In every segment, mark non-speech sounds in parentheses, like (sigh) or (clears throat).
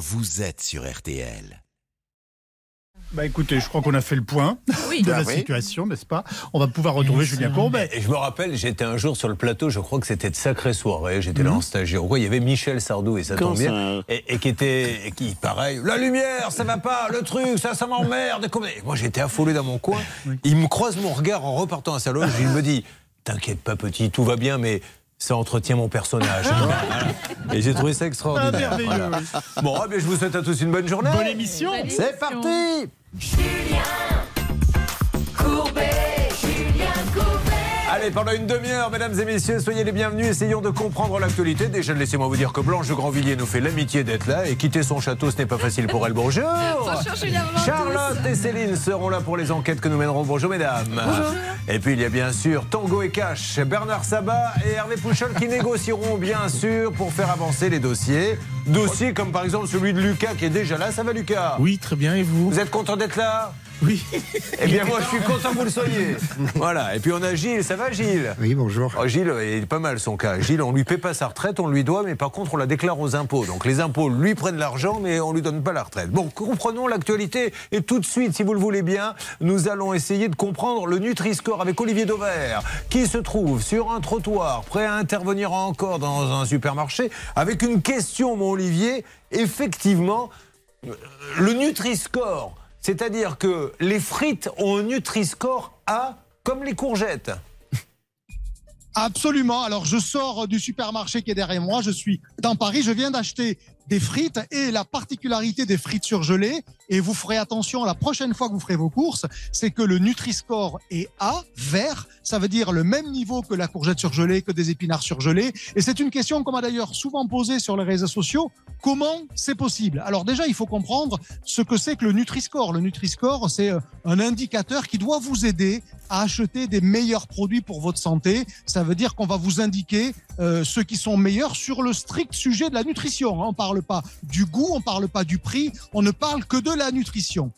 vous êtes sur RTL. Bah écoutez, je crois qu'on a fait le point Oui. de Ah la oui. situation, n'est-ce pas? On va pouvoir retrouver Julien Courbet. Et je me rappelle, j'étais un jour sur le plateau, je crois que c'était de sacrées soirées, j'étais là en stagiaire. Ouais, il y avait Michel Sardou et ça tombe bien. Et, et qui était, et qui, pareil, la lumière, ça va pas, le truc, ça, ça m'emmerde. Moi, j'étais affolé dans mon coin. Il me croise mon regard en repartant à sa loge. Il me dit, t'inquiète pas, petit, tout va bien, mais ça entretient mon personnage. (laughs) Voilà. Et j'ai trouvé ça Ah, extraordinaire. merveilleux, Voilà. oui. Bon, ah, mais je vous souhaite à tous une bonne journée. Bonne émission. C'est parti Allez, pendant une demi-heure, mesdames et messieurs, soyez les bienvenus. Essayons de comprendre l'actualité. Déjà, laissez-moi vous dire que Blanche de Grandvilliers nous fait l'amitié d'être là et quitter son château, ce n'est pas facile pour elle. Bonjour. Bonjour Julien, bonjour Charlotte et Céline seront là pour les enquêtes que nous mènerons. Bonjour mesdames. Et puis il y a bien sûr Tango et Cash, Bernard Sabat et Hervé Pouchol qui négocieront bien sûr pour faire avancer les dossiers. Dossiers comme par exemple celui de Lucas qui est déjà là. Ça va Lucas? Oui, très bien, et vous? Vous êtes content d'être là? Oui. Eh bien moi je suis content que vous le soyez. Voilà. Et puis on a Gilles. Ça va Gilles? Oui, bonjour. Oh, Gilles, il est pas mal son cas. Gilles, on lui paie pas sa retraite, on lui doit, mais par contre, on la déclare aux impôts. Donc les impôts lui prennent l'argent, mais on lui donne pas la retraite. Bon, comprenons l'actualité. Et tout de suite, si vous le voulez bien, nous allons essayer de comprendre le Nutri-Score avec Olivier Dauvert, qui se trouve sur un trottoir, prêt à intervenir encore dans un supermarché, avec une question, mon Olivier. Effectivement, euh, le Nutri-Score, c'est-à-dire que les frites ont un Nutri-Score A comme les courgettes. Absolument. Alors, je sors du supermarché qui est derrière moi. Je suis dans Paris. Je viens d'acheter des frites et la particularité des frites surgelées, et vous ferez attention la prochaine fois que vous ferez vos courses, c'est que le Nutri-Score est A, vert. Ça veut dire le même niveau que la courgette surgelée, que des épinards surgelés. Et c'est une question qu'on m'a d'ailleurs souvent posée sur les réseaux sociaux. Comment c'est possible? Alors déjà, il faut comprendre ce que c'est que le Nutri-Score. Le Nutri-Score, c'est euh, un indicateur qui doit vous aider à acheter des meilleurs produits pour votre santé. Ça veut dire qu'on va vous indiquer euh, ceux qui sont meilleurs sur le strict sujet de la nutrition. hein. On parle pas du goût, on parle pas du prix, on ne parle que de la nutrition.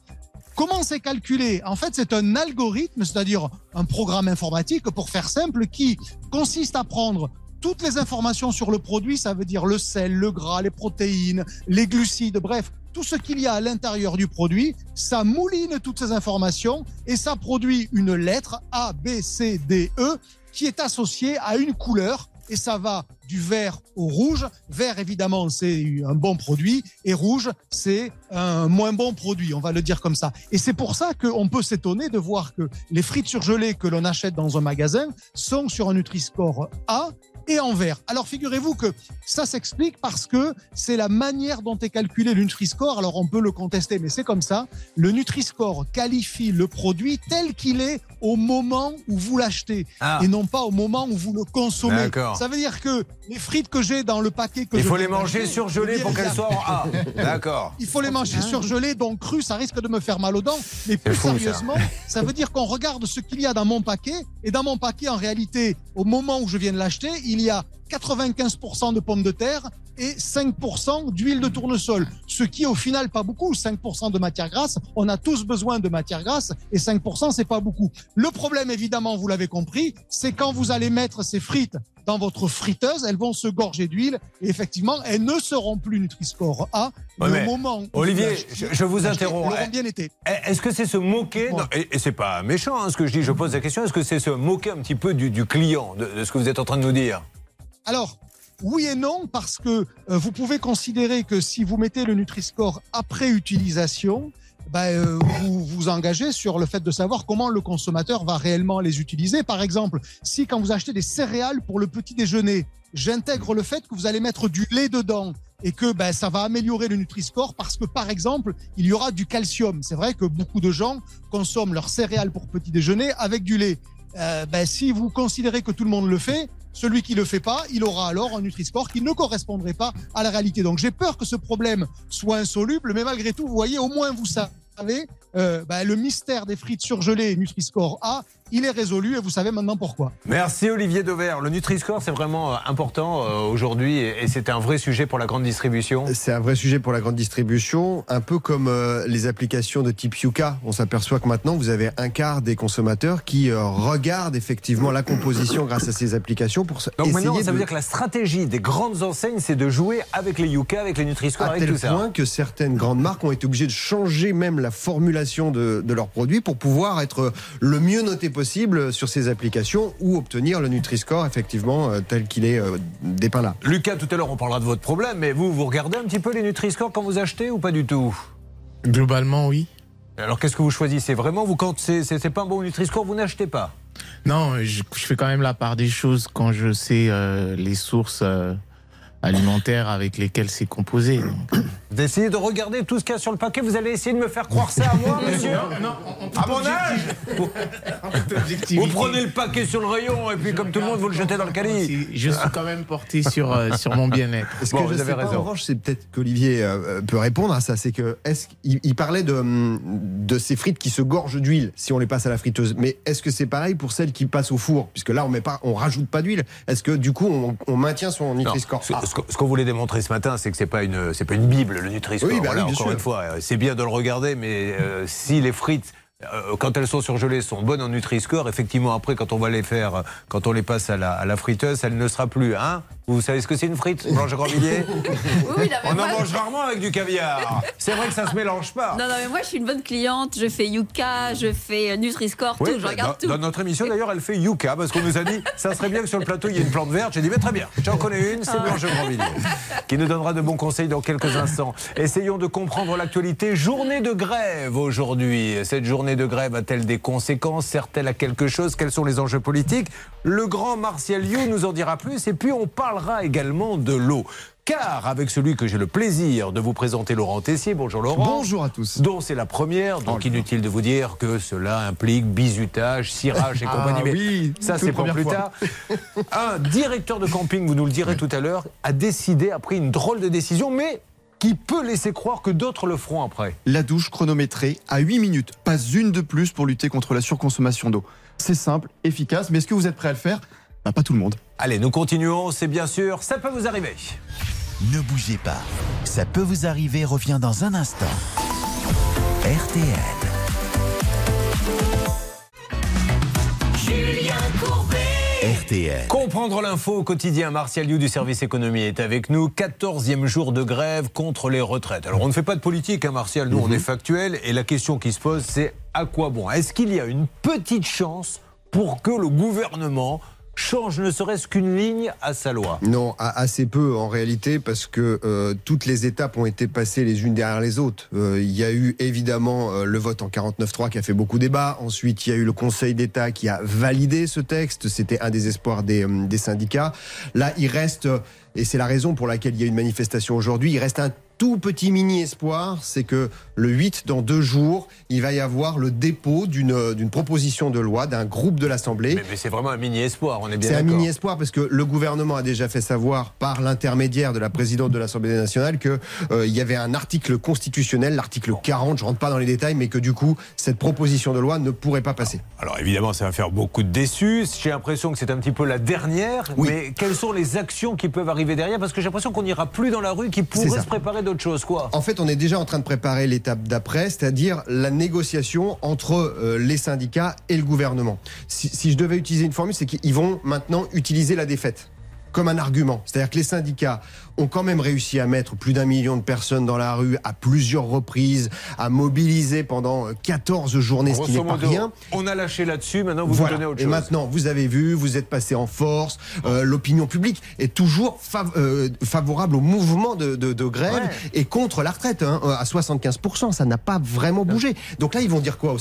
Comment c'est calculé? En fait, c'est un algorithme, c'est-à-dire un programme informatique, pour faire simple, qui consiste à prendre toutes les informations sur le produit, ça veut dire le sel, le gras, les protéines, les glucides, bref, tout ce qu'il y a à l'intérieur du produit, ça mouline toutes ces informations et ça produit une lettre A, B, C, D, E qui est associée à une couleur et ça va du vert au rouge. Vert, évidemment, c'est un bon produit et rouge, c'est un moins bon produit, on va le dire comme ça. Et c'est pour ça qu'on peut s'étonner de voir que les frites surgelées que l'on achète dans un magasin sont sur un Nutri-Score A et en vert. Alors figurez-vous que ça s'explique parce que c'est la manière dont est calculé le Nutri-Score. Alors on peut le contester, mais c'est comme ça. Le Nutri-Score qualifie le produit tel qu'il est au moment où vous l'achetez Ah. et non pas au moment où vous le consommez. Ça veut dire que les frites que j'ai dans le paquet que Il je faut les manger surgelées pour qu'elles soient en A. (laughs) D'accord. il faut les manger surgelés, donc crus, ça risque de me faire mal aux dents. Mais plus fou, ça. sérieusement, ça. veut dire qu'on regarde ce qu'il y a dans mon paquet. Et dans mon paquet, en réalité, au moment où je viens de l'acheter, il y a 95% de pommes de terre et 5% d'huile de tournesol. Ce qui est au final pas beaucoup. 5% de matière grasse. On a tous besoin de matière grasse et 5% c'est pas beaucoup. Le problème, évidemment, vous l'avez compris, c'est quand vous allez mettre ces frites dans votre friteuse, elles vont se gorger d'huile et effectivement, elles ne seront plus Nutri-Score A. Ouais, mais mais au moment où Olivier, l'achetez, je, je vous interromps. bien été. Eh, Est-ce que c'est se moquer non, Et, et c'est pas méchant hein, ce que je dis, je pose la question. Est-ce que c'est se moquer un petit peu du, du client, de, de ce que vous êtes en train de nous dire? Alors, oui et non, parce que euh, vous pouvez considérer que si vous mettez le Nutri-Score après utilisation, ben, euh, vous vous engagez sur le fait de savoir comment le consommateur va réellement les utiliser. Par exemple, si quand vous achetez des céréales pour le petit déjeuner, j'intègre le fait que vous allez mettre du lait dedans et que ben, ça va améliorer le Nutri-Score parce que, par exemple, il y aura du calcium. C'est vrai que beaucoup de gens consomment leurs céréales pour petit déjeuner avec du lait. Euh, ben, si vous considérez que tout le monde le fait, celui qui le fait pas, il aura alors un Nutri-Score qui ne correspondrait pas à la réalité. Donc j'ai peur que ce problème soit insoluble, mais malgré tout, vous voyez, au moins vous savez euh, ben, le mystère des frites surgelées Nutri-Score A il est résolu et vous savez maintenant pourquoi. Merci Olivier Dever. Le Nutri-Score, c'est vraiment euh, important euh, aujourd'hui et c'est un vrai sujet pour la grande distribution. C'est un vrai sujet pour la grande distribution, un peu comme euh, les applications de type Yuka. On s'aperçoit que maintenant, vous avez un quart des consommateurs qui regardent effectivement la composition grâce à ces applications pour Donc maintenant, ça veut dire que la stratégie des grandes enseignes, c'est de jouer avec les Yuka, avec les Nutri-Score, avec tout ça. À tel point que certaines grandes marques ont été obligées de changer même la formulation de, de leurs produits pour pouvoir être le mieux noté possible sur ces applications ou obtenir le Nutri-Score effectivement euh, tel qu'il est euh, dépeint là. Lucas, tout à l'heure on parlera de votre problème, mais vous, vous regardez un petit peu les Nutri-Score quand vous achetez ou pas du tout? Globalement, oui. Alors qu'est-ce que vous choisissez? Vraiment, vous quand c'est pas un bon Nutri-Score, vous n'achetez pas? Non, je, fais quand même la part des choses quand je sais euh, les sources alimentaires avec lesquelles c'est composé. D'essayer de regarder tout ce qu'il y a sur le paquet. Vous allez essayer de me faire croire ça à moi, monsieur Non, non, à mon âge Vous prenez le paquet sur le rayon et puis, comme tout le monde, vous le jetez dans le calice. Je suis quand même porté sur, euh, sur mon bien-être. Est-ce que vous avez raison. en revanche, c'est peut-être qu'Olivier euh, peut répondre à ça. C'est que, est-ce qu'il parlait de, de ces frites qui se gorgent d'huile si on les passe à la friteuse. Mais est-ce que c'est pareil pour celles qui passent au four? Puisque là, on met pas, on rajoute pas d'huile. Est-ce que, du coup, on, maintient son Nutri-Score? ce, ce qu'on voulait démontrer ce matin, c'est que c'est pas une, c'est pas une bible le Nutri-Score. Oui, bah encore une fois, c'est bien de le regarder, mais euh, si les frites quand elles sont surgelées, sont bonnes en Nutri-Score. Effectivement, après, quand on va les faire, quand on les passe à la, à la friteuse, elle ne sera plus. Hein vous savez ce que c'est une frite, Blanche Grandvilliers (laughs) oui, On en mange rarement avec du caviar. C'est vrai que ça se mélange pas. Non, non, mais moi, je suis une bonne cliente. Je fais Yuka, je fais Nutri-Score, tout. Je regarde tout. Dans notre émission, d'ailleurs, elle fait Yuka parce qu'on nous a dit ça serait bien que sur le plateau, il y ait une plante verte. J'ai dit, mais très bien, j'en connais une, c'est ah. Blanche Grandvilliers, qui nous donnera de bons conseils dans quelques instants. Essayons de comprendre l'actualité. Journée de grève aujourd'hui. Cette journée de grève a-t-elle des conséquences? Sert-elle à quelque chose? Quels sont les enjeux politiques? Le grand Martial You nous en dira plus. Et puis, on parlera également de l'eau. Car avec celui que j'ai le plaisir de vous présenter, Laurent Tessier. Bonjour Laurent. Bonjour à tous. Dont c'est la première, donc oh, inutile de vous dire que cela implique bizutage, cirage et ah compagnie. oui, ça c'est pour plus tard. Un directeur de camping, vous nous le direz tout à l'heure, a décidé, a pris une drôle de décision, mais qui peut laisser croire que d'autres le feront après. La douche chronométrée à 8 minutes, pas une de plus pour lutter contre la surconsommation d'eau. C'est simple, efficace, mais est-ce que vous êtes prêt à le faire? Bah, Pas tout le monde. Allez, nous continuons, c'est bien sûr, ça peut vous arriver. Ne bougez pas, ça peut vous arriver, revient dans un instant. RTL. Comprendre l'info au quotidien. Martial Liu du service économie est avec nous. 14e jour de grève contre les retraites. Alors on ne fait pas de politique, hein, Martial. Nous, on mhm. est factuel. Et la question qui se pose, c'est à quoi bon? Est-ce qu'il y a une petite chance pour que le gouvernement change ne serait-ce qu'une ligne à sa loi Non, assez peu en réalité, parce que euh, toutes les étapes ont été passées les unes derrière les autres. Euh, il y a eu évidemment euh, le vote en 49.3 qui a fait beaucoup débat. Ensuite, il y a eu le Conseil d'État qui a validé ce texte. C'était un des espoirs des, des syndicats. Là, il reste, et c'est la raison pour laquelle il y a une manifestation aujourd'hui, il reste un tout petit mini espoir, c'est que le 8, dans deux jours, il va y avoir le dépôt d'une proposition de loi d'un groupe de l'Assemblée. Mais, c'est vraiment un mini espoir, on est bien C'est un mini espoir parce que le gouvernement a déjà fait savoir par l'intermédiaire de la présidente de l'Assemblée nationale qu'il euh, y avait un article constitutionnel, l'article 40, je rentre pas dans les détails, mais que du coup, cette proposition de loi ne pourrait pas passer. Alors évidemment, ça va faire beaucoup de déçus. J'ai l'impression que c'est un petit peu la dernière. Mais quelles sont les actions qui peuvent arriver derrière? Parce que j'ai l'impression qu'on n'ira plus dans la rue, qui pourrait se préparer En fait, on est déjà en train de préparer l'étape d'après, c'est-à-dire la négociation entre euh, les syndicats et le gouvernement. Si je devais utiliser une formule, c'est qu'ils vont maintenant utiliser la défaite comme un argument. C'est-à-dire que les syndicats ont quand même réussi à mettre plus d'un million de personnes dans la rue à plusieurs reprises, à mobiliser pendant 14 journées, ce qui n'est pas rien. On a lâché là-dessus, maintenant vous voilà. donnez autre chose. Et maintenant, vous avez vu, vous êtes passé en force, euh, l'opinion publique est toujours euh, favorable au mouvement de, grève et contre la retraite hein, à 75%. Ça n'a pas vraiment bougé. Donc là, ils vont dire quoi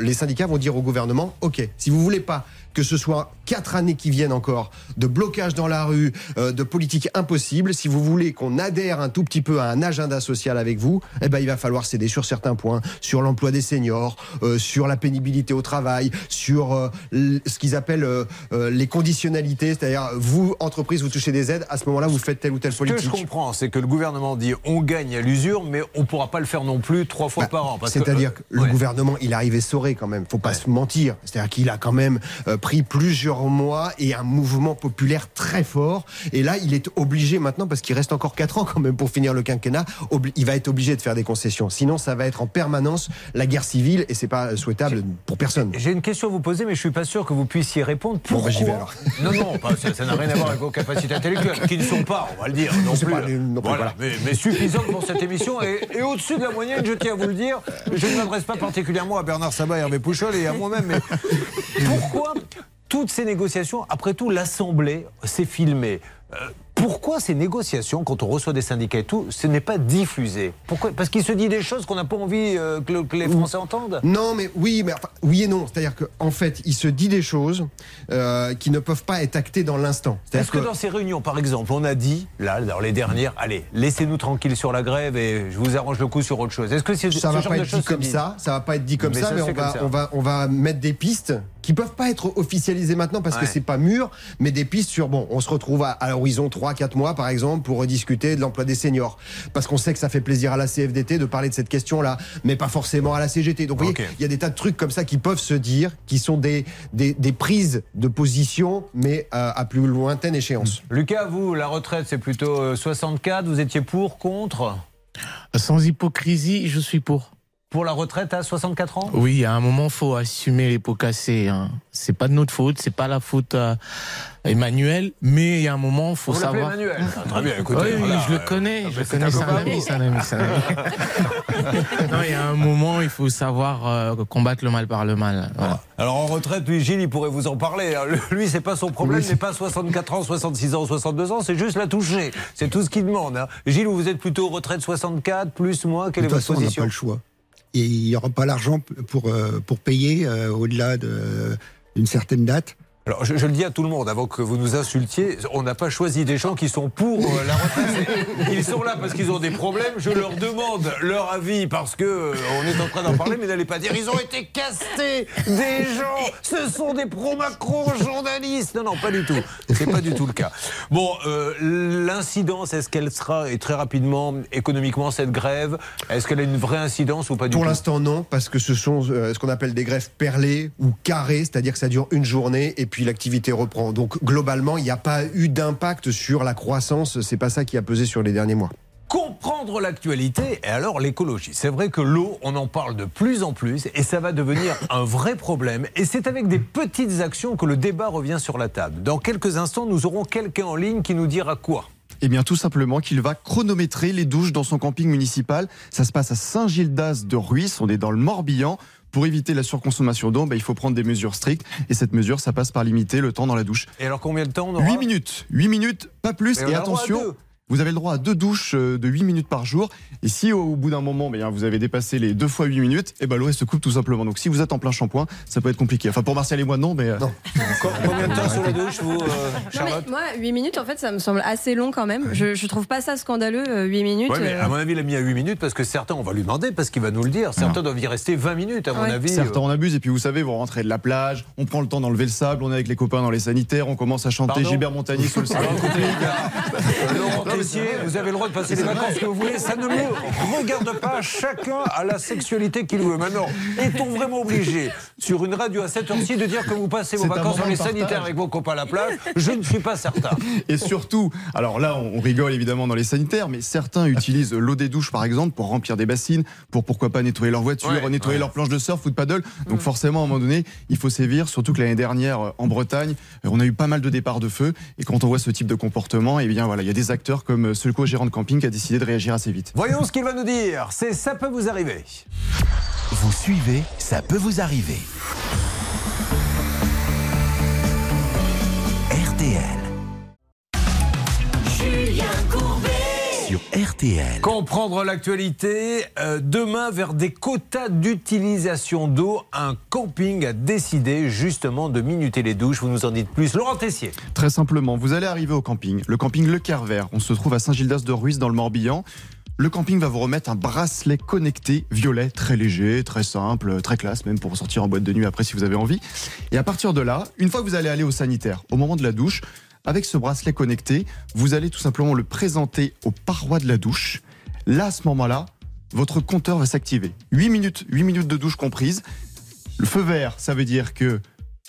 Les syndicats vont dire au gouvernement, OK, si vous voulez pas que ce soit quatre années qui viennent encore de blocage dans la rue, euh, de politique impossible. Si vous voulez qu'on adhère un tout petit peu à un agenda social avec vous, eh ben, il va falloir céder sur certains points, sur l'emploi des seniors, euh, sur la pénibilité au travail, sur euh, ce qu'ils appellent les conditionnalités, c'est-à-dire vous, entreprise, vous touchez des aides, à ce moment-là, vous faites telle ou telle Ce que je politique. comprends, c'est que le gouvernement dit on gagne à l'usure, mais on ne pourra pas le faire non plus trois fois par an. que- Bah, C'est-à-dire que le Ouais. gouvernement, il arrive essoré quand même. Faut pas se mentir. C'est-à-dire qu'il a quand même pris plusieurs mois et un mouvement populaire très fort. Et là, il est obligé maintenant, parce qu'il reste encore 4 ans quand même pour finir le quinquennat, il va être obligé de faire des concessions. Sinon, ça va être en permanence la guerre civile et c'est pas souhaitable pour personne. J'ai une question à vous poser, mais je suis pas sûr que vous puissiez répondre. Bon, Pourquoi bah, j'y vais alors. Non, non, pas- ça n'a rien à voir avec vos capacités intellectuelles, qui ne sont pas, on va le dire, non plus. pas les- non plus, voilà, Mais, mais suffisantes pour cette émission et, et au-dessus de la moyenne, je tiens à vous le dire. Je ne m'adresse pas particulièrement à Bernard Sabat, Hervé Pouchol et à moi-même, mais (laughs) pourquoi toutes ces négociations Après tout, l'Assemblée s'est filmée. Euh, pourquoi ces négociations, quand on reçoit des syndicats et tout, ce n'est pas diffusé? Pourquoi? Parce qu'il se dit des choses qu'on n'a pas envie euh, que, le- que les Français entendent? Non, mais oui, mais enfin, oui et non. C'est-à-dire qu'en fait, il se dit des choses euh, qui ne peuvent pas être actées dans l'instant. Est-ce que dans ces réunions, par exemple, on a dit, là, dans les dernières, allez, laissez-nous tranquilles sur la grève et je vous arrange le coup sur autre chose Est-ce que c'est ça ce va genre pas de être dit comme ça, ça va pas être dit comme Mais ça, ça mais se on fait comme va, ça. on va, on va mettre des pistes qui peuvent pas être officialisées maintenant parce que Ouais. c'est pas mûr, mais des pistes sur bon, on se retrouve à, à l'horizon 3-4 mois par exemple pour rediscuter de l'emploi des seniors, parce qu'on sait que ça fait plaisir à la CFDT de parler de cette question-là, mais pas forcément à la CGT. Donc vous voyez, il y a des tas de trucs comme ça qui peuvent se dire, qui sont des, des, des prises de position, mais euh, à plus lointaine échéance. Lucas, vous, la retraite, c'est plutôt euh, 64, vous étiez pour, contre? Sans hypocrisie, je suis pour. Pour la retraite à 64 ans? Oui, à un moment, faut assumer les pots cassés. Hein. C'est pas de notre faute, c'est pas la faute à Emmanuel, mais il y a un moment, faut Vous savoir. Emmanuel Ah, Très bien, écoutez. oui, oui, voilà, je le connais, ah, je bah, le c'est connais, un c'est un ami, c'est un ami, c'est un ami. (laughs) non, il y a un moment, il faut savoir euh, combattre le mal par le mal. Voilà. Alors en retraite, lui, Gilles, il pourrait vous en parler. hein. Lui, c'est pas son problème, Oui. n'est pas 64 ans, 66 ans, 62 ans, c'est juste la toucher. C'est tout ce qu'il demande. hein. Gilles, vous êtes plutôt retraite 64, plus, moins, quelle De est toute votre façon, on n'a position? pas le choix. Il n'y aura pas l'argent pour, euh, payer euh, au-delà de- d'une certaine date. Alors, je, je le dis à tout le monde, avant que vous nous insultiez, on n'a pas choisi des gens qui sont pour euh, la retraite. Ils sont là parce qu'ils ont des problèmes. Je leur demande leur avis parce que euh, on est en train d'en parler, mais n'allez pas dire ils ont été castés des gens. Ce sont des pro-Macron journalistes. Non, non, pas du tout. C'est pas du tout le cas. Bon, euh, l'incidence, est-ce qu'elle sera et très rapidement économiquement cette grève Est-ce qu'elle a une vraie incidence ou pas du Pour tout l'instant, non, parce que ce sont euh, ce qu'on appelle des greffes perlées ou carrées, c'est-à-dire que ça dure une journée et puis l'activité reprend. Donc globalement, il n'y a pas eu d'impact sur la croissance. C'est pas ça qui a pesé sur les derniers mois. comprendre l'actualité et alors l'écologie. C'est vrai que l'eau, on en parle de plus en plus et ça va devenir (laughs) un vrai problème. Et c'est avec des petites actions que le débat revient sur la table. Dans quelques instants, nous aurons quelqu'un en ligne qui nous dira quoi. Eh bien, tout simplement qu'il va chronométrer les douches dans son camping municipal. Ça se passe à Saint-Gildas de Ruisse, on est dans le Morbihan. Pour éviter la surconsommation d'eau, ben, il faut prendre des mesures strictes. Et cette mesure, ça passe par limiter le temps dans la douche. Et alors combien de temps on aura 8 minutes. 8 minutes, pas plus. Mais et attention. Vous avez le droit à deux douches euh, de 8 minutes par jour. Et si au bout d'un moment, ben, vous avez dépassé les 2 fois 8 minutes, et ben, l'eau se coupe tout simplement. Donc si vous êtes en plein shampoing, ça peut être compliqué. Enfin, pour Martial et moi, non, mais. euh, Co- (laughs) Combien de temps sur la douche, vous, euh, Non, mais Charlotte moi, 8 minutes, en fait, ça me semble assez long quand même. Je, je trouve pas ça scandaleux, euh, 8 minutes. Ouais, mais euh. à mon avis, il a mis à 8 minutes parce que certains, on va lui demander parce qu'il va nous le dire. Certains doivent y rester 20 minutes, à mon Ouais. avis. Certains en abusent et puis vous savez, vous rentrez de la plage, on prend le temps d'enlever le sable, on est avec les copains dans les sanitaires, on commence à chanter Pardon Gilbert Montagny sur le sable. (laughs) Vous avez le droit de passer les vacances que vous voulez. Ça ne me regarde pas. Chacun a la sexualité qu'il veut. Maintenant, est-on vraiment obligé, sur une radio à cette heure-ci, de dire que vous passez vos vacances dans les sanitaires avec vos copains à la plage? Je ne suis pas certain. Et surtout, alors là, on rigole évidemment dans les sanitaires, mais certains utilisent l'eau des douches par exemple pour remplir des bassines, pour pourquoi pas nettoyer leur voiture, Ouais, nettoyer ouais. leur planche de surf ou de paddle. Donc forcément, à un moment donné, il faut sévir, surtout que l'année dernière, euh, en Bretagne, euh, on a eu pas mal de départs de feu. Et quand on voit ce type de comportement, eh bien voilà, il y a des acteurs comme euh, ce co-gérant de camping qui a décidé de réagir assez vite. Voyons ce qu'il va nous dire. C'est ça peut vous arriver. Vous suivez, ça peut vous arriver. RTL. Sur RTL. Comprendre l'actualité, euh, demain vers des quotas d'utilisation d'eau, un camping a décidé justement de minuter les douches. Vous nous en dites plus. Laurent Tessier. Très simplement, vous allez arriver au camping, le camping Le Carvert. On se trouve à Saint-Gildas-de-Ruisse dans le Morbihan. Le camping va vous remettre un bracelet connecté violet, très léger, très simple, très classe, même pour sortir en boîte de nuit après si vous avez envie. Et à partir de là, une fois que vous allez aller au sanitaire, au moment de la douche, avec ce bracelet connecté, vous allez tout simplement le présenter aux parois de la douche. Là, à ce moment-là, votre compteur va s'activer. 8 minutes, 8 minutes de douche comprises. Le feu vert, ça veut dire que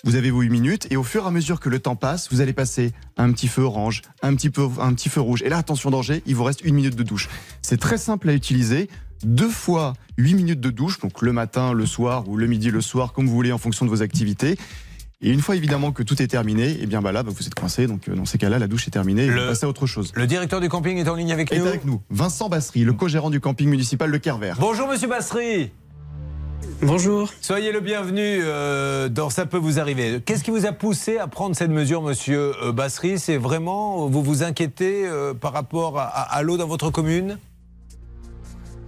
vous avez vos 8 minutes et au fur et à mesure que le temps passe, vous allez passer un petit feu orange, un petit, peu, un petit feu rouge. Et là, attention danger, il vous reste une minute de douche. C'est très simple à utiliser. Deux fois 8 minutes de douche, donc le matin, le soir ou le midi, le soir, comme vous voulez en fonction de vos activités. Et une fois évidemment que tout est terminé, et eh bien bah là, bah, vous êtes coincé. Donc euh, dans ces cas-là, la douche est terminée et Le- vous passez à autre chose. Le directeur du camping est en ligne avec Et nous. avec nous, Vincent Bassery, le co-gérant du camping municipal Le Carvert. Bonjour Monsieur Bassery. Bonjour. Soyez le bienvenu euh, dans Ça peut vous arriver. Qu'est-ce qui vous a poussé à prendre cette mesure, Monsieur euh, Bassery? C'est vraiment, vous vous inquiétez euh, par rapport à, à- à l'eau dans votre commune?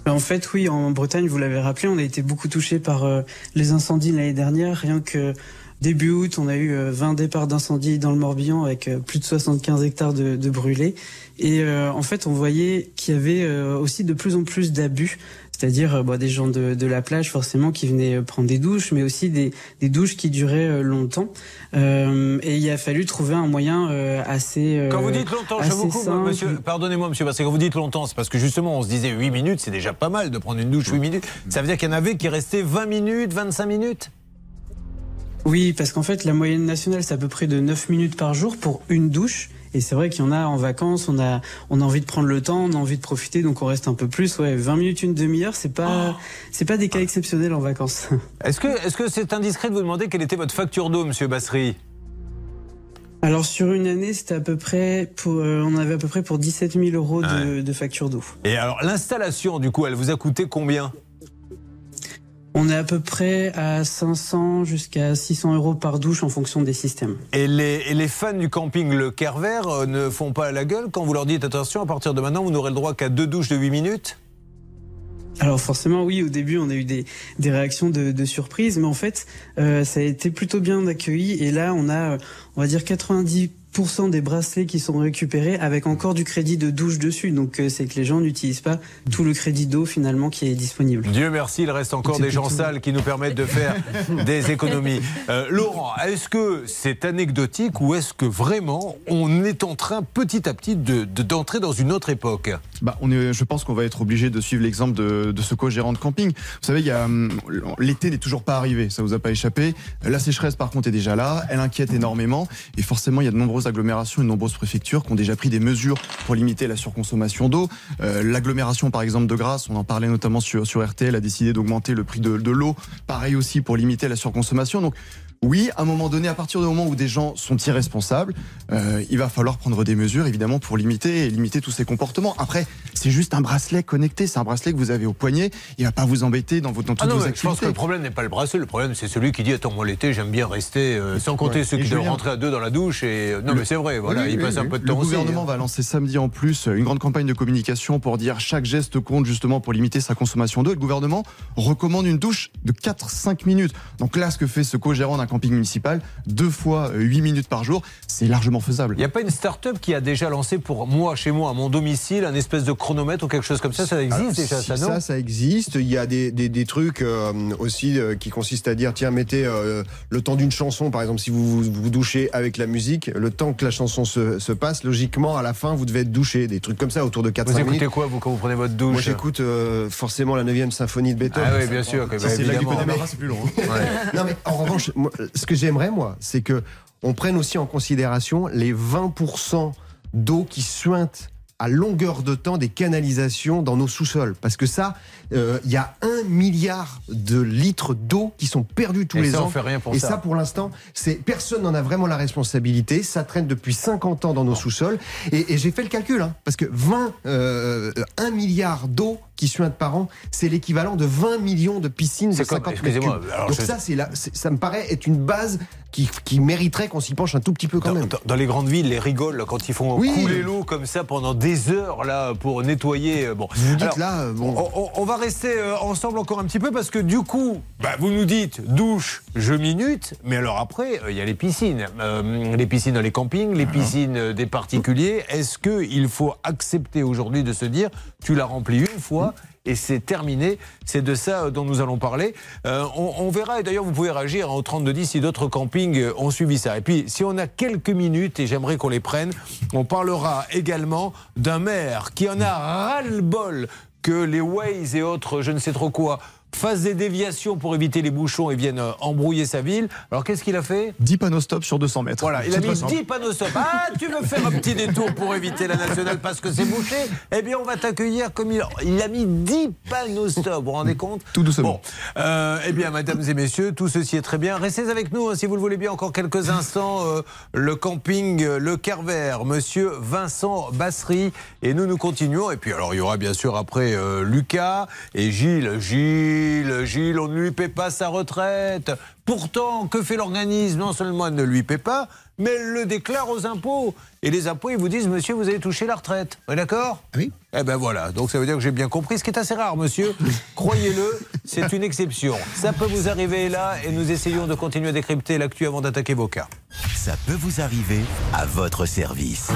En fait, oui, en Bretagne, vous l'avez rappelé, on a été beaucoup touché par euh, les incendies l'année dernière. Rien que début août, on a eu euh, 20 départs d'incendie dans le Morbihan avec euh, plus de 75 hectares de, de brûlés. Et euh, en fait, on voyait qu'il y avait euh, aussi de plus en plus d'abus. C'est-à-dire euh, bah, des gens de, de la plage forcément qui venaient euh, prendre des douches, mais aussi des, des douches qui duraient euh, longtemps. Euh, et il a fallu trouver un moyen euh, assez. euh, Quand vous dites longtemps, je vous coupe, monsieur. Pardonnez-moi, monsieur, parce que quand vous dites longtemps, c'est parce que justement, on se disait 8 minutes, c'est déjà pas mal de prendre une douche 8 minutes. Ça veut dire qu'il y en avait qui restaient 20 minutes, 25 minutes? Oui, parce qu'en fait, la moyenne nationale, c'est à peu près de 9 minutes par jour pour une douche. Et c'est vrai qu'il y en a en vacances, on a, on a envie de prendre le temps, on a envie de profiter, donc on reste un peu plus. Ouais, 20 minutes, une demi-heure, c'est pas, c'est pas des cas exceptionnels en vacances. (laughs) Est-ce que est-ce que c'est indiscret de vous demander quelle était votre facture d'eau, monsieur Bassery? Alors sur une année, c'était à peu près, pour, euh, on avait à peu près pour 17 000 euros de, de facture d'eau. Et alors, l'installation, du coup, elle vous a coûté combien? On est à peu près à 500 jusqu'à 600 euros par douche en fonction des systèmes. et les, et les fans du camping Le Kervert euh, ne font pas la gueule quand vous leur dites attention, à partir de maintenant, vous n'aurez le droit qu'à deux douches de 8 minutes? Alors forcément, oui, au début, on a eu des, des réactions de, de surprise, mais en fait, euh, ça a été plutôt bien accueilli. Et là, on a, on va dire, 90% des bracelets qui sont récupérés avec encore du crédit de douche dessus. Donc, euh, c'est que les gens n'utilisent pas tout le crédit d'eau finalement qui est disponible. Dieu merci, il reste encore des gens sales qui nous permettent de faire (laughs) des économies. Euh, Laurent, est-ce que c'est anecdotique ou est-ce que vraiment on est en train petit à petit de- de- d'entrer dans une autre époque? Bah, on est, je pense qu'on va être obligé de suivre l'exemple de, de ce co-gérant de camping. Vous savez, il y a, hum, l'été n'est toujours pas arrivé, ça vous a pas échappé. La sécheresse, par contre, est déjà là. Elle inquiète énormément. Et forcément, il y a de nombreuses agglomérations et de nombreuses préfectures qui ont déjà pris des mesures pour limiter la surconsommation d'eau. Euh, L'agglomération, par exemple, de Grasse, on en parlait notamment sur, sur RTL, a décidé d'augmenter le prix de, de l'eau. Pareil aussi pour limiter la surconsommation. Donc, oui, à un moment donné, à partir du moment où des gens sont irresponsables, euh, il va falloir prendre des mesures, évidemment, pour limiter et limiter tous ces comportements. Après, c'est juste un bracelet connecté, c'est un bracelet que vous avez au poignet. Il va pas vous embêter dans, votre, dans toutes Ah non, vos mais je activités. pense que le problème n'est pas le bracelet, le problème c'est celui qui dit attends moi l'été j'aime bien rester euh, sans compter Ouais. ceux Et qui doivent rentrer à deux dans la douche et euh, non Le- mais c'est vrai voilà Oui, il oui, passe oui, un peu de Le temps aussi. gouvernement hein. va lancer samedi en plus une grande campagne de communication pour dire chaque geste compte justement pour limiter sa consommation d'eau. Et le gouvernement recommande une douche de 4-5 minutes. Donc là, ce que fait ce co-gérant d'un camping municipal, deux fois euh, 8 minutes par jour, c'est largement faisable. Il n'y a pas une start-up qui a déjà lancé pour moi, chez moi, à mon domicile, un espèce de chronomètre ou quelque chose comme ça? Ça existe Alors, déjà, Ah, si ça, non? ça, ça existe. Il y a des, des, des trucs euh, aussi euh, qui consistent à dire tiens, mettez euh, le temps d'une chanson, par exemple, si vous, vous vous douchez avec la musique, le temps que la chanson se, se passe, logiquement, à la fin, vous devez être douché. Des trucs comme ça autour de 4 Vous minutes. écoutez quoi, vous, quand vous prenez votre douche? Moi, j'écoute euh, forcément la 9e symphonie de Beethoven. Ah oui, bien sûr. Ça, bah, c'est la évidemment. Connemara, c'est plus long. (laughs) hein. Non, mais en revanche, moi, ce que j'aimerais, moi, c'est que on prenne aussi en considération les 20% d'eau qui suintent à longueur de temps des canalisations dans nos sous-sols. Parce que ça, euh, il y a un milliard de litres d'eau qui sont perdus tous Et les ça, ans. on fait rien pour Et ça. ça, pour l'instant, c'est personne n'en a vraiment la responsabilité. Ça traîne depuis 50 ans dans nos sous-sols. Et, et j'ai fait le calcul, hein, parce que 20, euh, 1 milliard d'eau qui suintent par an, c'est l'équivalent de 20 millions de piscines de C'est comme- 50 mètres cubes. Donc je- ça, c'est là, c'est- ça me paraît être une base qui, qui mériterait qu'on s'y penche un tout petit peu quand Dans, même. dans- dans les grandes villes, les rigolent là, quand ils font Oui. couler l'eau comme ça pendant des heures là pour nettoyer. euh, Bon, Vous dites là, euh, bon. on, va rester euh, ensemble encore un petit peu parce que du coup, bah, vous nous dites douche, je minute, mais alors après, euh, il y a les piscines. Euh, les piscines dans les campings, les piscines euh, des particuliers. Est-ce qu'il faut accepter aujourd'hui de se dire, tu l'as rempli une fois et c'est terminé. C'est de ça euh, dont nous allons parler. Euh, on, verra, et d'ailleurs vous pouvez réagir hein, au 3210 si d'autres campings euh, ont suivi ça. Et puis si on a quelques minutes, et j'aimerais qu'on les prenne, on parlera également d'un maire qui en a ras-le-bol que les Waze et autres, je ne sais trop quoi, fassent des déviations pour éviter les bouchons et viennent euh, embrouiller sa ville. Alors qu'est-ce qu'il a fait? 10 panneaux stop sur 200 mètres. voilà, il a mis pas simple. 10 panneaux stop. Ah, tu veux faire un petit détour pour éviter la nationale parce que c'est bouché? Eh bien, on va t'accueillir comme il... il a mis 10 panneaux stop. Vous vous rendez compte? Tout doucement. Bon, euh, eh bien, mesdames et messieurs, tout ceci est très bien. Restez avec nous, hein, si vous le voulez bien, encore quelques instants. euh, le camping euh, Le Carver, monsieur Vincent Bassery. Et nous, nous continuons. Et puis, alors, il y aura bien sûr après Lucas et Gilles. Gilles, Gilles, on ne lui paie pas sa retraite. Pourtant, que fait l'organisme? Non seulement elle ne lui paie pas, mais elle le déclare aux impôts. Et les impôts, ils vous disent, monsieur, vous avez touché la retraite. Vous êtes d'accord? Oui. Eh ben voilà, donc ça veut dire que j'ai bien compris, ce qui est assez rare, monsieur. (laughs) Croyez-le, c'est une exception. Ça peut vous arriver là, et nous essayons de continuer à décrypter l'actu avant d'attaquer vos cas. Ça peut vous arriver à votre service.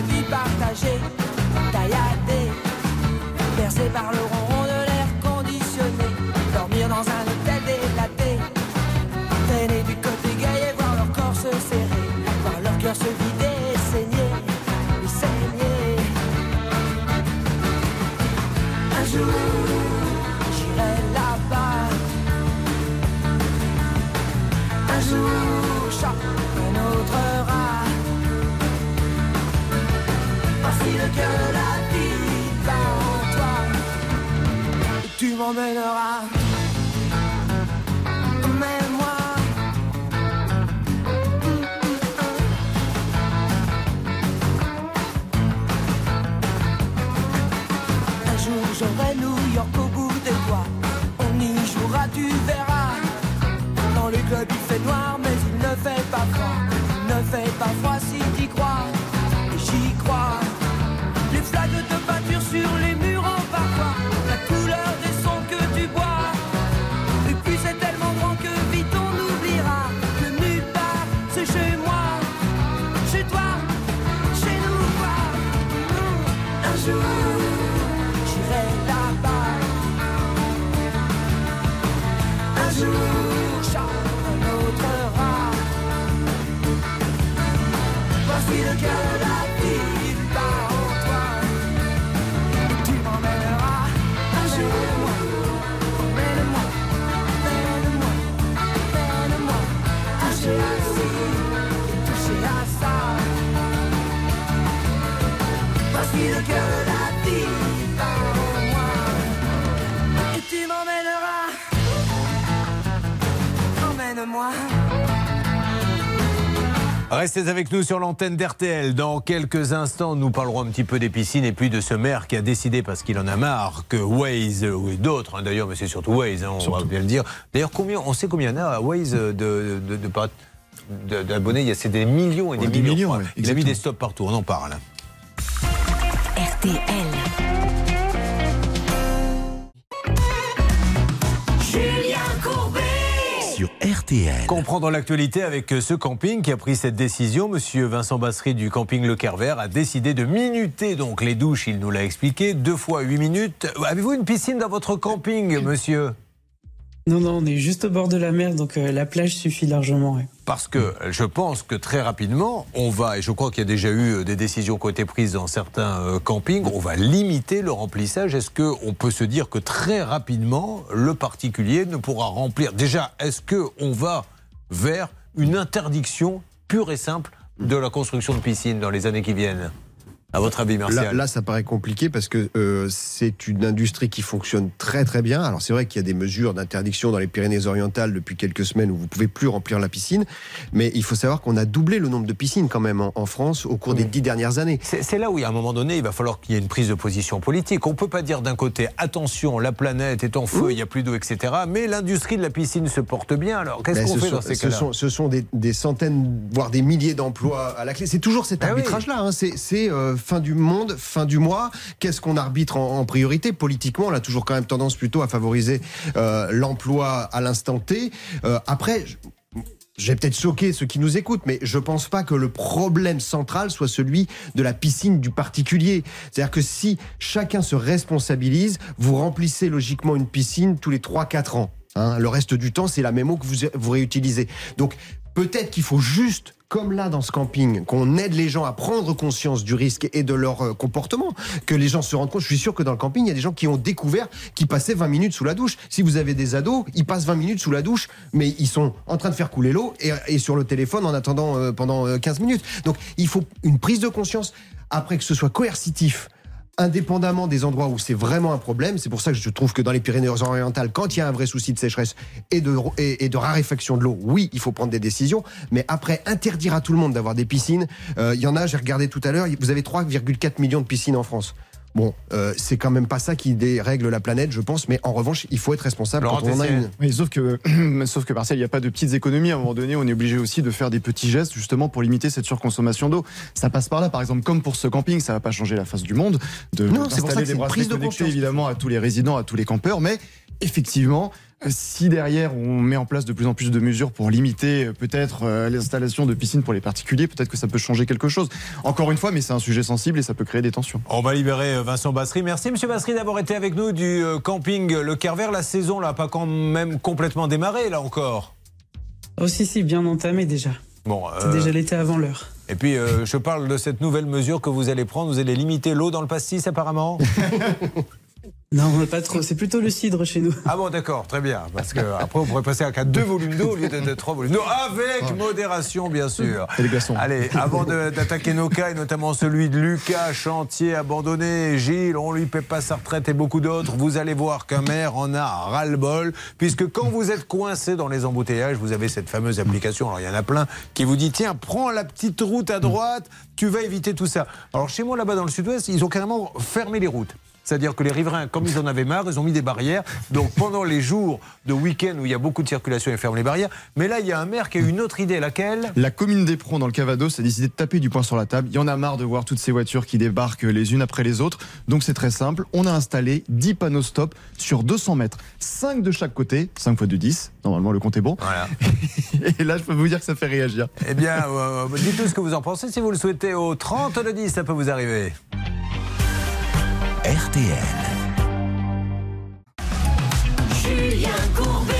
Vie partagée, tailladée, bercée par le ronron jour j'aurai New York au bout des doigts. On y jouera, tu verras. Dans le club il fait noir, mais Restez avec nous sur l'antenne d'RTL. Dans quelques instants, nous parlerons un petit peu des piscines et puis de ce maire qui a décidé, parce qu'il en a marre, que Waze, ou d'autres hein, d'ailleurs, mais c'est surtout Waze, hein, on va bien le dire. D'ailleurs, combien, on sait combien il y en a à Waze de, de, d'abonnés? Il y a c'est des millions et des Ouais, des millions. millions, quoi. ouais, il a mis des stops partout, on en parle. RTL. Sur RTL. Comprendre l'actualité avec euh, ce camping qui a pris cette décision. Monsieur Vincent Bassery du camping Le Carver a décidé de minuter donc les douches, il nous l'a expliqué, deux fois huit minutes. Avez-vous une piscine dans votre camping, monsieur? Non, non, on est juste au bord de la mer, donc euh, la plage suffit largement. Parce que je pense que très rapidement, on va, et je crois qu'il y a déjà eu euh, des décisions qui ont été prises dans certains euh, campings, on va limiter le remplissage. Est-ce qu'on peut se dire que très rapidement, le particulier ne pourra remplir? Déjà, est-ce qu'on va vers une interdiction pure et simple de la construction de piscines dans les années qui viennent? À votre avis, Là, Martial là, ça paraît compliqué parce que euh, c'est une industrie qui fonctionne très très bien. Alors c'est vrai qu'il y a des mesures d'interdiction dans les Pyrénées-Orientales depuis quelques semaines où vous pouvez plus remplir la piscine, mais il faut savoir qu'on a doublé le nombre de piscines quand même en, en France au cours des dix dernières années. C'est là où, à un moment donné, il va falloir qu'il y ait une prise de position politique. On ne peut pas dire d'un côté, attention, la planète est en feu, il n'y a plus d'eau, etc. Mais l'industrie de la piscine se porte bien. Alors, qu'est-ce Ben, qu'on fait sont, dans ces ce cas-là sont, ce sont des, des centaines, voire des milliers d'emplois à la clé. C'est toujours cet oui. arbitrage-là. hein. C'est c'est, euh, fin du monde, fin du mois. Qu'est-ce qu'on arbitre en, priorité Politiquement, on a toujours quand même tendance plutôt à favoriser euh, l'emploi à l'instant T. Euh, après. vais peut-être choquer ceux qui nous écoutent, mais je pense pas que le problème central soit celui de la piscine du particulier. C'est-à-dire que si chacun se responsabilise, vous remplissez logiquement une piscine tous les 3-4 ans. hein. le reste du temps, c'est la même eau que vous, vous réutilisez. Donc peut-être qu'il faut juste, comme là dans ce camping, qu'on aide les gens à prendre conscience du risque et de leur euh, comportement, que les gens se rendent compte. Je suis sûr que dans le camping, il y a des gens qui ont découvert qu'ils passaient 20 minutes sous la douche. Si vous avez des ados, ils passent 20 minutes sous la douche, mais ils sont en train de faire couler l'eau et, sur le téléphone en attendant euh, pendant euh, 15 minutes. Donc il faut une prise de conscience. Après que ce soit coercitif, indépendamment des endroits où c'est vraiment un problème. C'est pour ça que je trouve que dans les Pyrénées-Orientales, quand il y a un vrai souci de sécheresse et de, raréfaction de l'eau, oui, il faut prendre des décisions. Mais après, interdire à tout le monde d'avoir des piscines, euh, il y en a, j'ai regardé tout à l'heure, vous avez 3,4 millions de piscines en France. Bon, euh, c'est quand même pas ça qui dérègle la planète, je pense, mais en revanche, il faut être responsable Laurent quand on en a une. Oui, sauf que, (clears throat) sauf que Marcel, il n'y a pas de petites économies. À un moment donné, on est obligé aussi de faire des petits gestes justement pour limiter cette surconsommation d'eau. Ça passe par là, par exemple, comme pour ce camping, ça va pas changer la face du monde. De Non, c'est pour ça d'installer que c'est des une bracelets prise de connectés, conscience. évidemment à tous les résidents, à tous les campeurs, mais effectivement. euh, Si derrière on met en place de plus en plus de mesures pour limiter euh, peut-être euh, l'installation de piscines pour les particuliers, peut-être que ça peut changer quelque chose. Encore une fois, mais c'est un sujet sensible et ça peut créer des tensions. On va libérer Vincent Bassery. Merci, Monsieur Bassery, d'avoir été avec nous du camping Le Kerver. La saison n'a pas quand même complètement démarré, là encore. Oh si si, bien entamé déjà. Bon, C'est déjà l'été avant l'heure. Et puis, euh, je parle de cette nouvelle mesure que vous allez prendre. Vous allez limiter l'eau dans le pastis, apparemment (laughs) Non, pas trop. C'est plutôt le cidre chez nous. Ah bon, d'accord, très bien. Parce que (laughs) après, on pourrait passer à 2 volumes d'eau au lieu de, de 3 volumes d'eau, avec modération, bien sûr. Et les glaçons. Allez, avant d'attaquer nos cas, et notamment celui de Lucas, chantier abandonné, Gilles, on lui paie pas sa retraite et beaucoup d'autres, vous allez voir qu'un maire en a ras-le-bol, puisque quand vous êtes coincé dans les embouteillages, vous avez cette fameuse application, alors il y en a plein, qui vous dit, tiens, prends la petite route à droite, tu vas éviter tout ça. Alors chez moi, là-bas dans le sud-ouest, ils ont carrément fermé les routes. C'est-à-dire que les riverains, comme ils en avaient marre, ils ont mis des barrières. Donc pendant les jours de week-end où il y a beaucoup de circulation, ils ferment les barrières. Mais là, il y a un maire qui a une autre idée, laquelle? La commune d'Éperon dans le Cavados a décidé de taper du poing sur la table. Il y en a marre de voir toutes ces voitures qui débarquent les unes après les autres. Donc c'est très simple. On a installé 10 panneaux stop sur 200 mètres. 5 de chaque côté. 5 fois de 10. Normalement, le compte est bon. Voilà. (laughs) Et là, je peux vous dire que ça fait réagir. Eh bien, euh, dites-nous ce que vous en pensez. Si vous le souhaitez, au 30 de 10, ça peut vous arriver. RTL. Julien Courbet.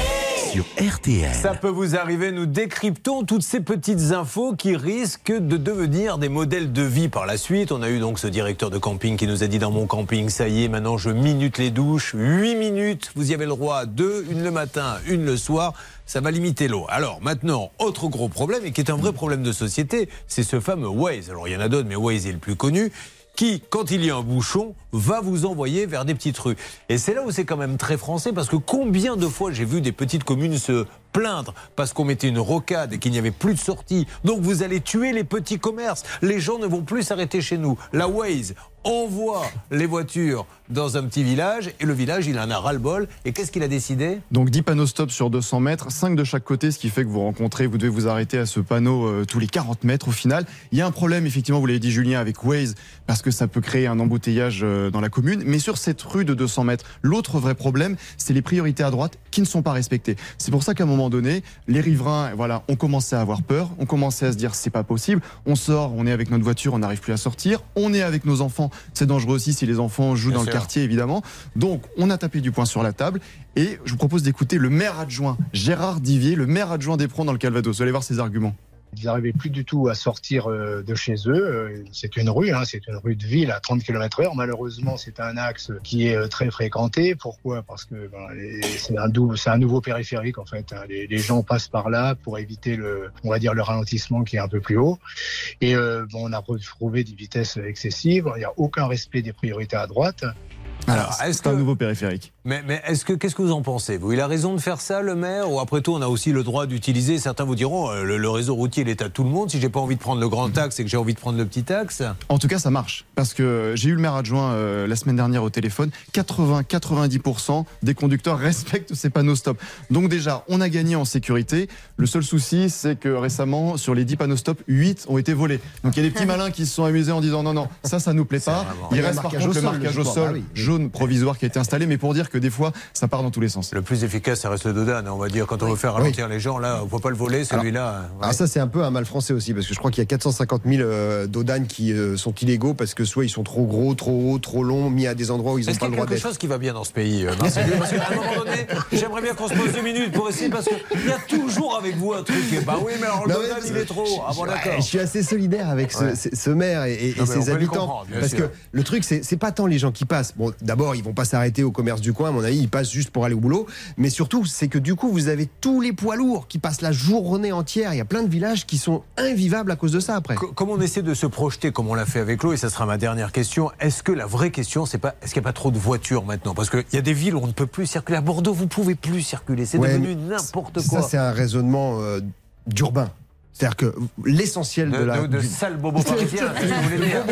Sur RTL. Ça peut vous arriver, nous décryptons toutes ces petites infos qui risquent de devenir des modèles de vie par la suite. On a eu donc ce directeur de camping qui nous a dit dans mon camping, ça y est, maintenant je minute les douches, 8 minutes, vous y avez le droit à deux, une le matin, une le soir. Ça va limiter l'eau. Alors maintenant, autre gros problème, et qui est un vrai problème de société, c'est ce fameux Waze. Alors il y en a d'autres, mais Waze est le plus connu qui, quand il y a un bouchon, va vous envoyer vers des petites rues. Et c'est là où c'est quand même très français, parce que combien de fois j'ai vu des petites communes se plaindre parce qu'on mettait une rocade et qu'il n'y avait plus de sortie. Donc vous allez tuer les petits commerces. Les gens ne vont plus s'arrêter chez nous. La Waze envoie les voitures dans un petit village et le village, il en a ras-le-bol. Et qu'est-ce qu'il a décidé? Donc 10 panneaux stop sur 200 mètres, 5 de chaque côté, ce qui fait que vous rencontrez, vous devez vous arrêter à ce panneau euh, tous les 40 mètres au final. Il y a un problème, effectivement, vous l'avez dit Julien, avec Waze, parce que ça peut créer un embouteillage euh, dans la commune. Mais sur cette rue de 200 mètres, l'autre vrai problème, c'est les priorités à droite qui ne sont pas respectées. C'est pour ça qu'à un moment donné, les riverains, voilà, ont commencé à avoir peur, ont commencé à se dire c'est pas possible. On sort, on est avec notre voiture, on n'arrive plus à sortir. On est avec nos enfants, c'est dangereux aussi si les enfants jouent Bien dans sûr. le quartier, évidemment. Donc, on a tapé du poing sur la table. Et je vous propose d'écouter le maire adjoint, Gérard Divier, le maire adjoint d'Éperon dans le Calvados. Vous allez voir ses arguments. Ils n'arrivaient plus du tout à sortir euh, de chez eux. Euh, C'est une rue, hein, c'est une rue de ville à 30 km heure. Malheureusement, c'est un axe qui est euh, très fréquenté. Pourquoi? Parce que ben, c'est un, nouveau périphérique en fait. hein. Les, les gens passent par là pour éviter le, on va dire, le ralentissement qui est un peu plus haut. Et euh, bon, on a retrouvé des vitesses excessives. Il n'y a aucun respect des priorités à droite. Alors, est-ce un nouveau périphérique. Mais, mais est-ce que qu'est-ce que vous en pensez vous? Il a raison de faire ça, le maire, ou après tout, on a aussi le droit d'utiliser. Certains vous diront, euh, le, le réseau routier, il est à tout le monde. Si j'ai pas envie de prendre le grand axe et que j'ai envie de prendre le petit axe, En tout cas, ça marche. Parce que j'ai eu le maire adjoint euh, la semaine dernière au téléphone. 80-90% des conducteurs (laughs) respectent ces panneaux stop. Donc déjà, on a gagné en sécurité. Le seul souci, c'est que récemment, sur les 10 panneaux stop, 8 ont été volés. Donc il y a des petits (laughs) malins qui se sont amusés en disant non, non, ça, ça nous plaît pas. Il reste par marquage contre au le sol, marquage au sol Bah oui. jaune provisoire qui a été installé. Mais pour dire que des fois, ça part dans tous les sens. le plus efficace, ça reste le Dodan. On va dire, quand on veut faire ralentir les gens, là, on peut pas le voler, celui-là. ouais. Alors ça c'est un peu un mal français aussi parce que je crois qu'il y a 450 000 euh, Dodan qui euh, sont illégaux parce que soit ils sont trop gros, trop hauts, trop longs, mis à des endroits où ils n'ont pas le y a droit quelque d'être. chose qui va bien dans ce pays, euh, Parce qu'à un moment donné, j'aimerais bien qu'on se pose deux minutes pour essayer, parce qu'il y a toujours avec vous un truc. Bah oui, mais alors le Non, Dodan, il est trop. Ah bon, Ouais, d'accord. je suis assez solidaire avec ce, Ouais. ce- ce maire et, et- et ses habitants. Parce sûr. que le truc, c'est c'est pas tant les gens qui passent. Bon, d'abord, ils vont pas s'arrêter au commerce du coin, à mon avis, ils passent juste pour aller au boulot. Mais surtout, c'est que du coup, vous avez tous les poids lourds qui passent la journée entière. Il y a plein de villages qui sont invivables à cause de ça après. Co- Comme on essaie de se projeter, comme on l'a fait avec l'eau, et ça sera ma dernière question, est-ce que la vraie question, c'est pas, est-ce qu'il n'y a pas trop de voitures maintenant? Parce qu'il y a des villes où on ne peut plus circuler. À Bordeaux, vous pouvez plus circuler. C'est Ouais, devenu n'importe quoi. Ça, c'est un raisonnement euh, d'urbain. C'est-à-dire que l'essentiel de, de, la. de, de sale (laughs) bobo parisien, que vous voulez dire.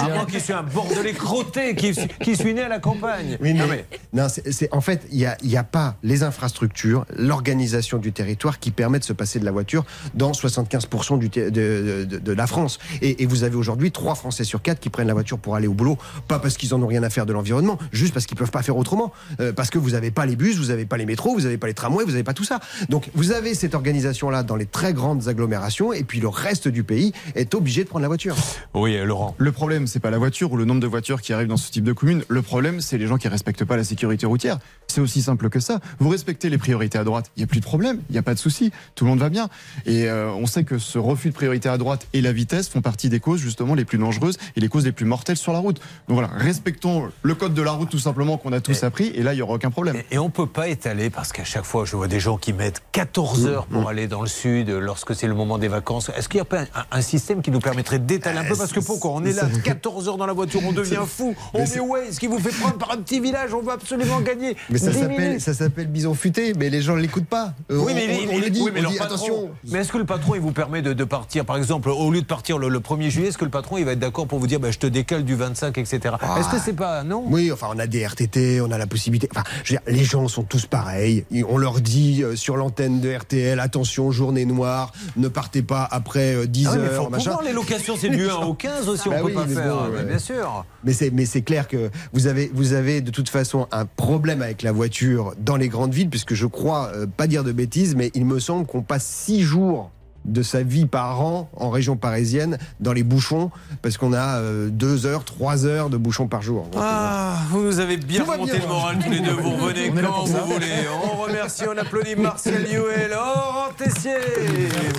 À moi qui suis un bordelais crotté, qui, qui suis né à la campagne. Oui, Non, mais, non, c'est, c'est- en fait, il n'y a, pas les infrastructures, l'organisation du territoire qui permet de se passer de la voiture dans 75% du ter- de, la France. Et, et vous avez aujourd'hui 3 Français sur 4 qui prennent la voiture pour aller au boulot, pas parce qu'ils en ont rien à faire de l'environnement, juste parce qu'ils peuvent pas faire autrement. Euh, parce que vous n'avez pas les bus, vous n'avez pas les métros, vous n'avez pas les tramways, vous n'avez pas tout ça. Donc vous avez cette organisation-là dans les très grandes agglomérations, et puis le reste du pays est obligé de prendre la voiture. Oui, Laurent. Le problème, c'est pas la voiture ou le nombre de voitures qui arrivent dans ce type de commune. Le problème, c'est les gens qui respectent pas la sécurité routière. C'est aussi simple que ça. Vous respectez les priorités à droite, il y a plus de problème, il y a pas de souci, tout le monde va bien. Et euh, on sait que ce refus de priorité à droite et la vitesse font partie des causes justement les plus dangereuses et les causes les plus mortelles sur la route. Donc voilà, respectons le code de la route tout simplement qu'on a tous appris et là il y aura aucun problème. Et on peut pas étaler parce qu'à chaque fois, je vois des gens qui mettent 14 heures pour aller dans le sud lorsque c'est le moment des vacances. Est-ce qu'il n'y a pas un, un système qui nous permettrait d'étaler un peu Parce que pourquoi On est là 14 heures dans la voiture, on devient (laughs) fou. On Mais met ce qui vous fait prendre par un petit village, on veut absolument gagner. Mais ça 10 s'appelle, ça s'appelle bison futé, mais les gens ne l'écoutent pas. Euh, Oui, mais, on- on le dit, oui, mais on leur dit patron- attention. Mais est-ce que le patron, il vous permet de, de partir, par exemple, au lieu de partir le, le 1er juillet, est-ce que le patron, il va être d'accord pour vous dire, bah, je te décale du 25, etc. Est-ce que c'est pas, non Oui, enfin, on a des RTT, on a la possibilité. Enfin, je veux dire, les gens sont tous pareils. Ils- On leur dit euh, sur l'antenne de RTL, attention, journée noire, ne partez pas après euh, 10 Ah oui, mais heures, faut machin. les locations, c'est du 1 au 15 aussi, on Bah peut oui, pas mais faire. bon, mais ouais. bien sûr. Mais c'est, mais c'est clair que vous avez, vous avez de toute façon un problème avec la voiture dans les grandes villes, puisque je crois, euh, pas dire de bêtises, mais il me semble qu'on passe six jours de sa vie par an en région parisienne dans les bouchons, parce qu'on a euh, deux heures, trois heures de bouchons par jour. Ah, vous nous avez bien remonté bien. le moral tous les deux. Vous revenez On quand vous ça. voulez. On remercie, on applaudit Marcel Youel, Laurent Tessier.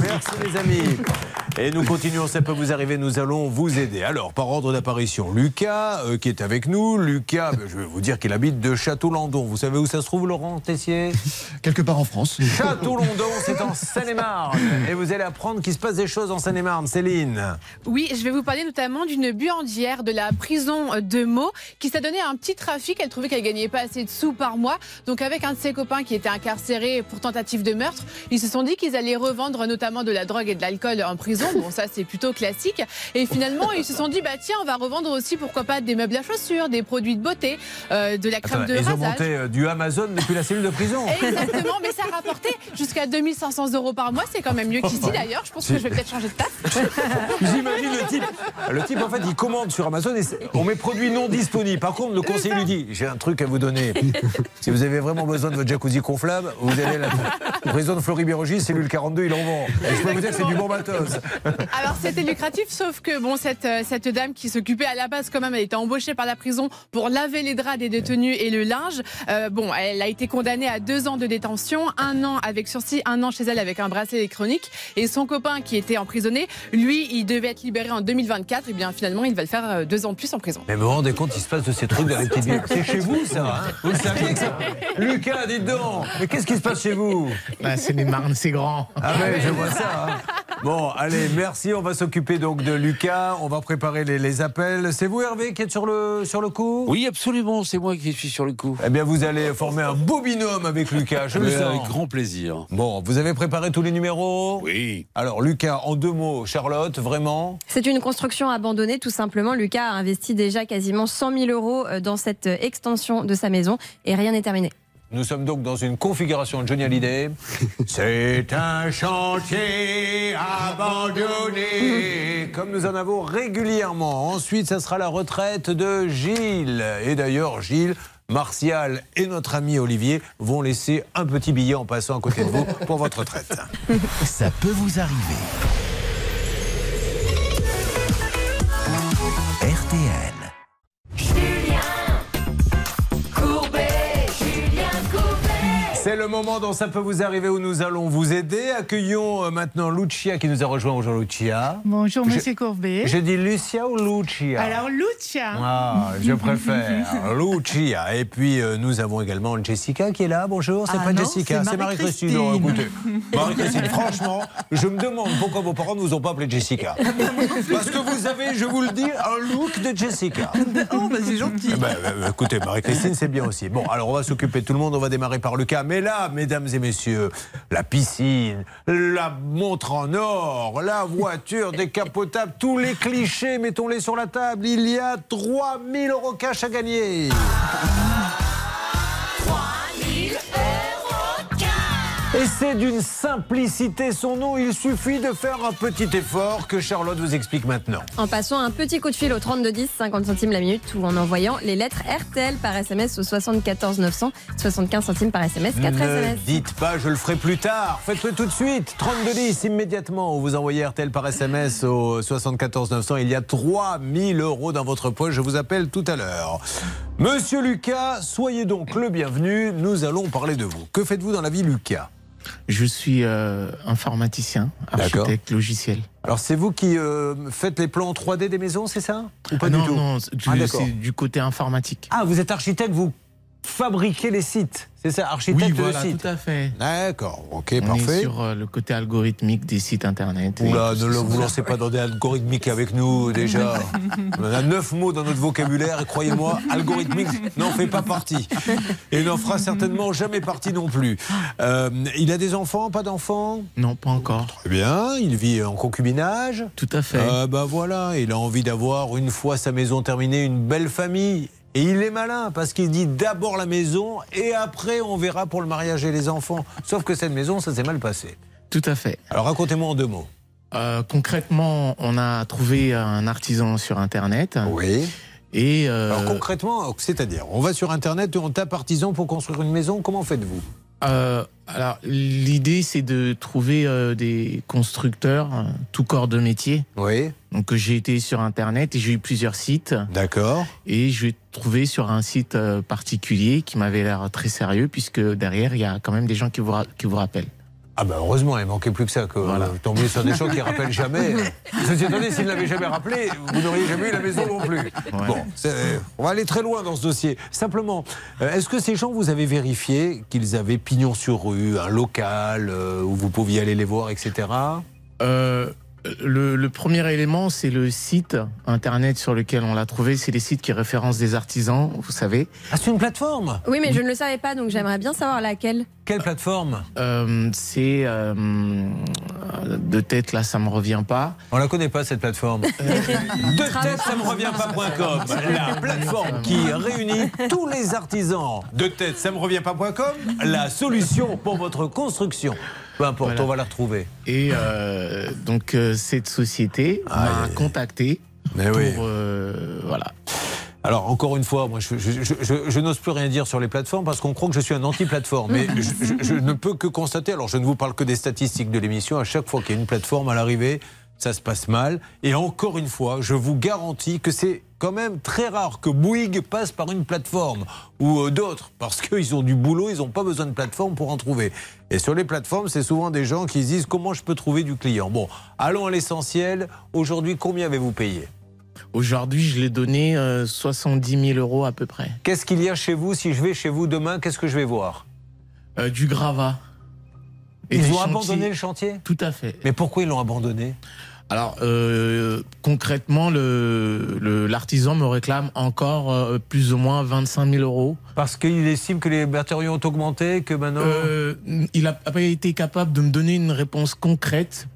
Merci les amis. Et nous continuons, ça peut vous arriver, nous allons vous aider. Alors, par ordre d'apparition, Lucas euh, qui est avec nous. Lucas, ben, je vais vous dire qu'il habite de Château-Landon. Vous savez où ça se trouve, Laurent Tessier? Quelque part en France. Château-Landon, c'est en Seine-et-Marne. Et vous allez apprendre qu'il se passe des choses en Seine-et-Marne. Céline. Oui, je vais vous parler notamment d'une buandière de la prison de Meaux qui s'est donné un petit trafic. Elle trouvait qu'elle gagnait pas assez de sous par mois. Donc avec un de ses copains qui était incarcéré pour tentative de meurtre, ils se sont dit qu'ils allaient revendre notamment de la drogue et de l'alcool en prison. Bon, ça c'est plutôt classique. Et finalement, ils se sont dit, bah tiens, on va revendre aussi, pourquoi pas, des meubles à chaussures, des produits de beauté, euh, de la crème Attends, de ils ont rasage. monté euh, du Amazon depuis la cellule de prison. Exactement, mais ça rapportait jusqu'à 2500 euros par mois. C'est quand même mieux d'ailleurs. Je pense que je vais peut-être changer de taf. (laughs) J'imagine le type. Le type, en fait, il commande sur Amazon et on met produit non disponible. Par contre, le conseiller lui dit J'ai un truc à vous donner. Si vous avez vraiment besoin de votre jacuzzi gonflable, vous allez là Le président de Fleury-Mérogis, cellule 42, il en vend. Et je peux vous dire que c'est du bon matos. Alors c'était lucratif, sauf que bon, cette, euh, cette dame qui s'occupait à la base quand même, elle était embauchée par la prison pour laver les draps des détenus et le linge. Euh, bon, elle a été condamnée à deux ans de détention, un an avec sursis, un an chez elle avec un bracelet électronique. Et son copain qui était emprisonné, lui, il devait être libéré en 2024. Et bien finalement, il va le faire euh, deux ans de plus en prison. Mais vous vous rendez compte, il se passe de ces trucs dans les petites villes. C'est chez vous, ça hein Vous le saviez que ça (laughs) Lucas, dites donc Mais qu'est-ce qui se passe chez vous Bah, c'est les Marnes, c'est grand. Ah ouais, je vois ça. hein. Bon, allez, merci. On va s'occuper donc de Lucas. On va préparer les, les appels. C'est vous, Hervé, qui êtes sur le, sur le coup Oui, absolument. C'est moi qui suis sur le coup. Eh bien, vous allez former un beau binôme avec Lucas. Je le sens. Avec grand plaisir. Bon, vous avez préparé tous les numéros Oui. Alors, Lucas, en deux mots, Charlotte, vraiment C'est une construction abandonnée, tout simplement. Lucas a investi déjà quasiment 100 000 euros euh, dans cette euh, extension de sa maison et rien n'est terminé. Nous sommes donc dans une configuration de Johnny Hallyday. (laughs) C'est un chantier abandonné, comme nous en avons régulièrement. Ensuite, ça sera la retraite de Gilles. Et d'ailleurs, Gilles, Martial et notre ami Olivier vont laisser un petit billet en passant à côté de vous pour votre retraite. Ça peut vous arriver. Le moment dont ça peut vous arriver où nous allons vous aider. Accueillons euh, maintenant Lucia qui nous a rejoint. Bonjour Lucia. Bonjour, Je- monsieur Courbet. Je dis Lucia ou Lucia? Alors, Lucia. Ah, je (laughs) préfère Lucia. Et puis euh, nous avons également Jessica qui est là. Bonjour, c'est Ah pas non, Jessica, c'est Marie-Christine. Marie-Christine. (laughs) Marie-Christine, franchement, je me demande pourquoi vos parents ne vous ont pas appelé Jessica. Parce que vous avez, je vous le dis, un look de Jessica. (laughs) Oh, bah c'est gentil. Ben, euh, écoutez, Marie-Christine, c'est bien aussi. Bon, alors on va s'occuper de tout le monde. On va démarrer par Lucas. Mais là, mesdames et messieurs, la piscine, la montre en or, la voiture décapotable, tous les clichés, mettons-les sur la table. Il y a 3000 euros cash à gagner. Et c'est d'une simplicité son nom. Il suffit de faire un petit effort que Charlotte vous explique maintenant. En passant un petit coup de fil au 3210, 50 centimes la minute, ou en envoyant les lettres RTL par SMS au 74 900, 75 centimes par SMS, 4 ne SMS. dites pas je le ferai plus tard. Faites-le tout de suite. 3210 immédiatement. Vous envoyez RTL par SMS au 74 900. Il y a 3000 euros dans votre poche. Je vous appelle tout à l'heure. Monsieur Lucas, soyez donc le bienvenu. Nous allons parler de vous. Que faites-vous dans la vie, Lucas? Je suis euh, informaticien, architecte logiciel. Alors c'est vous qui euh, faites les plans 3D des maisons, c'est ça? Ou pas Ah du non, tout? non, du, Ah, c'est du côté informatique. Ah, vous êtes architecte, vous fabriquez les sites. C'est ça, architecte oui, de voilà, site. tout à fait. D'accord, ok, On parfait. est sur euh, le côté algorithmique des sites internet. et Oula, ne le- vous lancez pas dans des algorithmiques avec nous déjà. (laughs) On a neuf mots dans notre vocabulaire et croyez-moi, algorithmique n'en fait pas partie. Et n'en fera certainement jamais partie non plus. Euh, il a des enfants, pas d'enfants? Non, pas encore. Très bien, il vit en concubinage? Tout à fait. Euh, bah voilà, il a envie d'avoir une fois sa maison terminée une belle famille. Et il est malin parce qu'il dit d'abord la maison et après on verra pour le mariage et les enfants. Sauf que cette maison, ça s'est mal passé. Tout à fait. Alors racontez-moi en deux mots. Euh, concrètement, on a trouvé un artisan sur Internet. Oui. Et euh, Alors concrètement, c'est-à-dire, on va sur Internet et on tape artisan pour construire une maison. Comment faites-vous? Euh, alors, l'idée, c'est de trouver euh, des constructeurs, euh, tout corps de métier. Oui. Donc, euh, j'ai été sur Internet et j'ai eu plusieurs sites. D'accord. Et je vais trouver sur un site euh, particulier qui m'avait l'air très sérieux, puisque derrière, il y a quand même des gens qui vous, qui vous rappellent. Ah ben heureusement, il manquait plus que ça. Que Voilà. vous tombiez sur des gens qui rappellent jamais. (laughs) Ceci étant s'ils ne l'avaient jamais rappelé, vous n'auriez jamais eu la maison non plus. Bon, c'est- on va aller très loin dans ce dossier. Simplement, euh, est-ce que ces gens, vous avez vérifié qu'ils avaient pignon sur rue, un local euh, où vous pouviez aller les voir, etc. Euh, le, le premier élément, c'est le site internet sur lequel on l'a trouvé. C'est les sites qui référencent des artisans, vous savez. Ah, c'est une plateforme? Oui, mais je ne le savais pas, donc j'aimerais bien savoir laquelle. Quelle plateforme Euh, C'est euh, de tête là, ça me revient pas. On la connaît pas cette plateforme. (laughs) De tête, ça me revient pas.com, (laughs) la plateforme qui réunit tous les artisans. De tête, ça me revient pas.com, la solution pour votre construction. Peu importe, Voilà. on va la retrouver. Et euh, donc euh, cette société m'a contacté Mais pour oui. euh, voilà. Alors, encore une fois, moi, je, n'ose plus rien dire sur les plateformes parce qu'on croit que je suis un anti-plateforme. Mais je ne peux que constater, alors je ne vous parle que des statistiques de l'émission, à chaque fois qu'il y a une plateforme à l'arrivée, ça se passe mal. Et encore une fois, je vous garantis que c'est quand même très rare que Bouygues passe par une plateforme ou euh, d'autres parce qu'ils ont du boulot, ils n'ont pas besoin de plateforme pour en trouver. Et sur les plateformes, c'est souvent des gens qui se disent comment je peux trouver du client? Bon, allons à l'essentiel. Aujourd'hui, combien avez-vous payé? Aujourd'hui, je l'ai donné euh, 70 000 euros à peu près. Qu'est-ce qu'il y a chez vous? Si je vais chez vous demain, qu'est-ce que je vais voir? Euh, Du gravat. Et Ils ont chantiers. abandonné le chantier? Tout à fait. Mais pourquoi ils l'ont abandonné? Alors, euh, concrètement, le- le- l'artisan me réclame encore euh, plus ou moins 25 000 euros. Parce qu'il estime que les matériaux ont augmenté, que maintenant. Euh, il n'a pas été capable de me donner une réponse concrète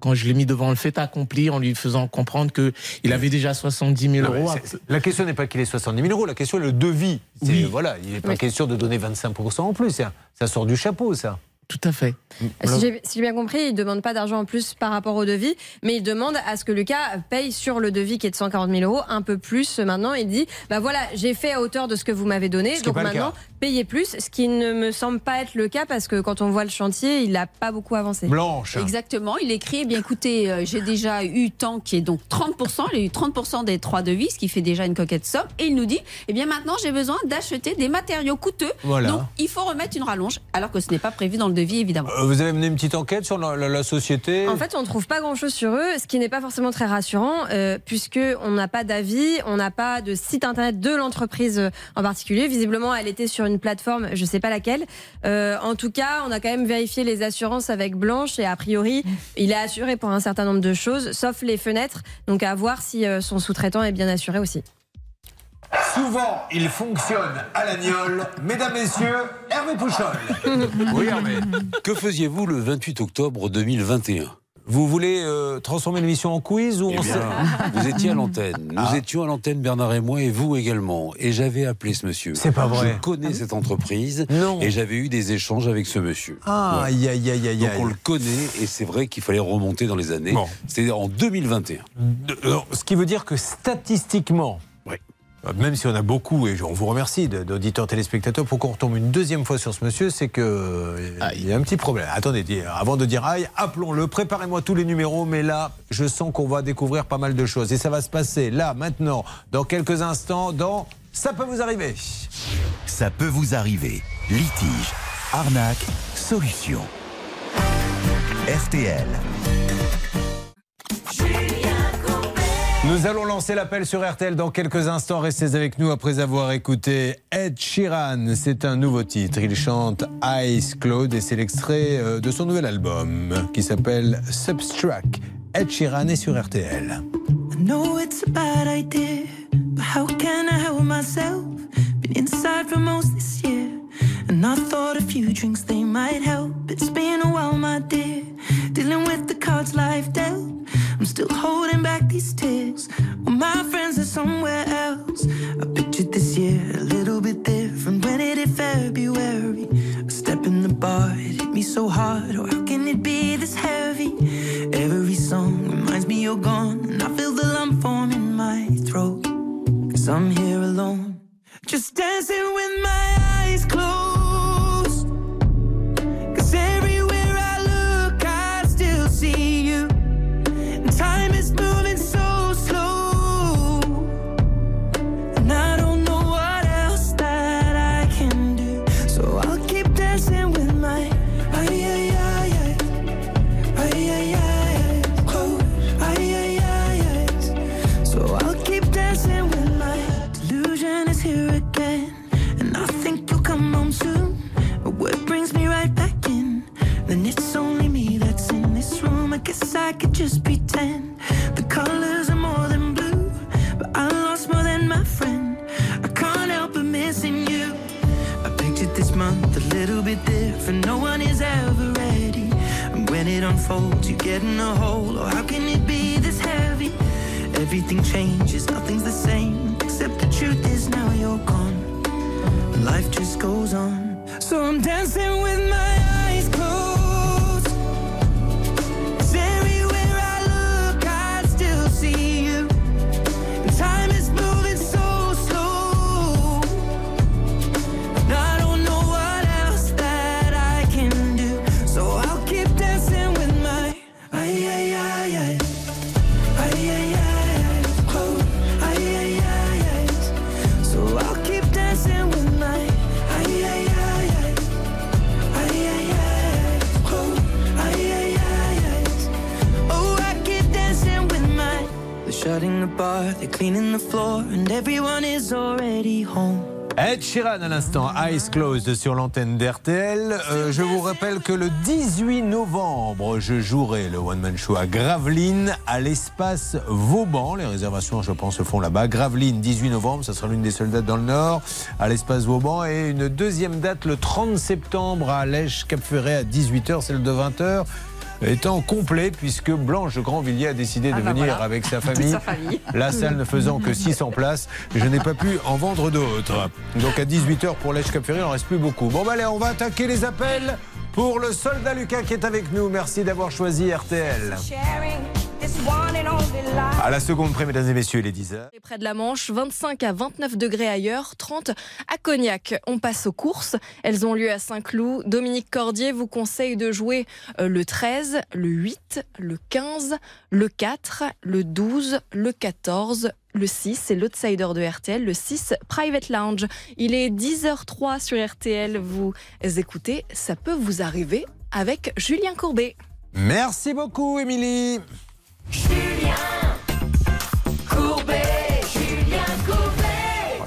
quand je l'ai mis devant le fait accompli en lui faisant comprendre qu'il avait déjà 70 000 Non, mais euros. La question n'est pas qu'il ait 70 000 euros, la question est le devis. Oui. Voilà, il n'est pas Oui. question de donner 25% en plus. Ça, ça sort du chapeau, ça. Tout à fait. Si j'ai si j'ai bien compris, il ne demande pas d'argent en plus par rapport au devis, mais il demande à ce que Lucas paye sur le devis qui est de 140 000 euros un peu plus maintenant. Il dit bah voilà, j'ai fait à hauteur de ce que vous m'avez donné, Ce donc maintenant payez plus, ce qui ne me semble pas être le cas parce que quand on voit le chantier, il n'a pas beaucoup avancé. Blanche. Exactement. Il écrit, eh bien écoutez, euh, j'ai déjà eu tant qui est donc 30%, il a eu 30% des trois devis, ce qui fait déjà une coquette somme. Et il nous dit, eh bien maintenant j'ai besoin d'acheter des matériaux coûteux. Voilà. Donc il faut remettre une rallonge, alors que ce n'est pas prévu dans le devis évidemment. Euh, vous avez mené une petite enquête sur la, la- la société? En fait, on ne trouve pas grand-chose sur eux, ce qui n'est pas forcément très rassurant, euh, puisque on n'a pas d'avis, on n'a pas de site internet de l'entreprise en particulier. Visiblement, elle était sur une plateforme, je ne sais pas laquelle. Euh, en tout cas, on a quand même vérifié les assurances avec Blanche et a priori, il est assuré pour un certain nombre de choses, sauf les fenêtres. Donc à voir si euh, son sous-traitant est bien assuré aussi. Souvent, il fonctionne à l'agnole. Mesdames, messieurs, Hervé Pouchol. oui, Hervé. Que faisiez-vous le 28 octobre 2021 Vous voulez euh, transformer l'émission en quiz ou Eh on bien, sait- vous étiez à l'antenne. Nous Ah. étions à l'antenne, Bernard et moi, et vous également. Et j'avais appelé ce monsieur. C'est pas vrai. Je connais cette entreprise. Non. Et j'avais eu des échanges avec ce monsieur. Ah, aïe, aïe, aïe, aïe, Donc on le connaît, et c'est vrai qu'il fallait remonter dans les années. Bon. C'était en 2021. De- euh, Ce qui veut dire que statistiquement, même si on a beaucoup, et on vous remercie d'auditeurs téléspectateurs, pour qu'on retombe une deuxième fois sur ce monsieur, c'est que euh, il y a un petit problème. Attendez, avant de dire aïe, appelons-le, préparez-moi tous les numéros, mais là, je sens qu'on va découvrir pas mal de choses. Et ça va se passer là, maintenant, dans quelques instants, dans Ça peut vous arriver. Ça peut vous arriver. Litige, arnaque, solution. RTL. Nous allons lancer l'appel sur RTL dans quelques instants. Restez avec nous après avoir écouté Ed Sheeran. C'est un nouveau titre. Il chante Ice Claude et c'est l'extrait euh, de son nouvel album qui s'appelle Substract. Ed Sheeran est sur RTL. Inside for most this year, and I thought a few drinks they might help. It's been a while, my dear, dealing with the cards life dealt. I'm still holding back these tears. Well, my friends are somewhere else. I pictured this À l'instant, Eyes Closed sur l'antenne d'RTL. Euh, je vous rappelle que le 18 novembre, je jouerai le One Man Show à Gravelines, à l'espace Vauban. Les réservations, je pense, se font là-bas. Gravelines, 18 novembre, ça sera l'une des seules dates dans le Nord, à l'espace Vauban. Et une deuxième date le 30 septembre à Lèche Cap Ferret à 18h, celle de 20h étant complet puisque Blanche de Grandvilliers a décidé de Ah bah venir voilà. avec sa (laughs) famille. sa famille. La salle ne faisant que 600 places, je n'ai pas pu en vendre d'autres. Donc à 18h pour l'Èche Cap Ferré, il en reste plus beaucoup. Bon bah allez, on va attaquer les appels pour le soldat Lucas qui est avec nous. Merci d'avoir choisi RTL. À la seconde près, mesdames et messieurs, il est 10h. Et Près de la Manche, 25 à 29 degrés ailleurs, 30 à Cognac. On passe aux courses. Elles ont lieu à Saint-Cloud. Dominique Cordier vous conseille de jouer euh, le 13, le 8, le 15, le 4, le 12, le 14, le 6, c'est l'outsider de RTL, le 6, Private Lounge. Il est 10h03 sur RTL. Vous écoutez, ça peut vous arriver avec Julien Courbet. Merci beaucoup, Émilie. Courbet,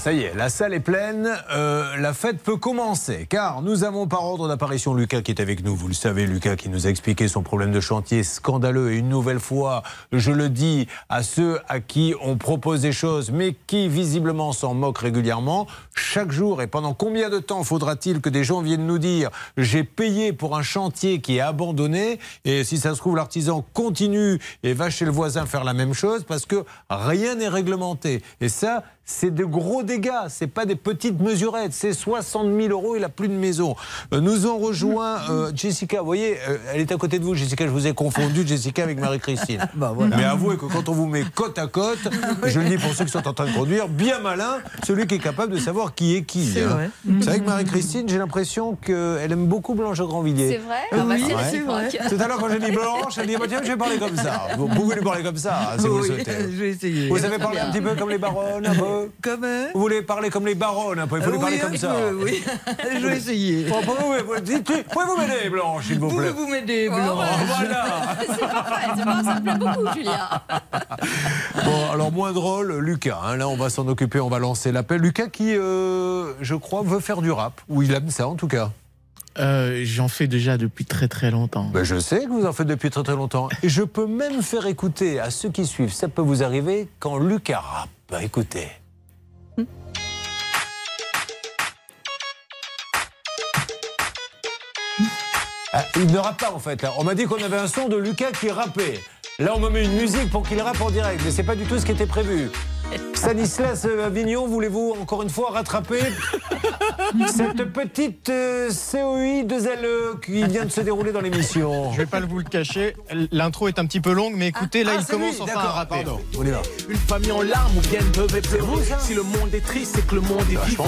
Ça y est, la salle est pleine, euh, la fête peut commencer, car nous avons par ordre d'apparition Lucas qui est avec nous. Vous le savez, Lucas qui nous a expliqué son problème de chantier scandaleux. Et une nouvelle fois, je le dis à ceux à qui on propose des choses, mais qui visiblement s'en moquent régulièrement, chaque jour et pendant combien de temps faudra-t-il que des gens viennent nous dire j'ai payé pour un chantier qui est abandonné et si ça se trouve l'artisan continue et va chez le voisin faire la même chose parce que rien n'est réglementé. Et ça, c'est de gros dégâts, c'est pas des petites mesurettes, c'est 60 000 euros, il a plus de maison. Euh, Nous ont rejoint euh, Jessica, vous voyez, euh, elle est à côté de vous, Jessica, je vous ai confondu, Jessica, avec Marie-Christine. (laughs) Mais avouez que quand on vous met côte à côte, (laughs) je le dis pour ceux qui sont en train de conduire, bien malin, celui qui est capable de savoir qui est qui. C'est hein. vrai. Vous savez que Marie-Christine, j'ai l'impression qu'elle aime beaucoup Blanche de Grandvilliers. C'est vrai? Ah bah, c'est Ouais. réciproque. Tout à l'heure, quand j'ai dit Blanche, elle dit bah, tiens, je vais parler comme ça. Vous pouvez lui parler comme ça, hein, si vous le Oui, souhaitez. (laughs) je vais essayer. Vous savez parler un petit peu comme les baronnes, un peu Comment Vous voulez parler comme les baronnes, peu Il faut Oui, parler comme ça. peu, oui. (laughs) Je vais essayer. Pouvez-vous m'aider, Blanche, s'il vous plaît Pouvez-vous m'aider, Oh, Blanche voilà. C'est (laughs) parfait, c'est pas- ça me plaît beaucoup, Julien. (laughs) Bon, alors moins drôle, Lucas. hein, là, on va s'en occuper, on va lancer l'appel. Lucas qui, euh, je crois, veut faire du rap. Ou il aime ça, en tout cas. Euh, J'en fais déjà depuis très très longtemps. Ben, je sais que vous en faites depuis très très longtemps. Et je peux même faire écouter à ceux qui suivent, ça peut vous arriver, quand Lucas rappe. Écoutez. Il ne rappe pas en fait. là. On m'a dit qu'on avait un son de Lucas qui rappait. Là, on me met une musique pour qu'il rappe en direct, mais c'est pas du tout ce qui était prévu. (laughs) Stanislas Avignon, voulez-vous encore une fois rattraper (laughs) cette petite euh, COI de LE qui vient de se dérouler dans l'émission? Je vais pas vous le cacher, l'intro est un petit peu longue, mais écoutez, là Ah, il commence lui, enfin à rapper. pardon. On y va. Une famille en larmes ou bien une veuve. Si le monde est triste, c'est que le monde est vivant.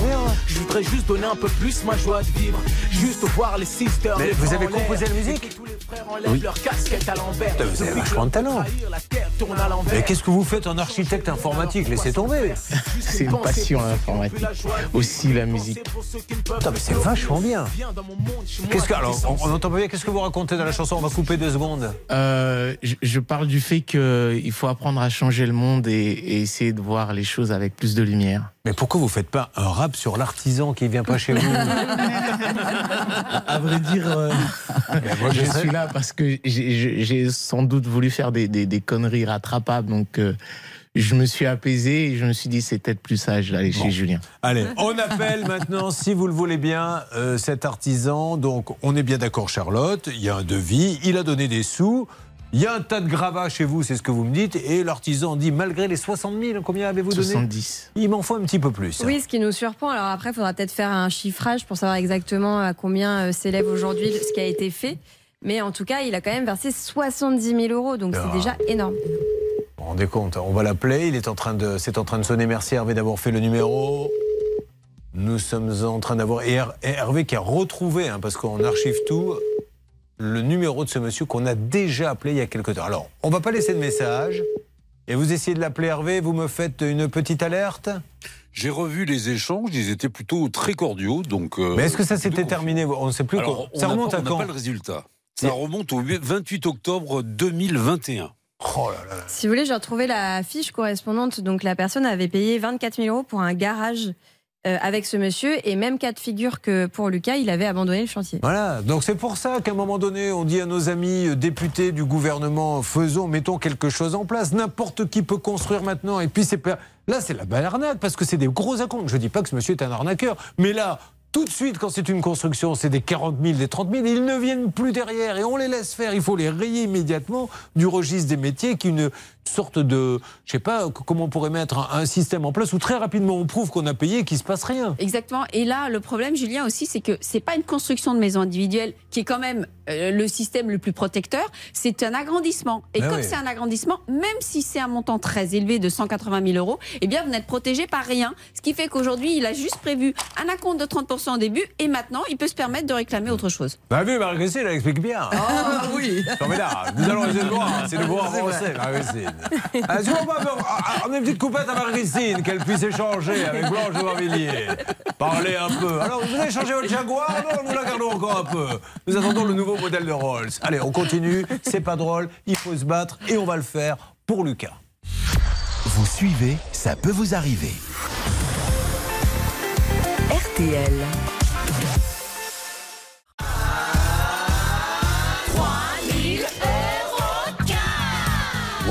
Je voudrais juste donner un peu plus ma joie de vivre. Juste voir les sisters. Mais les vous avez composé la musique? Oui. leur casquette à l'envers. Putain, Vous avez vachement de le talent. Mais qu'est-ce que vous faites en architecte informatique Laissez tomber. C'est une passion informatique. Aussi la musique. Putain, mais c'est vachement bien. Qu'est-ce que alors on, on entend pas bien Qu'est-ce que vous racontez dans la chanson On va couper deux secondes. Euh, je, je parle du fait qu'il faut apprendre à changer le monde et, et essayer de voir les choses avec plus de lumière. Mais pourquoi vous faites pas un rap sur l'artisan qui vient pas chez vous (laughs) À vrai dire, euh, moi, je suis là parce que j'ai- sans doute voulu faire des, des- des conneries rattrapables. Donc, euh, je me suis apaisé et je me suis dit c'est peut-être plus sage d'aller chez Julien. Allez, on appelle maintenant, si vous le voulez bien, euh, cet artisan. Donc, on est bien d'accord, Charlotte. Il y a un devis. Il a donné des sous. Il y a un tas de gravats chez vous, c'est ce que vous me dites. Et l'artisan dit, malgré les 60 000, combien avez-vous donné 70. Il m'en faut un petit peu plus. Oui, ce qui nous surprend. Alors après, il faudra peut-être faire un chiffrage pour savoir exactement à combien euh, s'élève aujourd'hui ce qui a été fait. Mais en tout cas, il a quand même versé 70 000 euros, donc Ah. c'est déjà énorme. Vous vous rendez compte, on va l'appeler. Il est en train de, c'est en train de sonner. Merci Hervé d'avoir fait le numéro. Nous sommes en train d'avoir et Hervé qui a retrouvé, hein, parce qu'on archive tout, le numéro de ce monsieur qu'on a déjà appelé il y a quelque temps. Alors, on va pas laisser de message. Et vous essayez de l'appeler Hervé, vous me faites une petite alerte? J'ai revu les échanges, ils étaient plutôt très cordiaux. Donc, euh, Mais est-ce que ça s'était terminé? On ne sait plus. Alors, on ça remonte pas- à on n'a quand pas le résultat. Ça remonte au 28 octobre 2021. Oh là là. Si vous voulez, j'ai retrouvé la fiche correspondante. Donc la personne avait payé 24 000 euros pour un garage euh, avec ce monsieur et même cas de figure que pour Lucas, il avait abandonné le chantier. Voilà, donc c'est pour ça qu'à un moment donné, on dit à nos amis euh, députés du gouvernement, faisons, mettons quelque chose en place. N'importe qui peut construire maintenant. Et puis c'est là, c'est la belle arnaque parce que c'est des gros accomptes. Je dis pas que ce monsieur est un arnaqueur, mais là. Tout de suite, quand c'est une construction, c'est des 40 000, des 30 000, ils ne viennent plus derrière et on les laisse faire. Il faut les rayer immédiatement du registre des métiers qui une sorte de, je sais pas, comment on pourrait mettre un, un système en place où très rapidement on prouve qu'on a payé et qu'il se passe rien. Exactement. Et là, le problème, Julien, aussi, c'est que c'est pas une construction de maison individuelle qui est quand même euh, le système le plus protecteur. C'est un agrandissement. Et Ah comme oui. c'est un agrandissement, même si c'est un montant très élevé de 180 000 euros, eh bien, vous n'êtes protégé par rien. Ce qui fait qu'aujourd'hui, il a juste prévu un acompte de 30% au début et maintenant, il peut se permettre de réclamer autre chose. Bah vu, Marie-Christine, elle explique bien. Ah oui. Non mais là, nous allons essayer de voir, hein, c'est le beau avancé, Marie-Christine. Ah, (laughs) Est-ce qu'on va faire une petite coupette à Marie-Christine, qu'elle puisse échanger avec Blanche de Grandvilliers Parler un peu. Alors, vous avez changé votre Jaguar? Non, nous la gardons encore un peu. Nous attendons le nouveau modèle de Rolls. Allez, on continue, c'est pas drôle, il faut se battre et on va le faire pour Lucas. Vous suivez, ça peut vous arriver. RTL.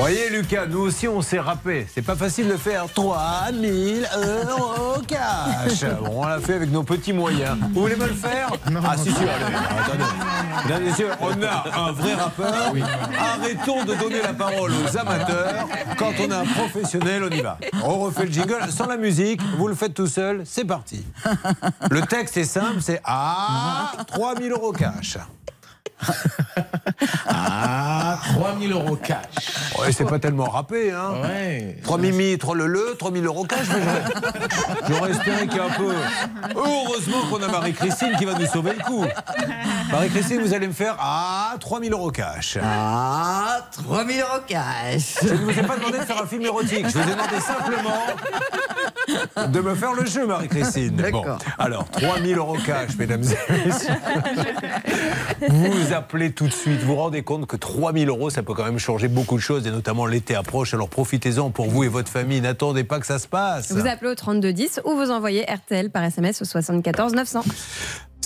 Voyez Lucas, nous aussi on s'est râpé. C'est pas facile de faire 3000 euros cash. Bon, (laughs) on l'a fait avec nos petits moyens. Vous voulez me le faire Ah si, si, allez, attendez. On a un vrai rappeur. Arrêtons de donner la parole aux amateurs. Quand on a un professionnel, on y va. On refait le jingle sans la musique. Vous le faites tout seul. C'est parti. Le texte est simple, c'est Ah 3000 euros cash. (laughs) Ah, 3000 euros cash. Ouais, c'est pas tellement râpé, hein. Ouais. 3 mimi, 3 le le, 3000 euros cash. mais j'aurais- J'aurais espéré qu'il y ait un peu. Heureusement qu'on a Marie-Christine qui va nous sauver le coup. Marie-Christine, vous allez me faire Ah, 3000 euros cash. Ah, 3000 euros cash. Je ne vous ai pas demandé de faire un film érotique. Je vous ai demandé simplement de me faire le jeu, Marie-Christine. Bon, alors, 3000 euros cash, mesdames et messieurs. Vous appelez tout de suite. Vous vous rendez compte que 3000 euros, ça peut quand même changer beaucoup de choses, et notamment l'été approche. Alors profitez-en pour vous et votre famille. N'attendez pas que ça se passe. Vous appelez au 3210 ou vous envoyez RTL par SMS au 74 900.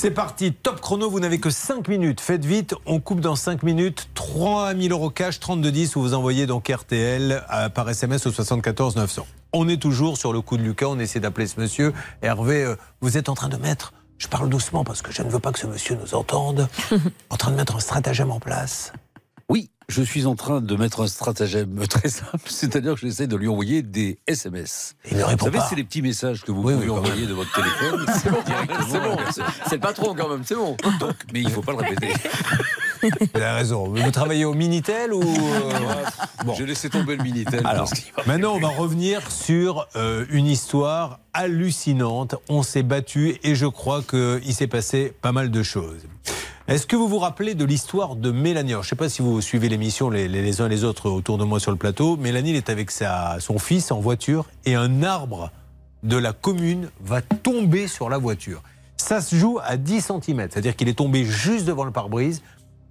C'est parti, top chrono, vous n'avez que 5 minutes. Faites vite, on coupe dans 5 minutes. 3000 euros cash, 3210, où vous envoyez donc RTL euh, par SMS au 74 900. On est toujours sur le coup de Lucas, on essaie d'appeler ce monsieur. Hervé, euh, vous êtes en train de mettre, je parle doucement parce que je ne veux pas que ce monsieur nous entende, (laughs) en train de mettre un stratagème en place. Oui, je suis en train de mettre un stratagème (laughs) très simple, c'est-à-dire que j'essaie de lui envoyer des SMS. Il ne répond Vous savez, pas. c'est les petits messages que vous Oui, pouvez oui, envoyer même. de votre téléphone. (laughs) C'est bon, c'est bon. C'est le patron quand même, c'est bon. Donc, mais il ne faut pas le répéter. (laughs) Vous avez raison. Vous travaillez au Minitel ou. euh, (laughs) Bon. J'ai laissé tomber le Minitel. Alors, maintenant, on va revenir sur euh, une histoire hallucinante. On s'est battu et je crois qu'il s'est passé pas mal de choses. Est-ce que vous vous rappelez de l'histoire de Mélanie? Alors, Je ne sais pas si vous suivez l'émission les, les- les uns et les autres autour de moi sur le plateau. Mélanie elle est avec sa, son fils en voiture et un arbre de la commune va tomber sur la voiture. Ça se joue à 10 cm, c'est-à-dire qu'il est tombé juste devant le pare-brise.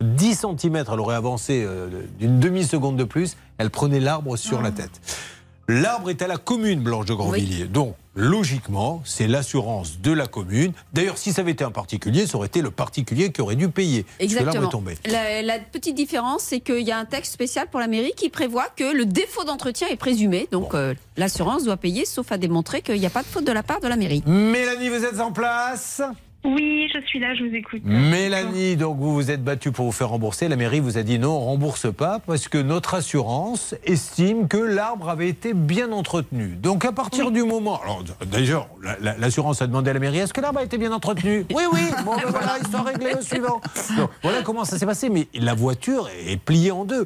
10 cm, elle aurait avancé euh, d'une demi-seconde de plus, elle prenait l'arbre sur la tête. L'arbre est à la commune Blanche de Grandvilliers. Donc, logiquement, c'est l'assurance de la commune. D'ailleurs, si ça avait été un particulier, ça aurait été le particulier qui aurait dû payer. Exactement. est tombé. La, la petite différence, c'est qu'il y a un texte spécial pour la mairie qui prévoit que le défaut d'entretien est présumé. Donc euh, l'assurance doit payer, sauf à démontrer qu'il n'y a pas de faute de la part de la mairie. Mélanie, vous êtes en place? Oui, je suis là, je vous écoute. Mélanie, donc vous vous êtes battue pour vous faire rembourser. La mairie vous a dit non, on rembourse pas parce que notre assurance estime que l'arbre avait été bien entretenu. Donc à partir du moment, alors d'ailleurs, la- la- l'assurance a demandé à la mairie est-ce que l'arbre a été bien entretenu? Oui, oui. (laughs) Bon, ben voilà, histoire réglée au suivant. Donc, voilà comment ça s'est passé. Mais la voiture est pliée en deux.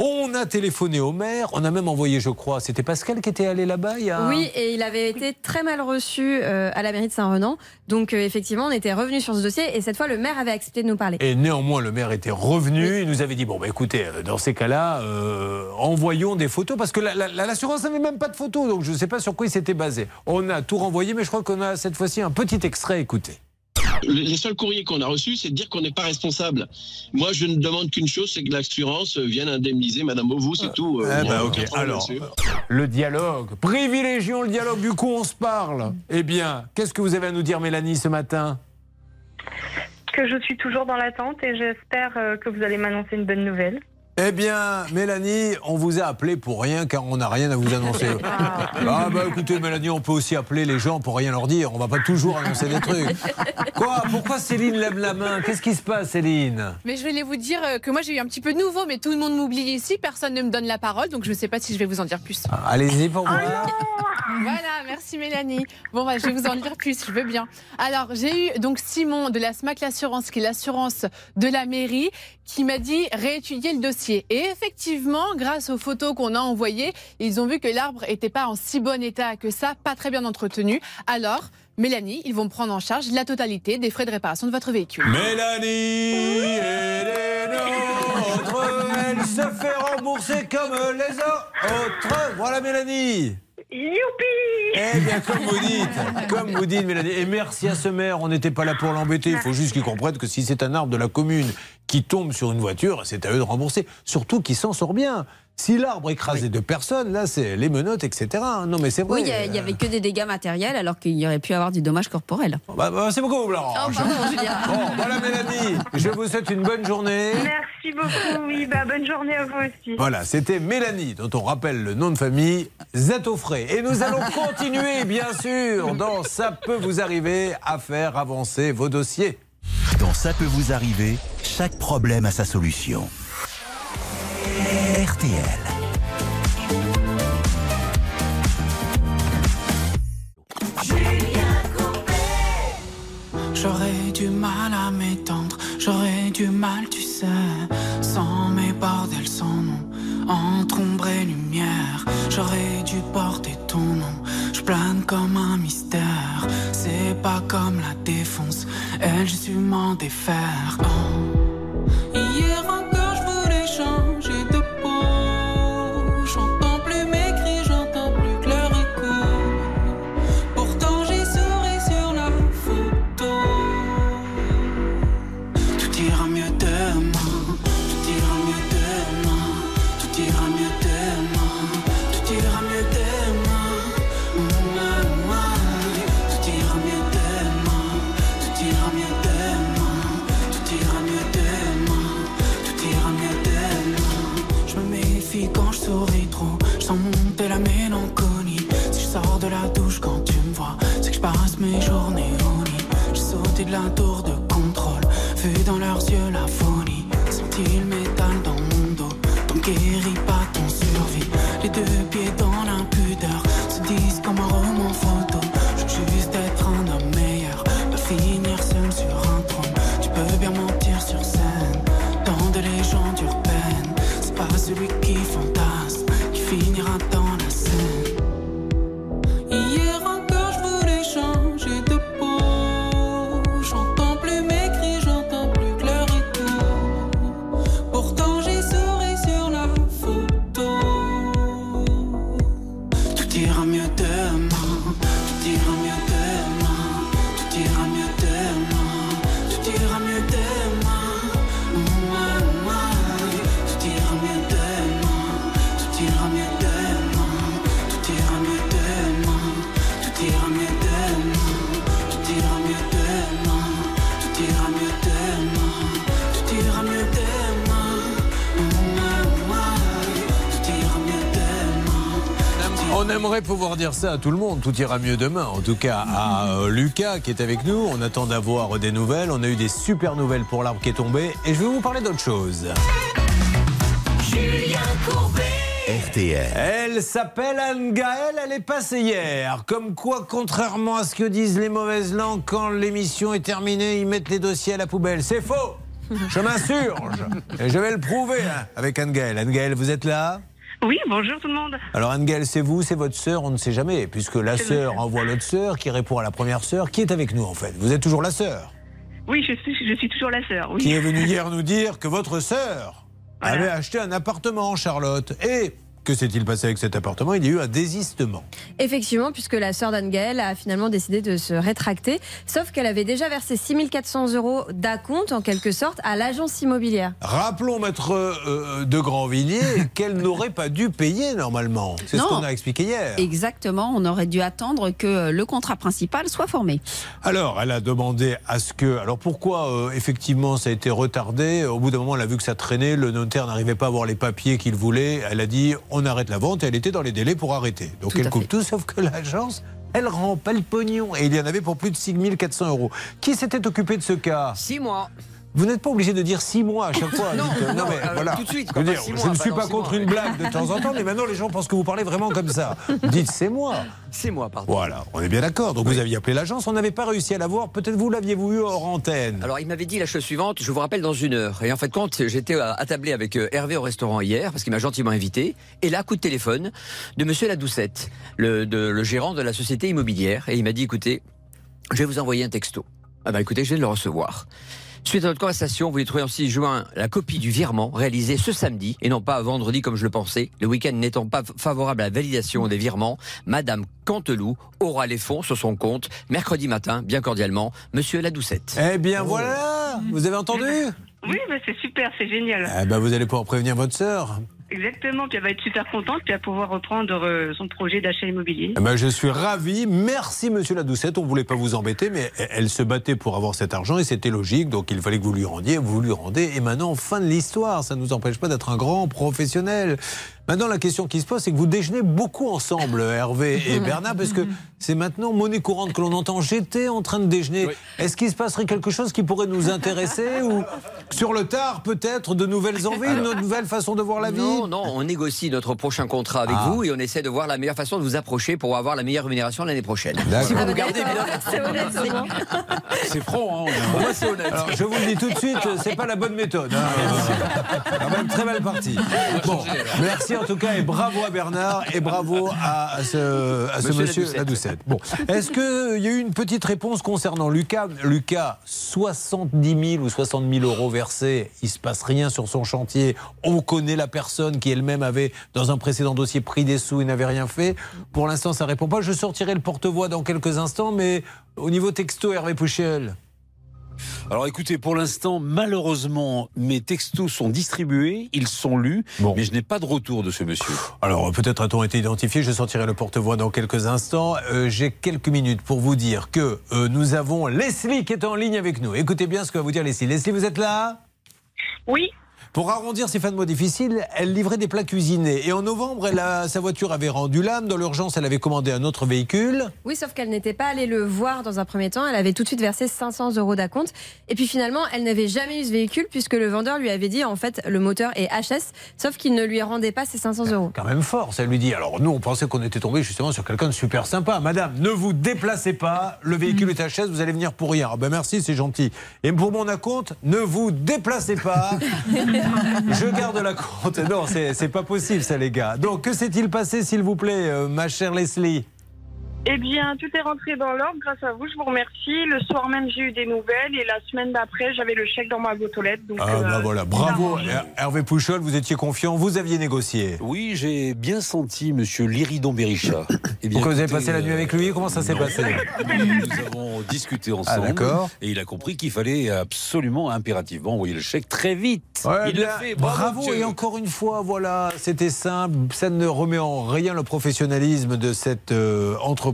On a téléphoné au maire, on a même envoyé, je crois, c'était Pascal qui était allé là-bas il y a... Oui, et il avait été très mal reçu euh, à la mairie de Saint-Renan. Donc euh, effectivement, on était revenu sur ce dossier et cette fois, le maire avait accepté de nous parler. Et néanmoins, le maire était revenu. Il nous avait dit bon, bah, écoutez, euh, dans ces cas-là, euh, envoyons des photos. Parce que la- la- la- l'assurance n'avait même pas de photos. Donc je ne sais pas sur quoi il s'était basé. On a tout renvoyé, mais je crois qu'on a cette fois-ci un petit extrait. Écoutez. Le- Les seuls courriers qu'on a reçus, c'est de dire qu'on n'est pas responsable. Moi, je ne demande qu'une chose, c'est que l'assurance vienne indemniser Madame Ovou, c'est tout. Euh, Eh ben, Alors, le dialogue. Privilégions le dialogue. Du coup, on se parle. Eh bien, qu'est-ce que vous avez à nous dire, Mélanie, ce matin? Que je suis toujours dans l'attente et j'espère euh, que vous allez m'annoncer une bonne nouvelle. Eh bien, Mélanie, on vous a appelé pour rien car on n'a rien à vous annoncer. (laughs) Ah bah écoutez, Mélanie, on peut aussi appeler les gens pour rien leur dire. On va pas toujours annoncer des trucs. Quoi? Pourquoi Céline lève la main? Qu'est-ce qui se passe, Céline? Mais je voulais vous dire euh, que moi j'ai eu un petit peu de nouveau, mais tout le monde m'oublie ici, personne ne me donne la parole, donc je ne sais pas si je vais vous en dire plus. Allez-y pour moi. Voilà, merci Mélanie. Bon, bah, je vais vous en dire plus, je veux bien. Alors, j'ai eu donc Simon de la SMAC L'Assurance, qui est l'assurance de la mairie, qui m'a dit réétudier le dossier. Et effectivement, grâce aux photos qu'on a envoyées, ils ont vu que l'arbre n'était pas en si bon état que ça, pas très bien entretenu. Alors, Mélanie, ils vont prendre en charge la totalité des frais de réparation de votre véhicule. Mélanie, elle est nôtre, elle se fait rembourser comme les autres. Voilà Mélanie. Youpi Eh bien, comme vous dites, comme vous dites, Mélanie. Et merci à ce maire, on n'était pas là pour l'embêter. Il faut juste qu'il comprenne que si c'est un arbre de la commune qui tombe sur une voiture, c'est à eux de rembourser. Surtout qu'il s'en sort bien. Si l'arbre écrasait deux personnes, là, c'est les menottes, etc. Non, mais c'est vrai. Oui, il y a- il y avait que des dégâts matériels alors qu'il y aurait pu avoir du dommage corporel. Bah, bah, c'est beaucoup, Blanche. Oh, pardon, Julien. Bon, voilà, Mélanie. Je vous souhaite une bonne journée. Merci beaucoup. Oui, bah, bonne journée à vous aussi. Voilà, c'était Mélanie, dont on rappelle le nom de famille, Zatofré. Et nous allons (laughs) continuer, bien sûr, dans Ça peut vous arriver, à faire avancer vos dossiers. Dans Ça peut vous arriver, chaque problème a sa solution. RTL. J'aurais du mal à m'étendre, j'aurais du mal, tu sais, sans mes bordels, sans nom, entre ombre et lumière. J'aurais dû porter ton nom, je plane comme un mystère. C'est pas comme la défonce, elle, je suis m'en défaire. Oh. Aimerait pouvoir dire ça à tout le monde, tout ira mieux demain. En tout cas, à euh, Lucas qui est avec nous, on attend d'avoir des nouvelles. On a eu des super nouvelles pour l'arbre qui est tombé. Et je vais vous parler d'autre chose. Julien Courbet. RTL. Elle s'appelle Anne-Gaëlle, elle est passée hier. Comme quoi, contrairement à ce que disent les mauvaises langues, quand l'émission est terminée, ils mettent les dossiers à la poubelle. C'est faux Je m'insurge Et je vais le prouver hein, avec Anne-Gaëlle. Anne-Gaëlle, vous êtes là? Oui, bonjour tout le monde. Alors Anne-Gaëlle, c'est vous, c'est votre sœur, on ne sait jamais, puisque la sœur envoie l'autre sœur, qui répond à la première sœur, qui est avec nous en fait? Vous êtes toujours la sœur, Oui, je suis, je suis toujours la sœur. Oui. qui est venue hier nous dire que votre sœur avait acheté un appartement, Charlotte, et que s'est-il passé avec cet appartement? Il y a eu un désistement. Effectivement, puisque la sœur d'Anne-Gaëlle a finalement décidé de se rétracter, sauf qu'elle avait déjà versé 6400 euros d'acompte, en quelque sorte, à l'agence immobilière. Rappelons, maître euh, de Grandvilliers, (laughs) qu'elle n'aurait pas dû payer normalement. C'est ce qu'on a expliqué hier. Exactement, on aurait dû attendre que le contrat principal soit formé. Alors, elle a demandé à ce que. Alors, pourquoi euh, effectivement ça a été retardé? Au bout d'un moment, elle a vu que ça traînait, le notaire n'arrivait pas à avoir les papiers qu'il voulait. Elle a dit on arrête la vente et elle était dans les délais pour arrêter. Donc, Tout elle coupe fait. tout, sauf que l'agence. Elle rend pas le pognon. Et il y en avait pour plus de 6400 euros. Qui s'était occupé de ce cas? Six mois. Vous n'êtes pas obligé de dire six mois à chaque fois. (laughs) Non, Dites, euh, non, mais euh, voilà. tout de suite, Je, dire, ne suis pas contre mois. une blague de temps en temps, mais maintenant les gens pensent que vous parlez vraiment comme ça. (laughs) Dites c'est moi. Six mois, pardon. Voilà, on est bien d'accord. Donc vous aviez appelé l'agence, on n'avait pas réussi à l'avoir. Peut-être vous l'aviez-vous eu hors antenne. Alors, il m'avait dit la chose suivante, je vous rappelle dans une heure. Et en fait, quand j'étais euh, attablé avec Hervé au restaurant hier, parce qu'il m'a gentiment invité, et là, coup de téléphone de monsieur Ladoucette, le, de- le gérant de la société immobilière, et il m'a dit, écoutez, je vais vous envoyer un texto. Ah bah écoutez, je viens de le recevoir. Suite à notre conversation, vous lui trouvez aussi juin la copie du virement réalisé ce samedi et non pas vendredi comme je le pensais. Le week-end n'étant pas favorable à la validation des virements, Madame Canteloup aura les fonds sur son compte mercredi matin, bien cordialement, Monsieur Ladoucette. Eh bien voilà, vous avez entendu? Oui, mais c'est super, c'est génial. Eh ben, Vous allez pouvoir prévenir votre sœur. Exactement, puis elle va être super contente, puis elle va pouvoir reprendre euh, son projet d'achat immobilier. Eh ben, je suis ravi. Merci, monsieur Ladoucette. On ne voulait pas vous embêter, mais elle- elle se battait pour avoir cet argent et c'était logique. Donc il fallait que vous lui rendiez. Vous lui rendez. Et maintenant, fin de l'histoire. Ça ne nous empêche pas d'être un grand professionnel. Maintenant, la question qui se pose, c'est que vous déjeunez beaucoup ensemble, (laughs) Hervé et Bernard, parce que c'est maintenant monnaie courante que l'on entend. J'étais en train de déjeuner. Est-ce qu'il se passerait quelque chose qui pourrait nous intéresser ou sur le tard, peut-être, de nouvelles envies, une nouvelle façon de voir la vie Non, non, on négocie notre prochain contrat avec Ah. vous et on essaie de voir la meilleure façon de vous approcher pour avoir la meilleure rémunération l'année prochaine. D'accord. Si vous Ah nous gardez, d'accord. évidemment. C'est honnête, c'est bon. (laughs) C'est franc, hein. Pour moi, c'est honnête. Alors, je vous le dis tout de suite, c'est pas la bonne méthode. hein. Quand même très mal parti. Bon, merci en tout cas et bravo à Bernard et bravo à ce, à ce Monsieur monsieur Ladoucette. Bon, est-ce qu'il y a eu une petite réponse concernant Lucas? Lucas, 70 000 ou 60 000 euros versés, il se passe rien sur son chantier. On connaît la personne qui elle-même avait dans un précédent dossier pris des sous et n'avait rien fait. Pour l'instant, ça répond pas. Je sortirai le porte-voix dans quelques instants, mais au niveau texto, Hervé Pouchel. Alors écoutez, pour l'instant, malheureusement, mes textos sont distribués, ils sont lus, mais je n'ai pas de retour de ce monsieur. Alors peut-être a-t-on été identifié, je sortirai le porte-voix dans quelques instants. Euh, J'ai quelques minutes pour vous dire que euh, nous avons Leslie qui est en ligne avec nous. Écoutez bien ce que va vous dire Leslie. Leslie, vous êtes là? Oui. Pour arrondir ses fins de mois difficiles, elle livrait des plats cuisinés. Et en novembre, elle a- sa voiture avait rendu l'âme. Dans l'urgence, elle avait commandé un autre véhicule. Oui, sauf qu'elle n'était pas allée le voir dans un premier temps. Elle avait tout de suite versé 500 euros d'acompte. Et puis finalement, elle n'avait jamais eu ce véhicule puisque le vendeur lui avait dit en fait le moteur est HS, sauf qu'il ne lui rendait pas ses 500 euros. Quand même fort, ça lui dit. Alors nous, on pensait qu'on était tombé justement sur quelqu'un de super sympa. Madame, ne vous déplacez pas. Le véhicule est chaise, vous allez venir pour rien. Ah ben merci, c'est gentil. Et pour mon acompte, ne vous déplacez pas. (laughs) Je garde la compte. Non, c'est pas possible, ça, les gars. Donc, que s'est-il passé, s'il vous plaît, euh, ma chère Leslie? Eh bien, tout est rentré dans l'ordre grâce à vous, je vous remercie. Le soir même, j'ai eu des nouvelles et la semaine d'après, j'avais le chèque dans ma boîte aux lettres. Donc, Ah, euh, bah voilà, bravo. Her- Hervé Pouchol, vous étiez confiant, vous aviez négocié. Oui, j'ai bien senti monsieur Liridon Berisha. (coughs) Eh Pourquoi vous avez passé la nuit avec lui? Comment ça s'est non. passé? Nous avons discuté ensemble. Ah, d'accord. Et il a compris qu'il fallait absolument, impérativement envoyer le chèque très vite. Ouais, il l'a fait. Bravo, et encore une fois, voilà, c'était simple. Ça ne remet en rien le professionnalisme de cette euh, entreprise.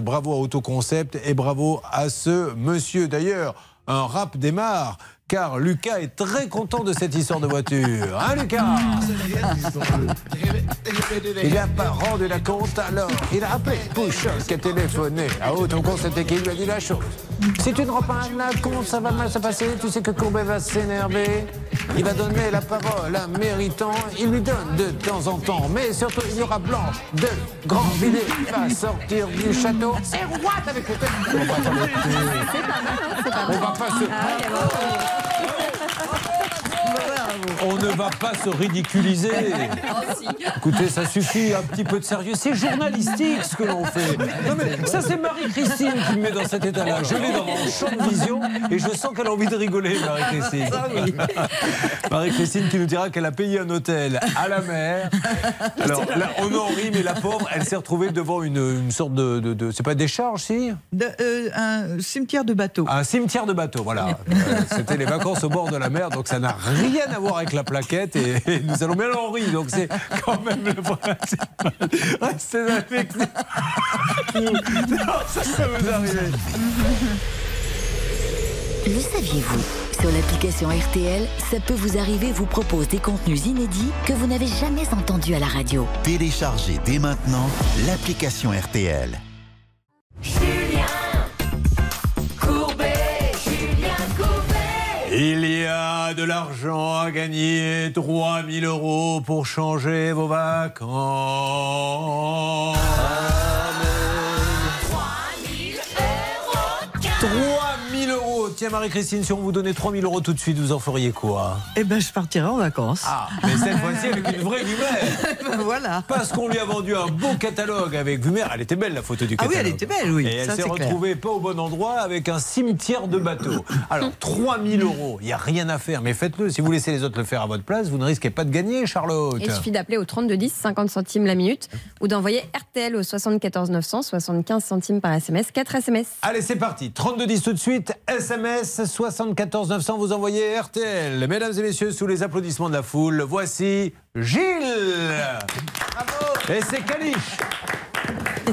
Bravo à Autoconcept et bravo à ce monsieur. D'ailleurs, un rap démarre. Car Lucas est très content de cette histoire de voiture. Hein, Lucas Il n'a pas rendu la compte, alors il a appelé Pouchol qui a téléphoné à Autoconcept et qui lui a dit la chose. Si tu ne rends pas la compte, ça va mal se passer. Tu sais que Courbet va s'énerver. Il va donner la parole à Méritant. Il lui donne de temps en temps. Mais surtout, il y aura Blanche de Grandvilliers qui va sortir du château. C'est what avec le On va s'arrêter. On va pas se... On ne va pas se ridiculiser. Écoutez, ça suffit, un petit peu de sérieux. C'est journalistique ce que l'on fait. Non, mais ça, c'est Marie-Christine qui me met dans cet état-là. Je l'ai dans mon champ de vision et je sens qu'elle a envie de rigoler, Marie-Christine. Marie-Christine qui nous dira qu'elle a payé un hôtel à la mer. Alors là, on en rit, mais la pauvre, elle s'est retrouvée devant une, une sorte de. de, de- c'est pas des charges, si? De- euh, un cimetière de bateau. Un cimetière de bateau, voilà. Euh, C'était les vacances au bord de la mer, donc ça n'a rien à voir avec la plaquette et, et nous allons bien en rire, donc c'est quand même le principal. Restez avec nous. Non, ça, ça vous arriver. Le saviez-vous? Sur l'application RTL, ça peut vous arriver vous propose des contenus inédits que vous n'avez jamais entendus à la radio. Téléchargez dès maintenant l'application RTL. Il y a de l'argent à gagner, 3000 euros pour changer vos vacances. 3000 Tiens Marie-Christine, si on vous donnait 3000 euros tout de suite, vous en feriez quoi Eh ben, je partirai en vacances. Ah, mais cette (laughs) fois-ci avec une vraie Vumer Ben voilà. Parce qu'on lui a vendu un beau catalogue avec Vumer. Elle était belle la photo du Ah oui, catalogue. elle était belle, oui. Et elle s'est clair. retrouvée pas au bon endroit avec un cimetière de bateaux. Alors 3000 euros, il n'y a rien à faire, mais faites-le. Si vous laissez les autres le faire à votre place, vous ne risquez pas de gagner, Charlotte. Il suffit d'appeler au 3210, 50 centimes la minute, ou d'envoyer RTL au 74 900, 75 centimes par SMS, 4 SMS. Allez, c'est parti. 3210 tout de suite. SMS 74 900. Vous envoyez RTL. Mesdames et messieurs, sous les applaudissements de la foule, voici Gilles. Et c'est Caliche.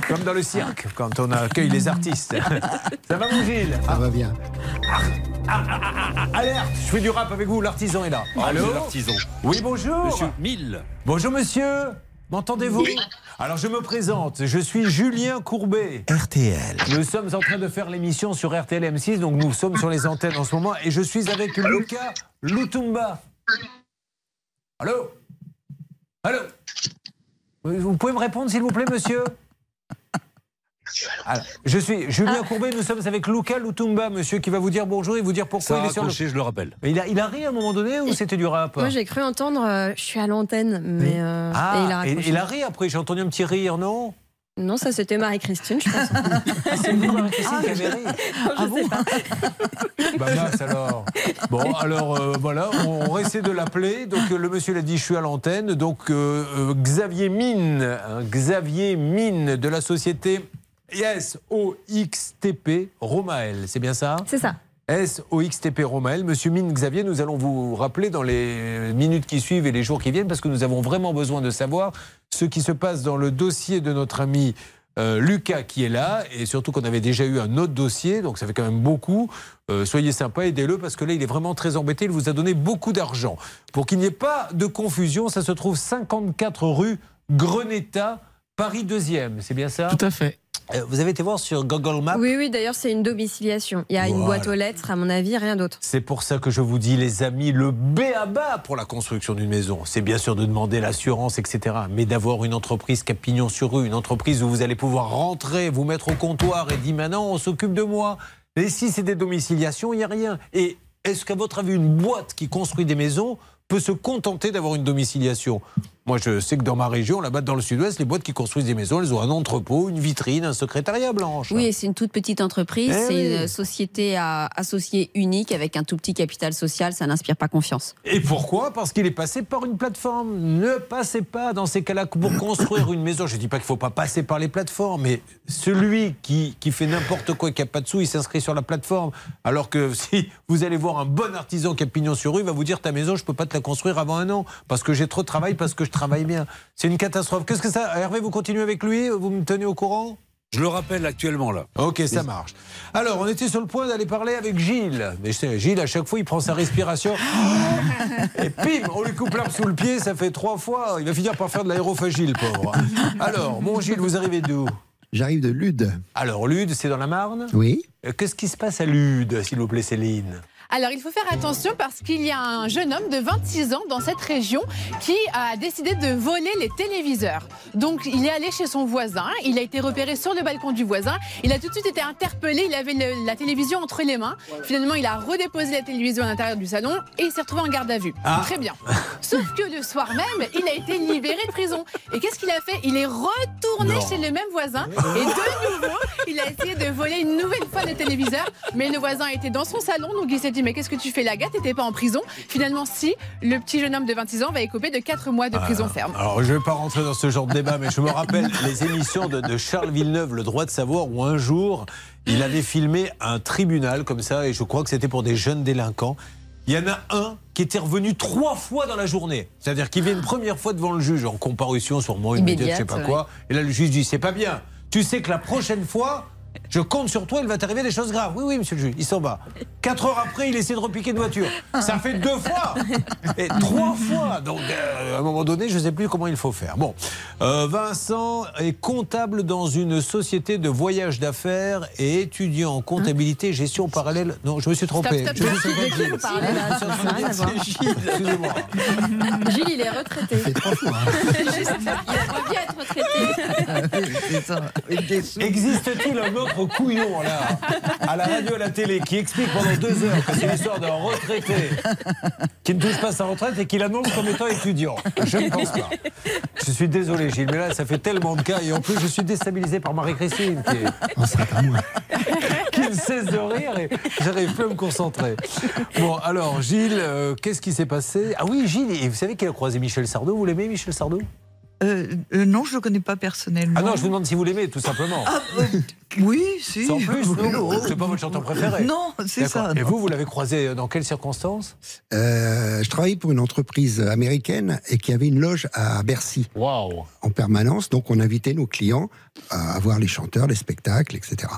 Comme dans le cirque, quand on accueille les artistes. (laughs) Ça va, mon Gilles Ça va bien. Alerte, je fais du rap avec vous, l'artisan est là. Allô l'artisan. Oui, bonjour. Monsieur Mille. Bonjour, monsieur. M'entendez-vous Alors, je me présente. Je suis Julien Courbet. RTL. Nous sommes en train de faire l'émission sur RTL M6, donc nous sommes sur les antennes en ce moment, et je suis avec Luca Lutumba. Allô? Allô? Vous pouvez me répondre, s'il vous plaît, monsieur? Alors, je suis Julien Courbet, nous sommes avec Luca Lutumba, monsieur, qui va vous dire bonjour et vous dire pourquoi Ça il est sur le... je le rappelle. Il a, il a ri à un moment donné ou c'était du rap Moi, j'ai cru entendre, euh, je suis à l'antenne, mais. euh, et il a Ah, et, il a ri après, j'ai entendu un petit rire, non Non, ça c'était Marie-Christine, je pense. (laughs) C'est vous, Marie-Christine, qui avez ri je sais pas. (laughs) Bah mince alors. Bon alors euh, voilà, on, on essaie de l'appeler. Donc le monsieur l'a dit, je suis à l'antenne. Donc euh, euh, Xavier Mine, hein, Xavier Mine de la société SOXTP Romael, c'est bien ça? C'est ça. SOXTP Romael. Monsieur Mine Xavier, nous allons vous rappeler dans les minutes qui suivent et les jours qui viennent parce que nous avons vraiment besoin de savoir ce qui se passe dans le dossier de notre ami euh, Lucas qui est là et surtout qu'on avait déjà eu un autre dossier, donc ça fait quand même beaucoup. Euh, soyez sympa, aidez-le parce que là il est vraiment très embêté. Il vous a donné beaucoup d'argent. Pour qu'il n'y ait pas de confusion, ça se trouve 54 rue Greneta, Paris 2e. C'est bien ça? Tout à fait. Euh, Vous avez été voir sur Google Maps Oui, oui, d'ailleurs, c'est une domiciliation. Il y a une boîte aux lettres, à mon avis, rien d'autre. C'est pour ça que je vous dis, les amis, le B à bas pour la construction d'une maison, c'est bien sûr de demander l'assurance, etc. Mais d'avoir une entreprise qui a pignon sur rue, une entreprise où vous allez pouvoir rentrer, vous mettre au comptoir et dire maintenant on s'occupe de moi. Et si c'est des domiciliations, il n'y a rien. Et est-ce qu'à votre avis, une boîte qui construit des maisons peut se contenter d'avoir une domiciliation? Moi, je sais que dans ma région, là-bas dans le sud-ouest, les boîtes qui construisent des maisons, elles ont un entrepôt, une vitrine, un secrétariat blanche. Oui, et c'est une toute petite entreprise, Eh c'est oui. une société à associée unique avec un tout petit capital social, ça n'inspire pas confiance. Et pourquoi? Parce qu'il est passé par une plateforme. Ne passez pas dans ces cas-là pour construire une maison. Je ne dis pas qu'il ne faut pas passer par les plateformes, mais celui qui, qui fait n'importe quoi et qui n'a pas de sous, il s'inscrit sur la plateforme. Alors que (laughs) si vous allez voir un bon artisan qui a pignon sur rue, il va vous dire ta maison, je ne peux pas te la construire avant un an parce que j'ai trop de travail, parce que je travaille bien. C'est une catastrophe. Qu'est-ce que ça Hervé, vous continuez avec lui? Vous me tenez au courant? Je le rappelle actuellement là. Ok, ça marche. Alors, on était sur le point d'aller parler avec Gilles. Mais je sais, Gilles, à chaque fois, il prend sa respiration. (laughs) Et pim, on lui coupe l'arbre sous le pied, ça fait trois fois. Il va finir par faire de l'aérophagie, le pauvre. Alors, mon Gilles, vous arrivez d'où? J'arrive de Lude. Alors, Lude, c'est dans la Marne? Oui. Euh, Qu'est-ce qui se passe à Lude, s'il vous plaît, Céline? Alors, il faut faire attention parce qu'il y a un jeune homme de 26 ans dans cette région qui a décidé de voler les téléviseurs. Donc, il est allé chez son voisin, il a été repéré sur le balcon du voisin, il a tout de suite été interpellé, il avait le- la télévision entre les mains. Finalement, il a redéposé la télévision à l'intérieur du salon et il s'est retrouvé en garde à vue. Ah. Très bien. Sauf que le soir même, il a été libéré de prison. Et qu'est-ce qu'il a fait? Il est retourné Non. chez le même voisin et de nouveau, il a essayé de voler une nouvelle fois le téléviseur. Mais le voisin était dans son salon, donc il s'est dit Mais qu'est-ce que tu fais là, gars T'étais pas en prison Finalement, si, le petit jeune homme de 26 ans va écoper de 4 mois de prison ferme. Alors, je ne vais pas rentrer dans ce genre de débat, mais je me rappelle (laughs) les émissions de, de Charles Villeneuve, Le droit de savoir, où un jour, il avait filmé un tribunal comme ça, et je crois que c'était pour des jeunes délinquants. Il y en a un qui était revenu trois fois dans la journée. C'est-à-dire qu'il vient une première fois devant le juge en comparution, sûrement immédiate, je sais Immédiate, pas quoi. Et là, le juge dit C'est pas bien. Tu sais que la prochaine fois. Je compte sur toi, il va t'arriver des choses graves. Oui, oui, monsieur le juge, il s'en va. Quatre heures après, il essaie de repiquer une voiture. Ça fait deux fois et trois fois. Donc, euh, à un moment donné, je ne sais plus comment il faut faire. Bon, Euh, Vincent est comptable dans une société de voyage d'affaires et étudiant en comptabilité et gestion parallèle. Non, je me suis trompé. Stop, Je stop, me suis stop. rien à voir. Excusez-moi. Gilles, il est retraité. Juste, il bien être retraité. Existe-t-il un couillon là, à la radio, à la télé, qui explique pendant deux heures que c'est l'histoire d'un retraité qui ne touche pas sa retraite et qui l'annonce comme étant étudiant. Je ne pense pas. Je suis désolé, Gilles, mais là, ça fait tellement de cas et en plus, je suis déstabilisé par Marie-Christine qui, est- qui ne cesse de rire et j'arrive plus à me concentrer. Bon, alors, Gilles, euh, qu'est-ce qui s'est passé? Ah oui, Gilles, et vous savez qu'il a croisé Michel Sardou? Vous l'aimez, Michel Sardou? Euh, euh, non, je ne le connais pas personnellement. Ah non, je vous demande si vous l'aimez, tout simplement. Ah, euh, oui, si. Sans plus, non oui. C'est pas votre chanteur préféré Non, c'est ça. Et non. vous, vous l'avez croisé dans quelles circonstances Euh, je travaillais pour une entreprise américaine et qui avait une loge à Bercy en permanence. Donc on invitait nos clients à voir les chanteurs, les spectacles, etc.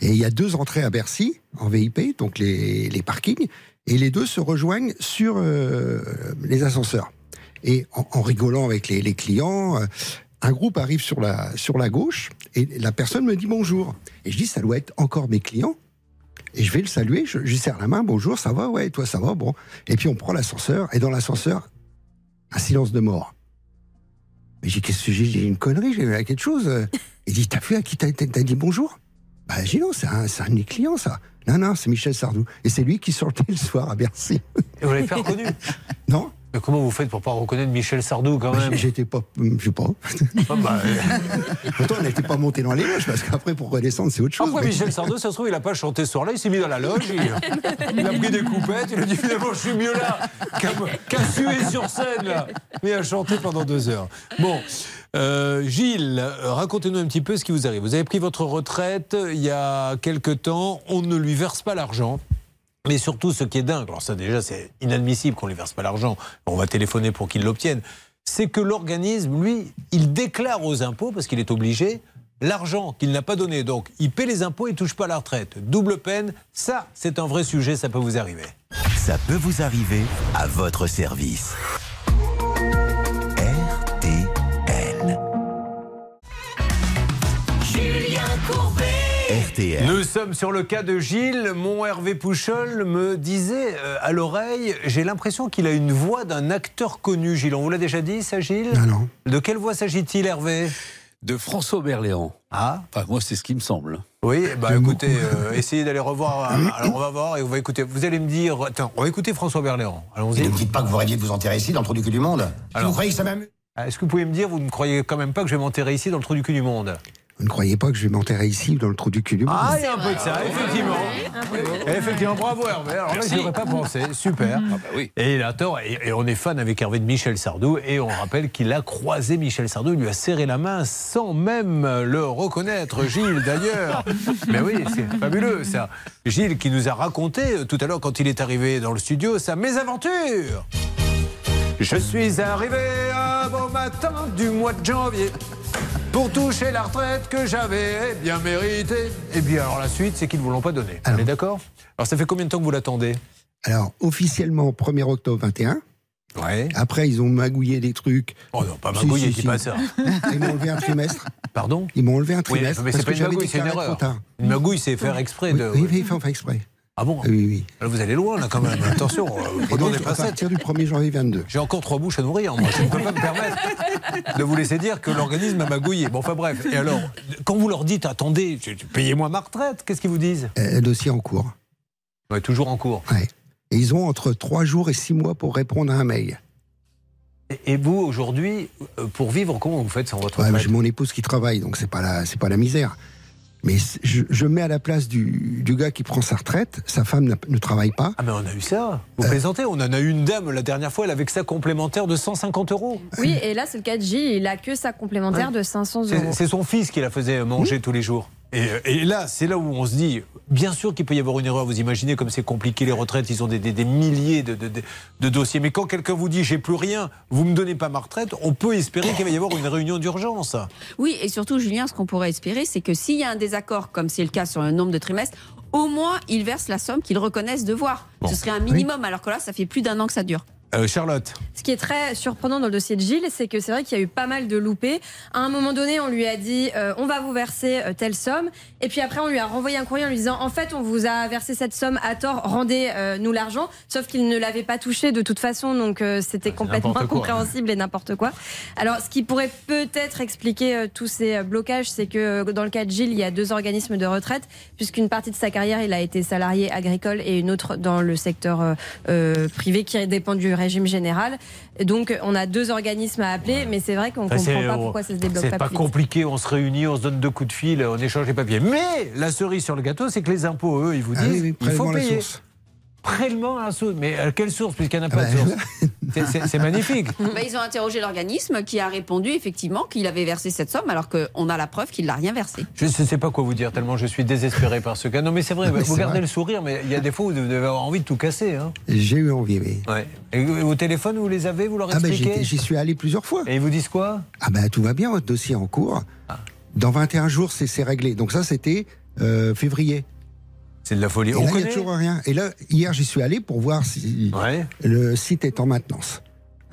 Et il y a deux entrées à Bercy en VIP, donc les, les parkings, et les deux se rejoignent sur euh, les ascenseurs. Et en, en rigolant avec les, les clients, euh, un groupe arrive sur la, sur la gauche et la personne me dit bonjour. Et je dis, ça doit être encore mes clients. Et je vais le saluer, je, lui serre la main, bonjour, ça va, ouais, toi ça va, bon. Et puis on prend l'ascenseur, et dans l'ascenseur, un silence de mort. Mais j'ai qu'est-ce que j'ai j'ai une connerie, j'ai vu quelque chose. Il dit, t'as vu à qui t'as dit bonjour? Bah j'ai dit, non, c'est un, un de mes clients, ça. Non, non, c'est Michel Sardou. Et c'est lui qui sortait le soir à Bercy. Et vous l'avez pas reconnu? Non. Mais comment vous faites pour pas reconnaître Michel Sardou quand même? J'étais pas, je sais pas. Ah bah, (laughs) Pourtant, on n'était pas monté dans les loges, parce qu'après, pour redescendre, c'est autre chose. Après, mais- Michel Sardou, ça se trouve, il a pas chanté ce soir-là, il s'est mis dans la loge, il, il a pris des coupettes, il a dit finalement, je suis mieux là qu'à suer sur scène, là, mais à chanter pendant deux heures. Bon, euh, Gilles, racontez-nous un petit peu ce qui vous arrive. Vous avez pris votre retraite il y a quelque temps, on ne lui verse pas l'argent. Mais surtout, ce qui est dingue, alors ça déjà c'est inadmissible qu'on ne lui verse pas l'argent, on va téléphoner pour qu'il l'obtienne, c'est que l'organisme, lui, il déclare aux impôts, parce qu'il est obligé, l'argent qu'il n'a pas donné. Donc, il paie les impôts et ne touche pas la retraite. Double peine, ça, c'est un vrai sujet, ça peut vous arriver. Ça peut vous arriver à votre service. RTL. Nous sommes sur le cas de Gilles. Mon Hervé Pouchol me disait euh, à l'oreille, j'ai l'impression qu'il a une voix d'un acteur connu. Gilles, on vous l'a déjà dit, ça, Gilles Non, non. De quelle voix s'agit-il, Hervé? De François Berléand. Ah Enfin, moi, c'est ce qui me semble. Oui, bah écoutez, euh, essayez d'aller revoir. euh, Alors on va voir et on va écouter. Vous allez me dire. Attends, on va écouter François Berléand. Allons-y. Ne me dites pas que vous rêviez de vous enterrer ici dans le trou du cul du monde. Alors. vous croyez que ça m'amuse Ah, Est-ce que vous pouvez me dire, vous ne croyez quand même pas que je vais m'enterrer ici dans le trou du cul du monde? Vous ne croyez pas que je vais m'enterrer ici, dans le trou du cul du monde Ah, il y a un peu de ça, effectivement. Effectivement, bravo Hervé. Alors là, je n'aurais pas pensé. Super. Ah bah oui. Et il a tort. Et, et on est fan avec Hervé de Michel Sardou. Et on rappelle qu'il a croisé Michel Sardou. Il lui a serré la main sans même le reconnaître. Gilles, d'ailleurs. (laughs) Mais oui, c'est fabuleux, ça. Gilles qui nous a raconté euh, tout à l'heure, quand il est arrivé dans le studio, sa mésaventure. Je suis arrivé un beau matin du mois de janvier pour toucher la retraite que j'avais bien méritée. Et bien, alors la suite, c'est qu'ils ne vous l'ont pas donnée. On est d'accord? Alors, ça fait combien de temps que vous l'attendez? Alors, officiellement, 1er octobre 21. Ouais. Après, ils ont magouillé des trucs. Oh non, pas magouillé, si, pas ça. (laughs) Ils m'ont enlevé un trimestre. Pardon? Ils m'ont enlevé un Oui, trimestre. mais parce c'est pas une magouille, c'est une erreur. Une magouille, c'est faire exprès Oui, de. oui, oui, enfin, enfin exprès. Ah bon Oui, oui. Là, Vous allez loin, là, quand même. (laughs) Attention, euh, prenons des à pincettes. partir du 1er janvier 22. J'ai encore trois bouches à nourrir, moi. Je ne peux pas me permettre de vous laisser dire que l'organisme a magouillé. Bon, enfin bref. Et alors, quand vous leur dites, attendez, payez-moi ma retraite, qu'est-ce qu'ils vous disent Euh, dossier en cours. Ouais, toujours en cours. Ouais. Et ils ont entre 3 jours et 6 mois pour répondre à un mail. Et, vous, aujourd'hui, euh, pour vivre, comment vous faites sans votre Ouais, J'ai mon épouse qui travaille, donc c'est pas la, c'est pas la misère. Mais je, je mets à la place du, du gars qui prend sa retraite, sa femme ne travaille pas. Ah, mais on a eu ça. Vous plaisantez On en a eu une dame la dernière fois, elle avait que ça complémentaire de 150 euros. Oui, et là, c'est le cas de Gilles. Il a que sa complémentaire de 500 euros. C'est c'est son fils qui la faisait manger tous les jours. Et, euh, et là, c'est là où on se dit, bien sûr qu'il peut y avoir une erreur. Vous imaginez comme c'est compliqué les retraites, ils ont des, des- des milliers de, de- de- de dossiers. Mais quand quelqu'un vous dit, j'ai plus rien, vous me donnez pas ma retraite, on peut espérer qu'il va y avoir une réunion d'urgence. Oui, et surtout, Julien, ce qu'on pourrait espérer, c'est que s'il y a un désaccord, comme c'est le cas sur le nombre de trimestres, au moins, ils versent la somme qu'ils reconnaissent devoir. Bon. Ce serait un minimum, alors que là, ça fait plus d'un an que ça dure. Euh, Charlotte. Ce qui est très surprenant dans le dossier de Gilles, c'est que c'est vrai qu'il y a eu pas mal de loupés. À un moment donné, on lui a dit euh, on va vous verser euh, telle somme, et puis après on lui a renvoyé un courrier en lui disant en fait on vous a versé cette somme à tort, rendez-nous l'argent. Sauf qu'il ne l'avait pas touché de toute façon, donc euh, c'était complètement n'importe quoi. incompréhensible et n'importe quoi. Alors ce qui pourrait peut-être expliquer euh, tous ces euh, blocages, c'est que euh, dans le cas de Gilles, il y a deux organismes de retraite, puisqu'une partie de sa carrière il a été salarié agricole et une autre dans le secteur euh, euh, privé qui dépend du régime général. Donc on a deux organismes à appeler, mais c'est vrai qu'on Enfin, comprend c'est- pas pourquoi ça se débloque C'est pas, pas plus vite. compliqué, on se réunit, on se donne deux coups de fil, on échange les papiers. Mais la cerise sur le gâteau, c'est que les impôts, eux, ils vous Ah disent oui, oui, il faut payer. Prélèvement à la source. Mais à quelle source, puisqu'il n'y en a pas Ah de bah, source (laughs) C'est- magnifique. (laughs) Bah, ils ont interrogé l'organisme qui a répondu effectivement qu'il avait versé cette somme, alors qu'on a la preuve qu'il l'a rien versé. Je ne sais pas quoi vous dire, tellement je suis désespéré par ce cas. Non, mais c'est vrai, Mais vous gardez vrai. le sourire, mais il y a des fois où vous devez avoir envie de tout casser. Hein. J'ai eu envie, oui. Ouais. Et vos téléphones, vous les avez Vous leur Ah ben expliquez j'y j'y suis allé plusieurs fois. Et ils vous disent quoi? Ah ben tout va bien, votre dossier est en cours. Ah. Dans 21 jours, c'est c'est réglé. Donc ça, c'était euh, février. C'est de la folie. Et On là, a connaît toujours rien. Et là, hier, j'y suis allé pour voir si Ouais. le site est en maintenance.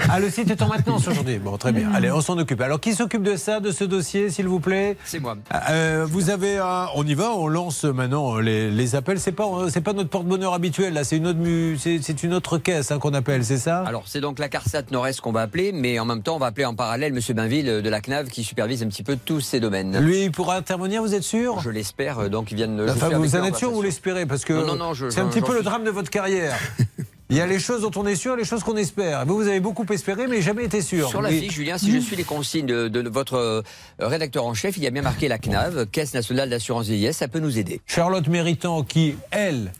Ah, le site est en maintenance aujourd'hui. Bon, très bien. Allez, on s'en occupe. Alors, qui s'occupe de ça, de ce dossier, s'il vous plaît? C'est moi. Euh, vous avez un... On y va, on lance maintenant les, les appels. C'est pas, c'est pas notre porte-bonheur habituel, là. C'est une autre, c'est, une autre caisse hein, qu'on appelle, c'est ça? Alors, c'est donc la CARSAT Nord-Est qu'on va appeler, mais en même temps, on va appeler en parallèle M. Bainville de la CNAV qui supervise un petit peu tous ces domaines. Lui, il pourra intervenir, vous êtes sûr? Je l'espère, euh, donc ils viennent. je Enfin, vous en êtes sûr ou vous l'espérez Parce que Non, non, non, je- c'est un petit peu le drame de votre carrière. (laughs) Il y a les choses dont on est sûr, les choses qu'on espère. Vous, vous avez beaucoup espéré, mais jamais été sûr. Sur la Mais- fiche, Julien, si je suis les consignes de, de votre euh, rédacteur en chef, il y a bien marqué la CNAV, Caisse nationale d'assurance vieillesse, ça peut nous aider. Charlotte Méritant, qui, elle,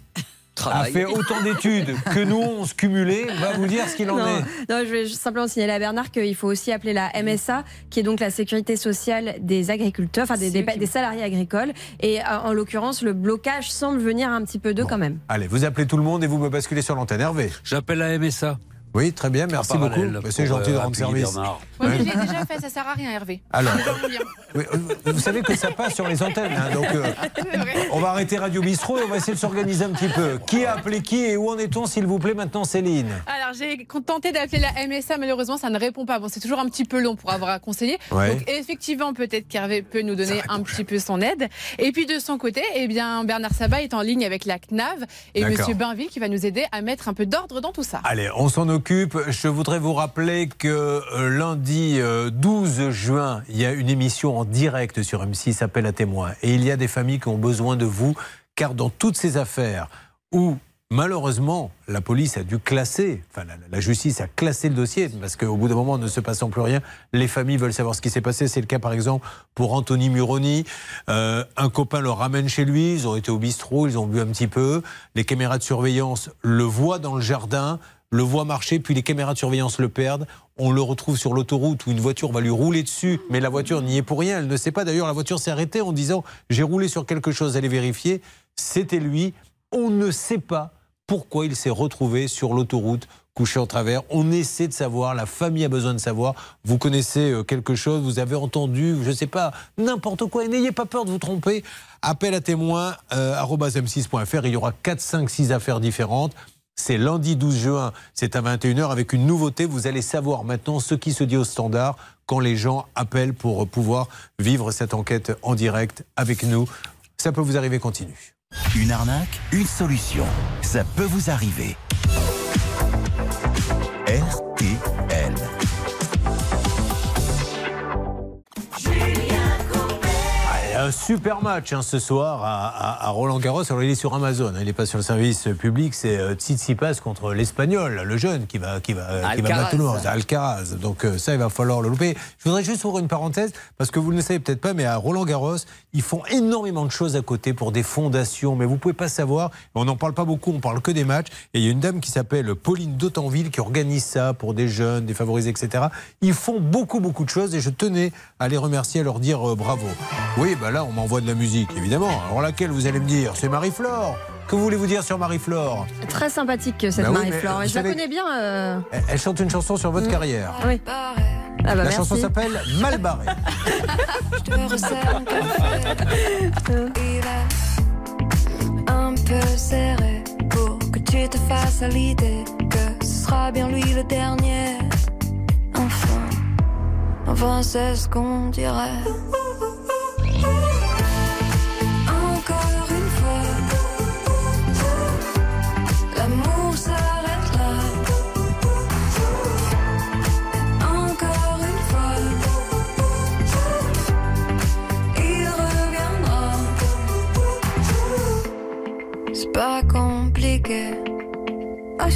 a fait autant d'études que nous, on se cumulé, va vous dire ce qu'il en Non, est. non, je vais simplement signaler à Bernard qu'il faut aussi appeler la MSA, qui est donc la sécurité sociale des agriculteurs, enfin des, des- des salariés agricoles. Et euh, en l'occurrence, le blocage semble venir un petit peu d'eux quand même. Allez, vous appelez tout le monde et vous me basculez sur l'antenne. Hervé. J'appelle la MSA. Oui, très bien, merci beaucoup. C'est gentil euh, de rendre appuyer service. Oui, mais j'ai déjà fait, ça sert à rien, Hervé. (laughs) Alors, oui, euh, vous savez que ça passe sur les antennes, hein, donc euh, (laughs) on va arrêter Radio Bistro et on va essayer de s'organiser un petit peu. Qui a appelé qui et où en est-on, s'il vous plaît, maintenant, Céline? Alors, j'ai tenté d'appeler la MSA, malheureusement, ça ne répond pas. Bon, c'est toujours un petit peu long pour avoir à conseiller. Ouais. Donc, effectivement, peut-être qu'Hervé peut nous donner un petit peu son aide. Et puis, de son côté, eh bien, Bernard Sabat est en ligne avec la CNAV et. Monsieur Bainville qui va nous aider à mettre un peu d'ordre dans tout ça. Allez, on s'en occupe. Je voudrais vous rappeler que euh, lundi euh, 12 juin, il y a une émission en direct sur M6, appel à témoins. Et il y a des familles qui ont besoin de vous, car dans toutes ces affaires où malheureusement la police a dû classer, enfin la, la justice a classé le dossier, parce qu'au bout d'un moment, ne se passant plus rien, les familles veulent savoir ce qui s'est passé. C'est le cas par exemple pour Anthony Muroni. Euh, un copain le ramène chez lui, ils ont été au bistrot, ils ont bu un petit peu. Les caméras de surveillance le voient dans le jardin le voit marcher, puis les caméras de surveillance le perdent. On le retrouve sur l'autoroute où une voiture va lui rouler dessus, mais la voiture n'y est pour rien. Elle ne sait pas. D'ailleurs, la voiture s'est arrêtée en disant J'ai roulé sur quelque chose. Elle est vérifiée. C'était lui. On ne sait pas pourquoi il s'est retrouvé sur l'autoroute couché en travers. On essaie de savoir, la famille a besoin de savoir. Vous connaissez euh, quelque chose, vous avez entendu, je ne sais pas, n'importe quoi. Et n'ayez pas peur de vous tromper. Appel à témoins, euh, arobase m6.fr. Il y aura 4, 5, 6 affaires différentes. C'est lundi 12 juin, c'est à 21h avec une nouveauté. Vous allez savoir maintenant ce qui se dit au standard quand les gens appellent pour pouvoir vivre cette enquête en direct avec nous. Ça peut vous arriver, continue. Une arnaque, une solution. Ça peut vous arriver. Un super match hein, ce soir à, à- à Roland Garros. Alors il est sur Amazon, hein, il n'est pas sur le service public. C'est euh, Tsitsipas contre l'Espagnol, le jeune qui va qui va qui va battre tout le monde. Alcaraz. Donc euh, ça, il va falloir le louper. Je voudrais juste ouvrir une parenthèse parce que vous ne le savez peut-être pas, mais à Roland Garros, ils font énormément de choses à côté pour des fondations. Mais vous pouvez pas savoir. On n'en parle pas beaucoup. On parle que des matchs. Et il y a une dame qui s'appelle Pauline Dautanville qui organise ça pour des jeunes, des favorisés, etc. Ils font beaucoup beaucoup de choses et je tenais à les remercier, à leur dire euh, bravo. Oui, bah là, on m'envoie de la musique, évidemment. Alors laquelle vous allez me dire? C'est Marie-Flore. Que voulez-vous dire sur Marie-Flore? Très sympathique cette Bah oui, Marie-Flore. Je la connais bien. euh, Elle, chante une chanson sur votre Mm. carrière. Oui. Ah bah la merci. chanson s'appelle (laughs) Mal barré. Je te resserre un café. Il est un peu serré pour que tu te fasses à l'idée que ce sera bien lui le dernier. Enfin, enfin c'est ce qu'on dirait.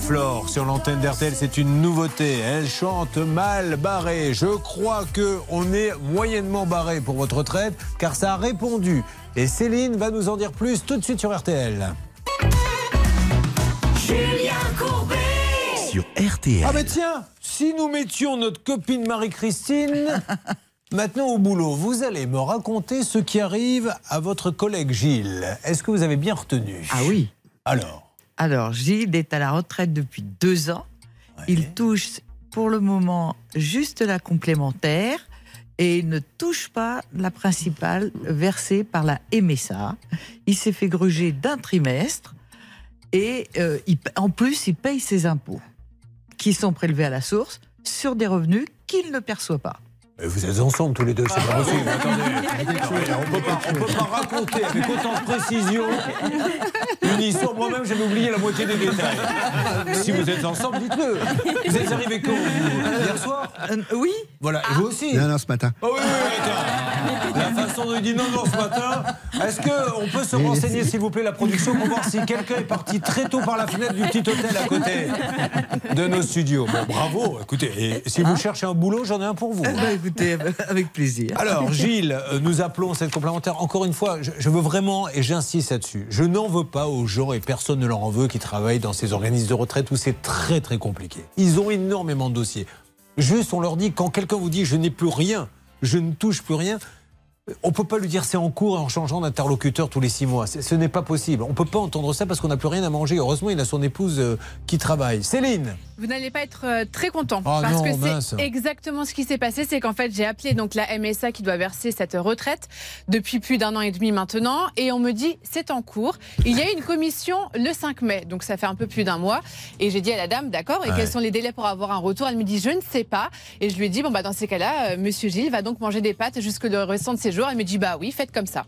Marie-Flore sur l'antenne d'RTL, c'est une nouveauté. Elle chante mal barré. Je crois que on est moyennement barré pour votre retraite, car ça a répondu. Et Céline va nous en dire plus tout de suite sur RTL. Julien Courbet Sur RTL. Ah ben tiens, si nous mettions notre copine Marie-Christine (laughs) maintenant au boulot, vous allez me raconter ce qui arrive à votre collègue Gilles. Est-ce que vous avez bien retenu? Ah oui. Alors Alors, Gilles est à la retraite depuis deux ans. Il touche pour le moment juste la complémentaire et il ne touche pas la principale versée par la MSA. Il s'est fait gruger d'un trimestre et euh, il en plus, il paye ses impôts qui sont prélevés à la source sur des revenus qu'il ne perçoit pas. Mais Vous êtes ensemble tous les deux, c'est pas possible. Attendez, (laughs) on peut pas, on peut pas raconter avec autant de précision une histoire. Moi-même, j'avais oublié la moitié des détails. Si vous êtes ensemble, dites-le. Vous êtes arrivés quand Hier soir? Oui. Voilà, et vous aussi? Non, non, ce matin. Oh oui, oui, attends. La façon dont il dit non, non ce matin. Est-ce qu'on peut se renseigner, s'il vous plaît, la production, pour voir si quelqu'un est parti très tôt par la fenêtre du petit hôtel à côté de nos studios? Bon, bravo. Écoutez, et si vous cherchez un boulot, j'en ai un pour vous. (laughs) Avec plaisir. Alors, Gilles, euh, nous appelons cette complémentaire. Encore une fois, je, je veux vraiment, et j'insiste là-dessus, je n'en veux pas aux gens, et personne ne leur en veut, qui travaillent dans ces organismes de retraite où c'est très très compliqué. Ils ont énormément de dossiers. Juste, on leur dit, quand quelqu'un vous dit je n'ai plus rien, je ne touche plus rien, on peut pas lui dire c'est en cours en changeant d'interlocuteur tous les six mois. Ce n'est pas possible. On peut pas entendre ça parce qu'on n'a plus rien à manger. Heureusement, il a son épouse euh, qui travaille. Céline Vous n'allez pas être euh, très content Ah parce non, que c'est exactement ce qui s'est passé. C'est qu'en fait, j'ai appelé donc la MSA qui doit verser cette retraite depuis plus d'un an et demi maintenant, et on me dit c'est en cours. Il y a eu une commission le 5 mai, donc ça fait un peu plus d'un mois. Et j'ai dit à la dame d'accord. Et Ouais. quels sont les délais pour avoir un retour? Elle me dit je ne sais pas. Et je lui ai dit bon bah dans ces cas-là, euh, Monsieur Gilles va donc manger des pâtes jusque le restant de ses jours. Elle me dit bah oui, faites comme ça.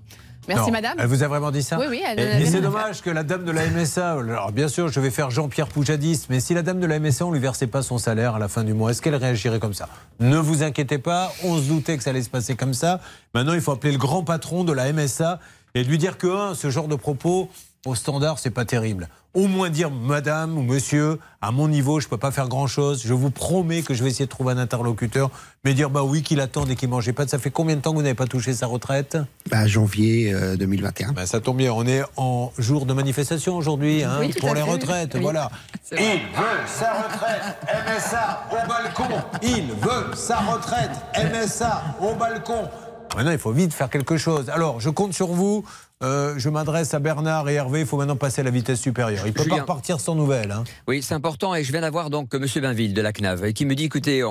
Merci Non, madame. Elle vous a vraiment dit ça Oui, oui, elle- Et, elle et vient c'est dommage que la dame de la MSA, alors bien sûr, je vais faire Jean-Pierre Poujadis, mais si la dame de la MSA, on lui versait pas son salaire à la fin du mois, est-ce qu'elle réagirait comme ça? Ne vous inquiétez pas, on se doutait que ça allait se passer comme ça. Maintenant, il faut appeler le grand patron de la MSA et lui dire que, un, ce genre de propos, au standard, c'est pas terrible. Au moins dire, madame ou monsieur, à mon niveau, je peux pas faire grand chose. Je vous promets que je vais essayer de trouver un interlocuteur. Mais dire, bah oui, qu'il attende et qu'il mangeait pas. Ça fait combien de temps que vous n'avez pas touché sa retraite? Bah, Janvier euh, 2021. bah, ça tombe bien, on est en jour de manifestation aujourd'hui hein, Oui, pour les fait. retraites. Oui. Voilà. (laughs) Il veut sa retraite, MSA au balcon. Il veut sa retraite, MSA au balcon. Maintenant, il faut vite faire quelque chose. Alors, je compte sur vous. Euh, je m'adresse à Bernard et Hervé. Il faut maintenant passer à la vitesse supérieure. Il ne peut pas Julien. repartir sans nouvelles. hein. Oui, c'est important et je viens d'avoir donc Monsieur Bainville de la CNAV et qui me dit écoutez,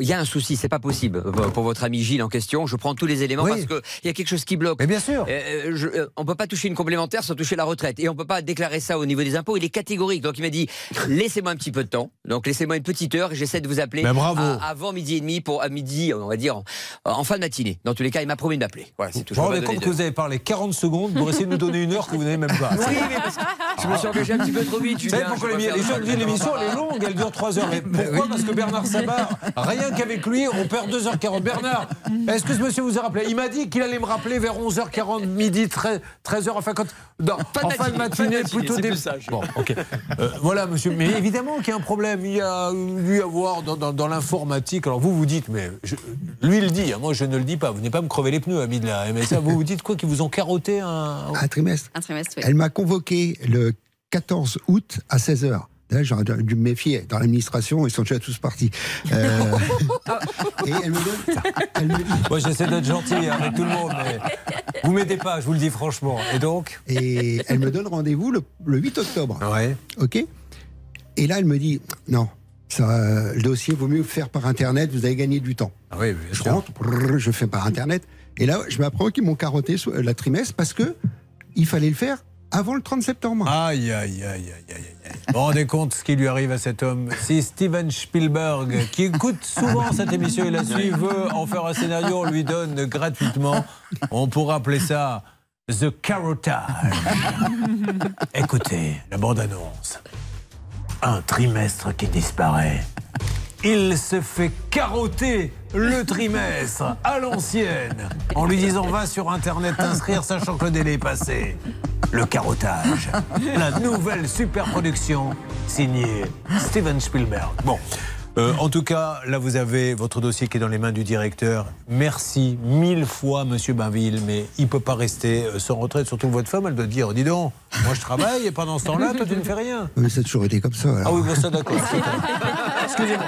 il y a un souci, c'est pas possible pour votre ami Gilles en question. Je prends tous les éléments Oui. parce que il y a quelque chose qui bloque. Mais bien sûr. Euh, je- euh, on peut pas toucher une complémentaire sans toucher la retraite et on peut pas déclarer ça au niveau des impôts. Il est catégorique. Donc il m'a dit laissez-moi un petit peu de temps. Donc laissez-moi une petite heure et j'essaie de vous appeler à- avant midi et demi pour à midi, on va dire en, en fin de matinée. Dans tous les cas, il m'a promis de m'appeler. Voilà, c'est tout. Vous vous rendez pas compte que vous avez parlé 40 secondes pour essayer de nous donner une heure que vous n'avez même pas. Oui, mais parce que je me suis engagé un petit peu trop vite. Vous savez pourquoi les, pas les l'émission elle est longue, elle dure 3 heures. Mais pourquoi Parce que Bernard Sabat, rien qu'avec lui, on perd 2h40. Bernard, est-ce que ce monsieur vous a rappelé? Il m'a dit qu'il allait me rappeler vers 11h40, midi, 13h, enfin quand. non, de en fin de matinée, plutôt des. sage. Bon, ok. Euh, voilà, monsieur. Mais évidemment qu'il y a un problème. Il y a dû avoir dans, dans- dans l'informatique. Alors vous, vous dites, mais je- lui, il le dit. hein, moi, je ne le dis pas. Vous n'allez pas me crever les pneus, ami de la MSA. Vous vous dites quoi Qu'ils vous ont carotté un. Un trimestre. Un trimestre, oui. Elle m'a convoqué le 14 août à 16h. Là, j'aurais dû me méfier. Dans l'administration, ils sont déjà tous partis. Euh, (laughs) et elle me donne. Elle me dit. Moi, j'essaie d'être gentil avec tout le monde, mais vous m'aidez pas, je vous le dis franchement. Et donc Et elle me donne rendez-vous le, le 8 octobre. Ouais. OK Et là, elle me dit non, ça, le dossier vaut mieux le faire par Internet, vous avez gagné du temps. Ah oui, je rentre, je fais par Internet. Et là, je m'apprends qu'ils m'ont carotté euh, la trimestre parce que il fallait le faire avant le 30 septembre. Aïe, aïe, aïe, aïe, aïe, aïe. Vous vous rendez compte ce qui lui arrive à cet homme? Si Steven Spielberg, qui écoute souvent cette émission et la suit, veut en faire un scénario, on lui donne gratuitement. On pourra appeler ça The Carottage. Écoutez, la bande-annonce. Un trimestre qui disparaît. Il se fait carotter le trimestre à l'ancienne en lui disant va sur internet t'inscrire sachant que le délai est passé. Le carottage. La nouvelle super production signée Steven Spielberg. Bon. Euh, en tout cas, là, vous avez votre dossier qui est dans les mains du directeur. Merci mille fois, monsieur Bainville, mais il ne peut pas rester euh, sans retraite. Surtout que votre femme, elle doit dire dis donc, moi je travaille et pendant ce temps-là, toi, tu ne fais rien. Mais ça a toujours été comme ça. alors. Ah oui, bon, ça d'accord. Excusez-moi.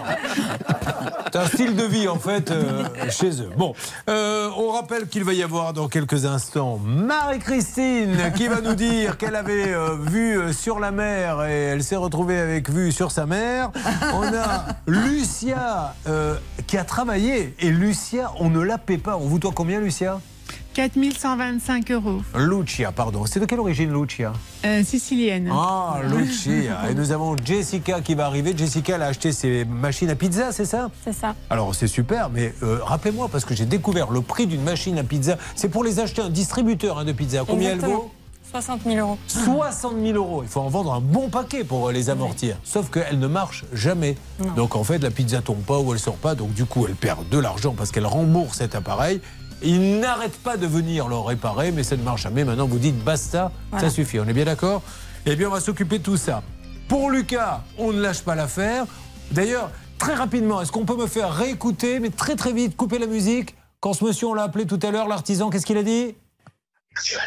C'est un style de vie en fait euh, chez eux. Bon, euh, on rappelle qu'il va y avoir dans quelques instants Marie-Christine qui va nous dire qu'elle avait vu sur la mer et elle s'est retrouvée avec vue sur sa mère. On a Lucia euh, qui a travaillé et Lucia, on ne la paie pas. On vous doit combien, Lucia? 4125 euros. Lucia, pardon. C'est de quelle origine, Lucia? Euh, sicilienne. Ah, Lucia. Et nous avons Jessica qui va arriver. Jessica, elle a acheté ses machines à pizza, c'est ça? C'est ça. Alors, c'est super, mais euh, rappelez-moi, parce que j'ai découvert le prix d'une machine à pizza. C'est pour les acheter un distributeur hein, de pizza. Combien elle vaut? 60 000 euros. 60 000 euros. Il faut en vendre un bon paquet pour euh, les amortir. Sauf qu'elle ne marche jamais. Non. Donc en fait, la pizza tombe pas ou elle sort pas. Donc du coup, elle perd de l'argent parce qu'elle rembourse cet appareil. Il n'arrête pas de venir le réparer, mais ça ne marche jamais. Maintenant, vous dites basta, Voilà. ça suffit. On est bien d'accord? Eh bien, on va s'occuper de tout ça. Pour Lucas, on ne lâche pas l'affaire. D'ailleurs, très rapidement, est-ce qu'on peut me faire réécouter, mais très très vite, couper la musique? Quand ce monsieur, on l'a appelé tout à l'heure, l'artisan, qu'est-ce qu'il a dit?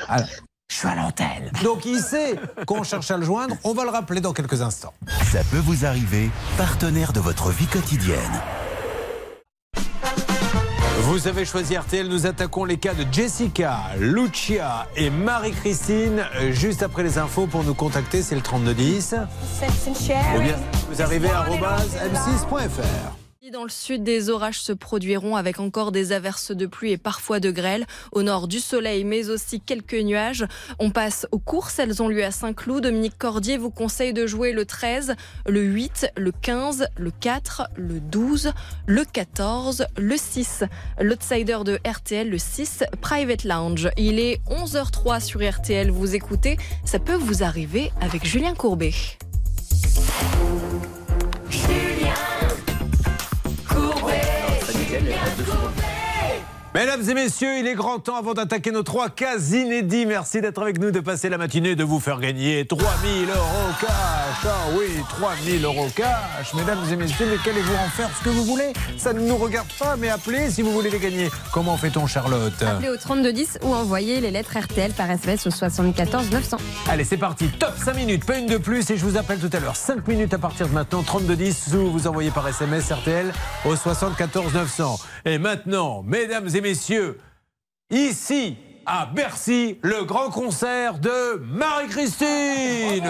Alors, je suis à l'antenne. Donc il sait qu'on cherche à le joindre. On va le rappeler dans quelques instants. Ça peut vous arriver, partenaire de votre vie quotidienne. Vous avez choisi RTL. Nous attaquons les cas de Jessica, Lucia et Marie-Christine juste après les infos pour nous contacter. C'est le 3210. Ou bien vous arrivez à arobase m6.fr. Dans le sud, des orages se produiront avec encore des averses de pluie et parfois de grêle. Au nord, du soleil, mais aussi quelques nuages. On passe aux courses. Elles ont lieu à Saint-Cloud. Dominique Cordier vous conseille de jouer le 13, le 8, le 15, le 4, le 12, le 14, le 6. L'outsider de RTL, le 6, Private Lounge. Il est 11h03 sur RTL. Vous écoutez, ça peut vous arriver avec Julien Courbet. Mesdames et messieurs, il est grand temps avant d'attaquer nos trois cas inédits. Merci d'être avec nous, de passer la matinée, de vous faire gagner 3000 euros cash. Ah oui, 3000 euros cash. Mesdames et messieurs, mais qu'allez-vous en faire? Ce que vous voulez Ça ne nous regarde pas, mais appelez si vous voulez les gagner. Comment fait-on, Charlotte? Appelez au 3210 ou envoyez les lettres RTL par SMS au 74 900. Allez, c'est parti. Top 5 minutes, pas une de plus. Et je vous appelle tout à l'heure. 5 minutes à partir de maintenant. 3210 ou vous envoyez par SMS RTL au 74 900. Et maintenant, mesdames et messieurs, ici à Bercy, le grand concert de Marie-Christine.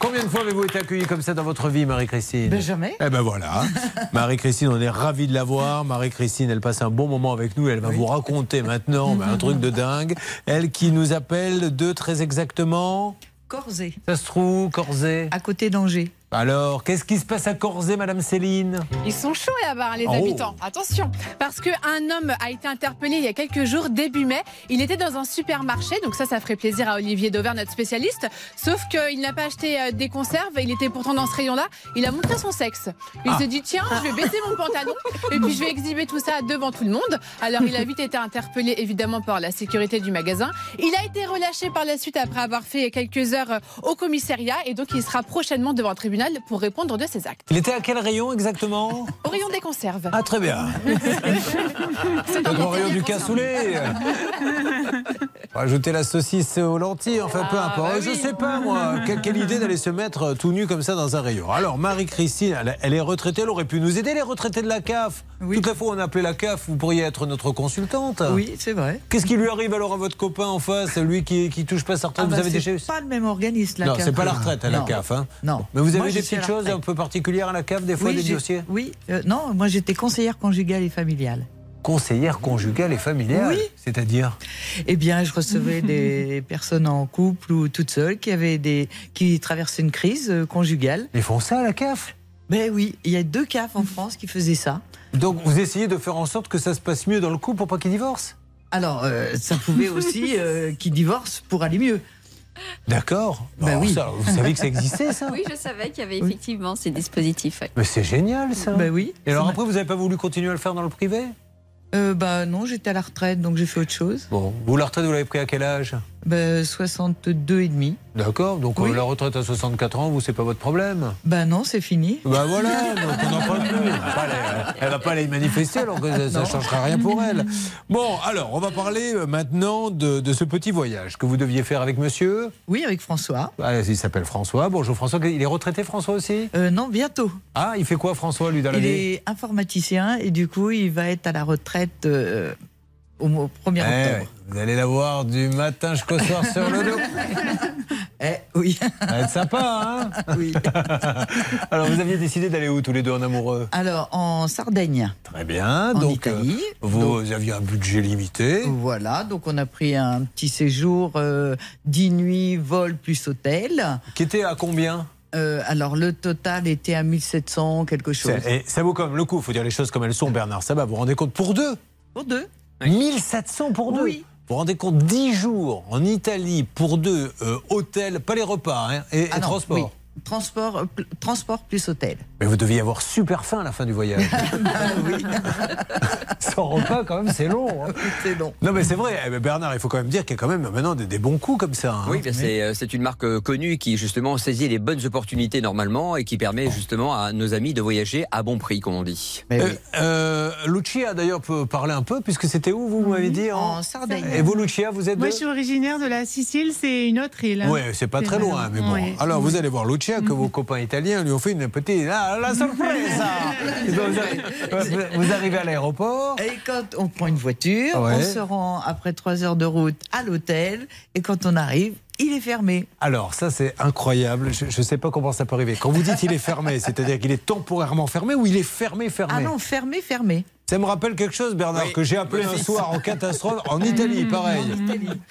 Combien de fois avez-vous été accueillie comme ça dans votre vie, Marie-Christine? Ben, jamais. Eh ben voilà. (laughs) Marie-Christine, on est ravis de la voir. Marie-Christine, elle passe un bon moment avec nous. Elle va vous raconter maintenant ben, un truc de dingue. Elle qui nous appelle de très exactement? Corzé, Ça se trouve, Corzé à côté d'Angers. Alors, qu'est-ce qui se passe à Corzé, Madame Céline? Ils sont chauds là-bas, les Oh. habitants. Attention, parce qu'un homme a été interpellé il y a quelques jours, début mai. Il était dans un supermarché, donc ça, ça ferait plaisir à Olivier Dauvert, notre spécialiste. Sauf qu'il n'a pas acheté euh, des conserves, il était pourtant dans ce rayon-là. Il a montré son sexe. Il Ah. s'est dit, tiens, je vais baisser mon pantalon et puis je vais exhiber tout ça devant tout le monde. Alors, il a vite été interpellé, évidemment, par la sécurité du magasin. Il a été relâché par la suite après avoir fait quelques heures euh, au commissariat et donc il sera prochainement devant un tribunal pour répondre de ses actes. Il était à quel rayon exactement? Au rayon des conserves. Ah, très bien. C'est Au rayon du cassoulet. Rajouter la saucisse aux lentilles, enfin peu importe. Je sais pas moi. Quelle, quelle idée d'aller se mettre tout nu comme ça dans un rayon. Alors Marie-Christine, elle, elle est retraitée, elle aurait pu nous aider, les retraités de la CAF. Toute la fois on a appelé la CAF, vous pourriez être notre consultante. Oui, c'est vrai. Qu'est-ce qui lui arrive alors à votre copain en face, lui qui, qui touche pas sa retraite Ah bah, Vous avez choses? pas le même organisme, la Non, CAF. c'est pas la retraite à la Non. CAF. Hein. Non. Mais vous avez Moi, des petites choses un peu particulières à la CAF, des fois Oui, des dossiers Oui, euh, non, moi j'étais conseillère conjugale et familiale. Conseillère conjugale et familiale Oui. C'est-à-dire Eh bien, je recevais (laughs) des personnes en couple ou toutes seules qui avaient des, qui traversaient une crise euh, conjugale. Ils font ça à la CAF Ben oui, il y a deux CAF en France qui faisaient ça. Donc vous essayez de faire en sorte que ça se passe mieux dans le couple pour pas qu'ils divorcent? Alors, euh, ça pouvait aussi euh, qu'ils divorcent pour aller mieux. D'accord. Bah Alors oui. ça, vous savez que ça existait ça Oui, je savais qu'il y avait effectivement ces dispositifs. ouais. Mais c'est génial ça. Ben oui. Et alors après vous n'avez pas voulu continuer à le faire dans le privé? Euh, bah non, j'étais à la retraite, donc j'ai fait autre chose. Bon, vous la retraite vous l'avez pris à quel âge? Ben, 62 et demi. D'accord. Donc euh, la retraite à 64 ans, vous c'est pas votre problème? Ben non, c'est fini. Bah voilà, (laughs) donc on n'en parle plus. Elle va pas aller- manifester alors que ça- ne changera rien pour elle. Bon, alors on va parler euh, maintenant de, de ce petit voyage que vous deviez faire avec monsieur. Oui, avec François. Ah, il s'appelle François. Bonjour François. Il est retraité François aussi? Euh, non, bientôt. Ah, il fait quoi François lui dans la Il vie? est informaticien et du coup, il va être à la retraite euh, au mo- 1er Eh octobre. Vous allez la voir du matin jusqu'au soir sur le dos. (laughs) Eh oui. Ça va être sympa, hein (laughs) Oui. (laughs) Alors vous aviez décidé d'aller où tous les deux en amoureux? Alors, en Sardaigne. Très bien. En donc euh, Italie. vous aviez un budget limité. Voilà, donc on a pris un petit séjour, euh, 10 nuits, vol plus hôtel. Qui était à combien? Euh, alors le total était à 1700 quelque chose. Et ça vaut quand même le coup, il faut dire les choses comme elles sont, Bernard Sabat. Vous vous rendez compte pour deux? Pour deux 1700 pour deux Oui. Vous vous rendez compte 10 jours en Italie pour deux, euh, hôtel, pas les repas, hein, et, et Ah non, transport. oui. Transport, euh, transport plus hôtel. Mais vous deviez avoir super faim à la fin du voyage. (laughs) (laughs) Sans repas, quand même, c'est long. hein. C'est long. Non, mais c'est vrai, eh Bernard, il faut quand même dire qu'il y a quand même maintenant des, des bons coups comme ça. hein. Oui, ben c'est euh, c'est une marque euh, connue qui justement saisit les bonnes opportunités normalement et qui permet justement à nos amis de voyager à bon prix, comme on dit. Euh, euh, Lucia, d'ailleurs, peut parler un peu, puisque c'était où, vous m'avez dit En Sardaigne. Et vous, Lucia, vous êtes Moi, de- je suis originaire de la Sicile, c'est une autre île. Oui, c'est pas très loin, mais bon. Alors, vous allez voir Lucia, que vos copains italiens lui ont fait une petite. Ah, la surprise (laughs) vous, arri- (laughs) vous arrivez à l'aéroport. Et quand on prend une voiture, Ouais. on se rend après trois heures de route à l'hôtel. Et quand on arrive, il est fermé. Alors, ça, c'est incroyable. Je ne sais pas comment ça peut arriver. Quand vous dites il est fermé, c'est-à-dire qu'il est temporairement fermé ou il est fermé, fermé? Ah non, fermé, fermé. Ça me rappelle quelque chose, Bernard, Oui. que j'ai appelé un soir en catastrophe en (laughs) Italie, pareil.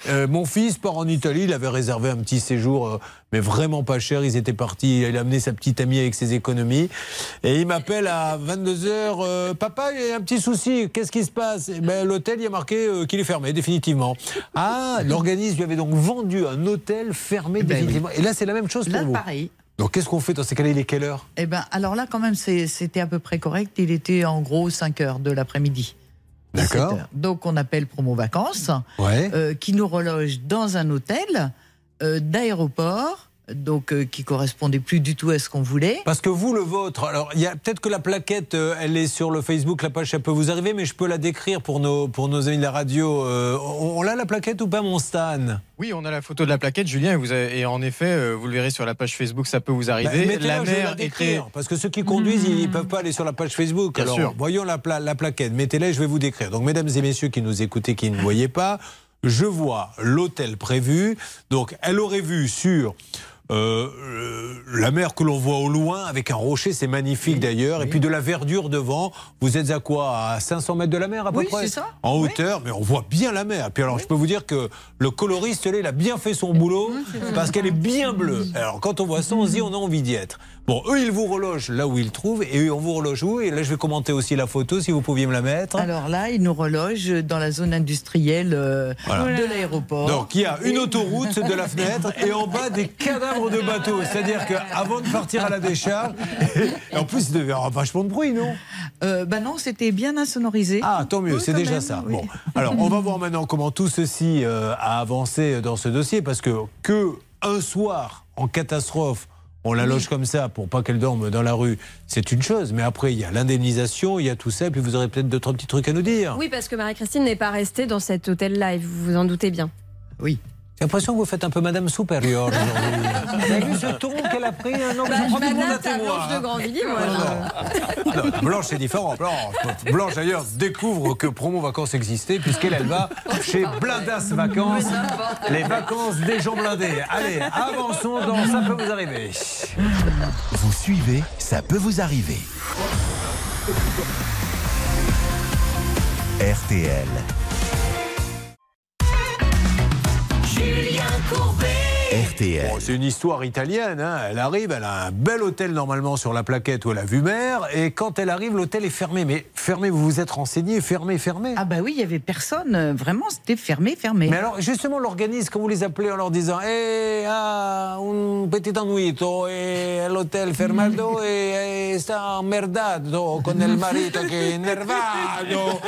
Euh, mon fils part en Italie, il avait réservé un petit séjour, euh, mais vraiment pas cher. Ils étaient partis, il a amené sa petite amie avec ses économies. Et il m'appelle à 22h, papa, il y a un petit souci, qu'est-ce qui se passe? Eh ben, L'hôtel, il y a marqué euh, qu'il est fermé, définitivement. Ah, l'organisme lui avait donc vendu un hôtel fermé ben définitivement. Et là, c'est la même chose pour Là, vous. pareil. Donc, qu'est-ce qu'on fait dans ces cas-là Il est quelle heure? Eh ben, alors là, quand même, c'était à peu près correct. Il était en gros 5 heures de l'après-midi. D'accord. 17 heures. Donc, on appelle Promo Vacances, Ouais. euh, qui nous reloge dans un hôtel euh, d'aéroport, donc euh, qui correspondait plus du tout à ce qu'on voulait. Parce que vous, le vôtre, alors il y a peut-être que la plaquette, euh, elle est sur le Facebook, la page, ça peut vous arriver, mais je peux la décrire pour nos, pour nos amis de la radio. Euh, on on l'a la plaquette ou pas, mon Stan? Oui, on a la photo de la plaquette, Julien, et, vous avez- et en effet, euh, vous le verrez sur la page Facebook, ça peut vous Bah, arriver. mettez-la, la je vais mer la était. décrire, parce que ceux qui conduisent, ils ne peuvent pas aller sur la page Facebook. Bien Alors, sûr. voyons la, pla- la plaquette. Mettez-la et je vais vous décrire. Donc, mesdames et messieurs qui nous écoutez, qui ne voyaient pas, je vois l'hôtel prévu. Donc, elle aurait vu sur euh, euh, la mer que l'on voit au loin avec un rocher, c'est magnifique d'ailleurs, et puis de la verdure devant. Vous êtes à quoi? À 500 mètres de la mer à peu Oui, près? ça. En hauteur, mais on voit bien la mer. Puis alors, je peux vous dire que le coloriste, là, il a bien fait son boulot parce qu'elle est bien bleue. Alors, quand on voit ça, on se dit, on a envie d'y être. Bon, eux, ils vous relogent là où ils trouvent, et eux, on vous reloge où? Et là, je vais commenter aussi la photo, si vous pouviez me la mettre. Alors là, il nous reloge dans la zone industrielle euh, Voilà. de l'aéroport. Donc il y a une autoroute de la fenêtre et en bas des cadavres de bateaux. C'est-à-dire qu'avant de partir à la décharge, et en plus il devait y avoir vachement de bruit, non? Euh, bah non, c'était bien insonorisé. Ah, tant mieux, Oui, c'est déjà même, ça. oui. Bon, alors on va voir maintenant comment tout ceci euh, a avancé dans ce dossier parce que que un soir en catastrophe. On la loge comme ça pour pas qu'elle dorme dans la rue, c'est une chose. Mais après, il y a l'indemnisation, il y a tout ça, et puis vous aurez peut-être d'autres petits trucs à nous dire. Oui, parce que Marie-Christine n'est pas restée dans cet hôtel-là, et vous vous en doutez bien. Oui. J'ai l'impression que vous faites un peu Madame Supérieure aujourd'hui. (laughs) Vous avez vu ce ton qu'elle a pris hein Non, mais je prends tout le monde à Madame, ta témoin, Blanche de hein. Grandvilliers, moi. Non, non. Ah non, Blanche, c'est différent. Blanche, Blanche, d'ailleurs, découvre que Promo Vacances existait, puisqu'elle elle va chez Blindas Vacances. Les vacances des gens blindés. Allez, avançons dans Ça peut vous arriver. Vous suivez, ça peut vous arriver. RTL. Julien Courbet. RTL. Bon, c'est une histoire italienne. hein. Elle arrive, elle a un bel hôtel normalement sur la plaquette où elle a vue mer. Et quand elle arrive, l'hôtel est fermé. Mais fermé, vous vous êtes renseigné, fermé, fermé. Ah bah oui, il y avait personne. euh, Vraiment, c'était fermé, fermé. Mais alors, justement, l'organisme, quand vous les appelez en leur disant Eh, ah, un petit annuito, e l'hôtel fermato, e, (laughs) e sta emmerdado con il marito che è nervato.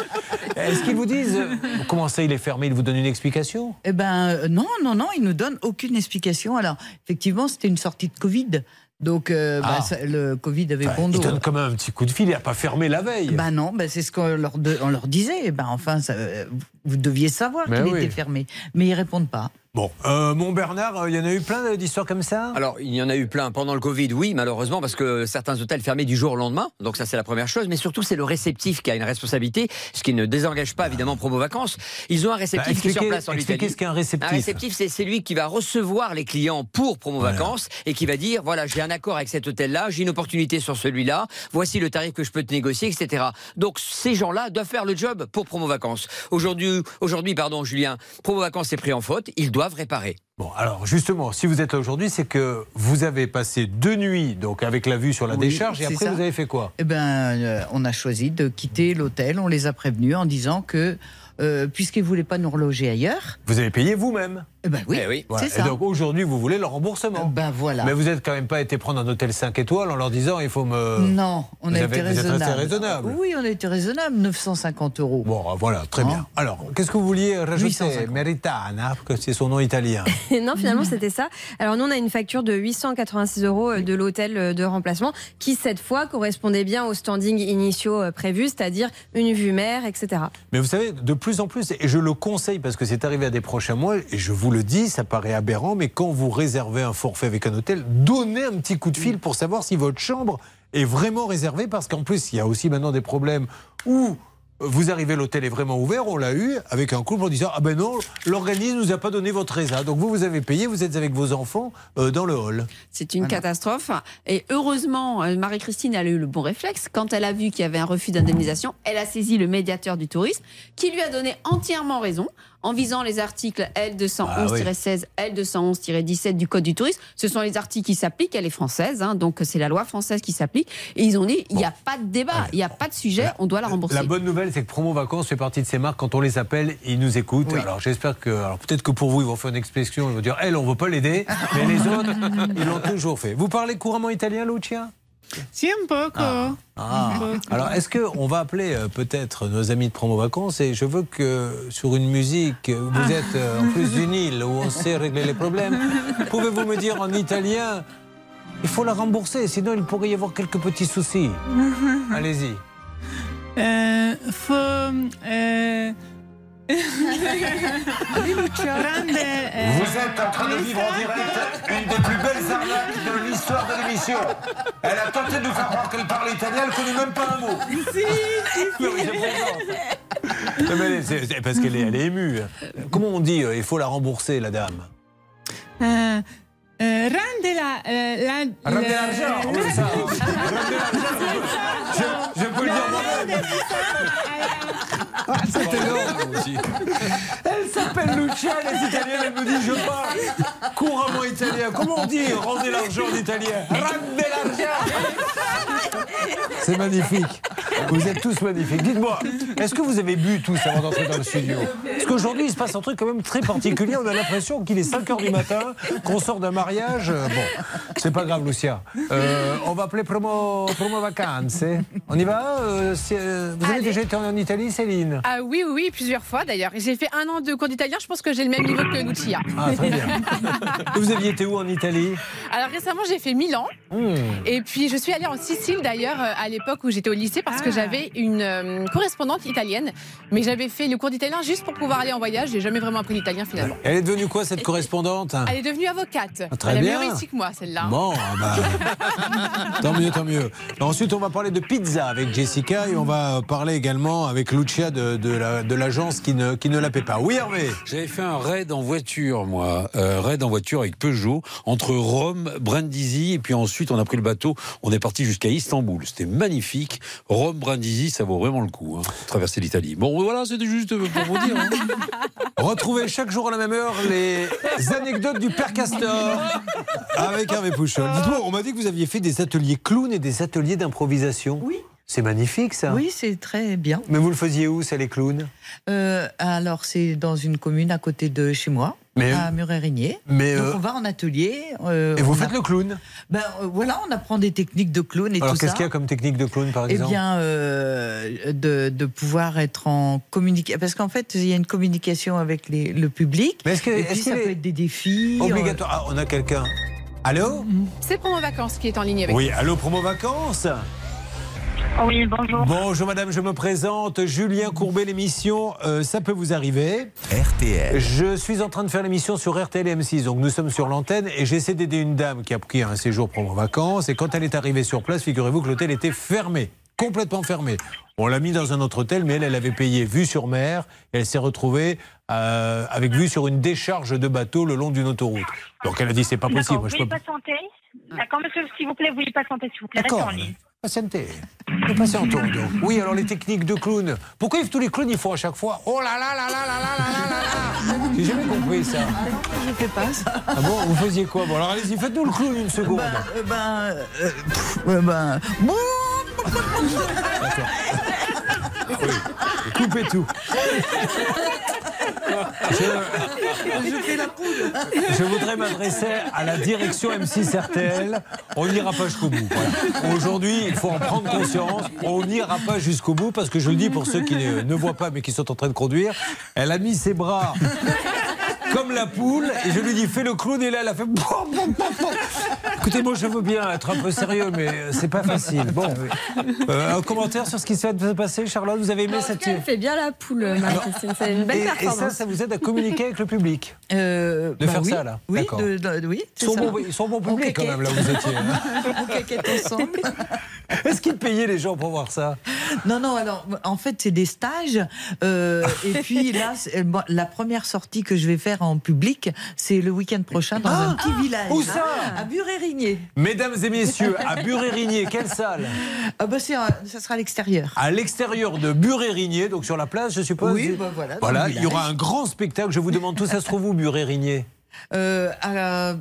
Est-ce qu'ils vous disent Comment ça, il est fermé Ils vous donnent une explication? Eh ben euh, non, non, non, ils nous donnent aucune explication. Alors effectivement, c'était une sortie de Covid, donc euh, bah, Ah. ça- le Covid avait bon dos. donnent quand même un petit coup de fil, il n'a pas fermé la veille. Ben non, ben c'est ce qu'on leur, de- on leur disait. Ben enfin, ça, euh, vous deviez savoir qu'il oui. était fermé, mais ils répondent pas. Bon, euh, mon Bernard, euh, il y en a eu plein d'histoires comme ça Alors, il y en a eu plein pendant le Covid, oui, malheureusement, parce que certains hôtels fermaient du jour au lendemain. Donc ça, c'est la première chose. Mais surtout, c'est le réceptif qui a une responsabilité, ce qui ne désengage pas évidemment Promo Vacances. Ils ont un réceptif Bah, qui est sur place en Italie. ce qu'est un réceptif. Un réceptif, c'est c'est lui qui va recevoir les clients pour Promo Voilà. Vacances et qui va dire voilà, j'ai un accord avec cet hôtel-là, j'ai une opportunité sur celui-là, voici le tarif que je peux te négocier, etc. Donc ces gens-là doivent faire le job pour Promo Vacances. Aujourd'hui, aujourd'hui, pardon, Julien, Promo Vacances est pris en faute, ils doivent réparer. Bon, alors justement, si vous êtes là aujourd'hui, c'est que vous avez passé deux nuits donc avec la vue sur la Oui, décharge et après ça. vous avez fait quoi? Eh ben, euh, on a choisi de quitter l'hôtel. On les a prévenus en disant que euh, puisqu'ils voulaient pas nous reloger ailleurs, Vous avez payé vous-même eh ben oui, Voilà. c'est ça. Et donc aujourd'hui, vous voulez le remboursement. Ben voilà. Mais vous n'êtes quand même pas été prendre un hôtel 5 étoiles en leur disant il faut me. Non, on Vous a avez- été raisonnable. raisonnable. Oui, on a été raisonnable, 950 euros. Bon, voilà, très bien. Alors, qu'est-ce que vous vouliez rajouter? 850. Meritana, que c'est son nom italien. (laughs) non, finalement, c'était ça. Alors, nous, on a une facture de 886 euros euh, de l'hôtel euh, de remplacement qui, cette fois, correspondait bien aux standings initiaux euh, prévus, c'est-à-dire une vue mer, etc. Mais vous savez, de plus en plus, et je le conseille parce que c'est arrivé à des prochains mois, et je vous le dis, ça paraît aberrant, mais quand vous réservez un forfait avec un hôtel, donnez un petit coup de fil pour savoir si votre chambre est vraiment réservée, parce qu'en plus, il y a aussi maintenant des problèmes où vous arrivez, l'hôtel est vraiment ouvert, on l'a eu, avec un couple en disant Ah ben non, l'organisme nous a pas donné votre résa. Donc vous, vous avez payé, vous êtes avec vos enfants euh, dans le hall. C'est une catastrophe. Et heureusement, euh, Marie-Christine, elle a eu le bon réflexe. Quand elle a vu qu'il y avait un refus d'indemnisation, elle a saisi le médiateur du tourisme, qui lui a donné entièrement raison en visant les articles L211-16, L211-17 du Code du tourisme. Ce sont les articles qui s'appliquent, elle est française, hein, donc c'est la loi française qui s'applique. Et ils ont dit, il n'y a pas de débat, il n'y a pas de sujet, on doit la rembourser. La bonne nouvelle, c'est que Promo Vacances fait partie de ces marques. Quand on les appelle, ils nous écoutent. Alors j'espère que. Alors peut-être que pour vous, ils vont faire une expression. Ils vont dire Elle, on ne veut pas l'aider. mais les (laughs) autres, ils l'ont toujours fait. Vous parlez couramment italien, Lucia? Si, un peu. Ah. Ah. Alors, est-ce qu'on va appeler euh, peut-être nos amis de Promo Vacances et je veux que sur une musique, vous êtes euh, en plus d'une île où on sait régler les problèmes, pouvez-vous me dire en italien? Il faut la rembourser, sinon il pourrait y avoir quelques petits soucis. (laughs) Allez-y. Euh, faut. Grande, Vous êtes en train de vivre en direct une des plus belles arnaques de l'histoire de l'émission. Elle a tenté de nous faire croire qu'elle parle italien, elle ne connaît même pas un mot. Si, si, mais c'est- c'est parce qu'elle est, elle est émue. Comment on dit euh, il faut la rembourser, la dame? Euh, euh, rende la. euh, la Rende le- l'argent, (laughs) oui, ça. Je, je peux le dire moi-même. Ah, c'est énorme aussi. Elle s'appelle Lucia, les Italiens, elle me dit je parle couramment italien. Comment on dit rendez l'argent en italien? Rende l'argent C'est magnifique. Vous êtes tous magnifiques. Dites-moi, est-ce que vous avez bu tous avant d'entrer dans le studio? Parce qu'aujourd'hui, il se passe un truc quand même très particulier. On a l'impression qu'il est 5 h du matin, qu'on sort d'un mariage. Euh, Bon, c'est pas grave, Lucia. Euh, on va appeler promo, promo vacances. On y va Euh, euh, Vous avez déjà été en Italie, Céline Ah oui, oui, oui, plusieurs fois d'ailleurs. J'ai fait un an de cours d'italien, je pense que j'ai le même niveau que Lucia. Ah, très bien. Vous aviez été où en Italie Alors récemment, j'ai fait Milan. Hmm. Et puis je suis allée en Sicile d'ailleurs à l'époque où j'étais au lycée parce que j'avais une euh, correspondante italienne. Mais j'avais fait le cours d'italien juste pour pouvoir aller en voyage. J'ai jamais vraiment appris l'italien finalement. Elle est devenue quoi, cette correspondante? Elle est devenue avocate. Ah, très Elle est bien. que moi celle-là. Bon, ah bah, (laughs) tant mieux, tant mieux. Ensuite, on va parler de pizza avec Jessica et on va parler également avec Lucia de, de la- de l'agence qui ne, qui ne la paie pas. Oui, Hervé J'avais fait un raid en voiture, moi. Euh, raid en voiture avec Peugeot, entre Rome, Brindisi, et puis ensuite on a pris le bateau. On est parti jusqu'à Istanbul. C'était magnifique. Rome, Brindisi, ça vaut vraiment le coup. Hein, traverser l'Italie. Bon, voilà, c'était juste pour vous dire. hein. (laughs) Retrouvez chaque jour à la même heure les anecdotes du Père Castor (laughs) avec Hervé Pouchol. Dites-moi, on m'a dit que vous aviez fait des ateliers clown et des ateliers d'improvisation. Oui. C'est magnifique ça. Oui, c'est très bien. Mais vous le faisiez où, ça, les clowns? Euh, alors, c'est dans une commune à côté de chez moi, Mais- à Muret-Régnier. Mais, Donc, euh, on va en atelier. euh, Et vous faites a- le clown Ben euh, voilà, on apprend des techniques de clown et Alors tout qu'est-ce ça. qu'il y a comme technique de clown, par Eh exemple bien, euh, de, de pouvoir être en communication. Parce qu'en fait, il y a une communication avec les- le public. Mais est-ce que- et est-ce puis, qu'il ça est peut être des défis. Obligatoire. Ah, on a quelqu'un. Allô C'est Promo Vacances qui est en ligne avec Oui, nous. allô, promo vacances Oui, bonjour. Bonjour madame, je me présente. Julien Courbet, l'émission, euh, ça peut vous arriver. RTL. Je suis en train de faire l'émission sur RTL et M6, donc nous sommes sur l'antenne et j'essaie d'aider une dame qui a pris un séjour promo vacances et quand elle est arrivée sur place, figurez-vous que l'hôtel était fermé, complètement fermé. On l'a mis dans un autre hôtel, mais elle, elle avait payé vue sur mer et elle s'est retrouvée euh, avec vue sur une décharge de bateau le long d'une autoroute. Donc elle a dit c'est pas possible, moi, je veuillez peux patienter. D'accord, monsieur, s'il vous plaît, veuillez patienter, s'il vous plaît. Restez en ligne. Patientez. Patientons donc. Oui, alors les techniques de clown. Pourquoi tous les clowns ils font à chaque fois Oh là là là là là là là là là là J'ai jamais compris ça. Je fais pas ça. Ah bon Vous faisiez quoi Bon alors allez-y, faites-nous le clown une seconde. Ben, euh, ben, euh, pff, euh, ben, bon. Coupez tout. Je voudrais m'adresser à la direction M6 RTL. On n'ira pas jusqu'au bout. Aujourd'hui, il faut en prendre conscience. On n'ira pas jusqu'au bout parce que je le dis pour ceux qui ne voient pas mais qui sont en train de conduire. Elle a mis ses bras comme la poule et je lui dis fais le clown et là elle a fait. Écoutez, moi je veux bien être un peu sérieux mais euh, c'est pas facile. Bon, Euh, un commentaire sur ce qui s'est passé, Charlotte. Vous avez aimé cette. Elle fait bien la poule. C'est une belle Et, ça, ça vous aide à communiquer avec le public Euh, De bah faire oui, ça, là Oui, de- de- oui Ils sont, ça. bons, ils sont On quand même là où vous étiez. hein. (laughs) On caquette ensemble. (laughs) Est-ce qu'ils payaient les gens pour voir ça? Non, non, alors, en fait, c'est des stages. euh, et puis là, bon, la première sortie que je vais faire en public, c'est le week-end prochain dans un petit village. Où ça À Buré-Rigné. Mesdames et messieurs, à Buré-Rigné, quelle salle Ah bah c'est, ça sera à l'extérieur. À l'extérieur de Buré-Rigné, donc sur la place, je suppose Oui, bah voilà, Voilà, il y aura un grand spectacle. Je vous demande tout ça se trouve où, Buré-Rigné Euh, à, tr-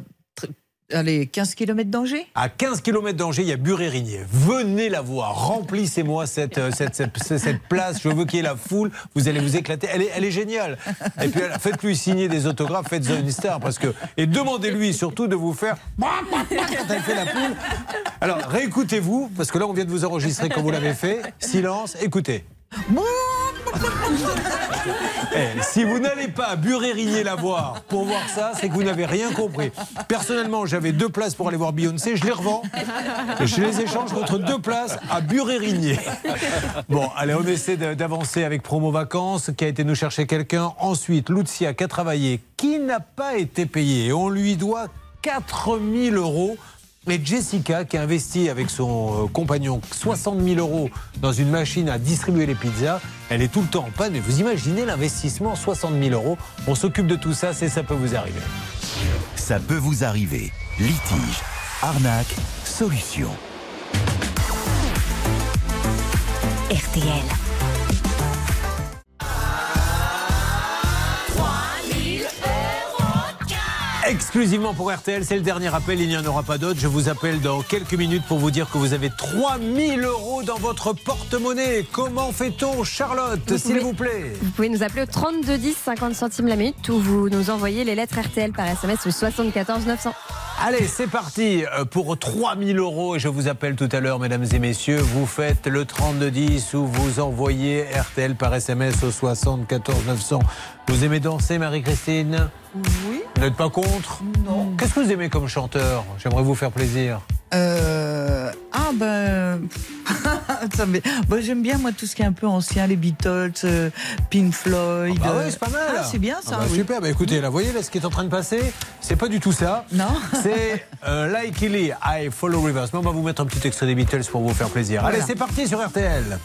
allez, 15 km d'Angers À 15 km d'Angers, il y a Buré-Rigné. Venez la voir. Remplissez-moi cette, euh, cette, cette, cette place. Je veux qu'il y ait la foule. Vous allez vous éclater. Elle est, elle est géniale. Et puis, faites-lui signer des autographes. Faites-en une star. Parce que, et demandez-lui surtout de vous faire. Quand elle fait la poule. Alors, réécoutez-vous. Parce que là, on vient de vous enregistrer comme vous l'avez fait. Silence. Écoutez. Eh, si vous n'allez pas à Buré-Rigné la voir pour voir ça, c'est que vous n'avez rien compris. Personnellement, j'avais deux places pour aller voir Beyoncé, je les revends. Je les échange contre deux places à Buré-Rigné. Bon, allez, on essaie d'avancer avec Promo Vacances, qui a été nous chercher quelqu'un. Ensuite, Lucia, qui a travaillé, qui n'a pas été payé. Et on lui doit 4000 euros. Et Jessica, qui a investi avec son euh, compagnon 60 000 euros dans une machine à distribuer les pizzas, elle est tout le temps en panne. Mais vous imaginez l'investissement 60 000 euros On s'occupe de tout ça, c'est ça peut vous arriver. Ça peut vous arriver. Litige, arnaque, solution. RTL. Exclusivement pour RTL, c'est le dernier appel, il n'y en aura pas d'autre. Je vous appelle dans quelques minutes pour vous dire que vous avez 3000 euros dans votre porte-monnaie. Comment fait-on, Charlotte, s'il vous plaît? Vous pouvez nous appeler au 32 10 50 centimes la minute ou vous nous envoyez les lettres RTL par SMS au 74 900. Allez, c'est parti euh, pour 3000 euros. Et je vous appelle tout à l'heure, mesdames et messieurs. Vous faites le 3210 ou vous envoyez RTL par SMS au 74 900. Vous aimez danser, Marie-Christine? Oui. Vous n'êtes pas contre Non. Qu'est-ce que vous aimez comme chanteur J'aimerais vous faire plaisir. Euh, ah ben, (laughs) bon, j'aime bien moi tout ce qui est un peu ancien, les Beatles, euh, Pink Floyd. Ah euh, ouais, c'est pas mal. Ah, c'est bien ça. Ah bah oui. Super, bah écoutez, là, vous voyez là, ce qui est en train de passer, c'est pas du tout ça. Non. (laughs) C'est euh, Like Lee, I Follow Rivers. Mais on va vous mettre un petit extrait des Beatles pour vous faire plaisir. Voilà. Allez, c'est parti sur RTL.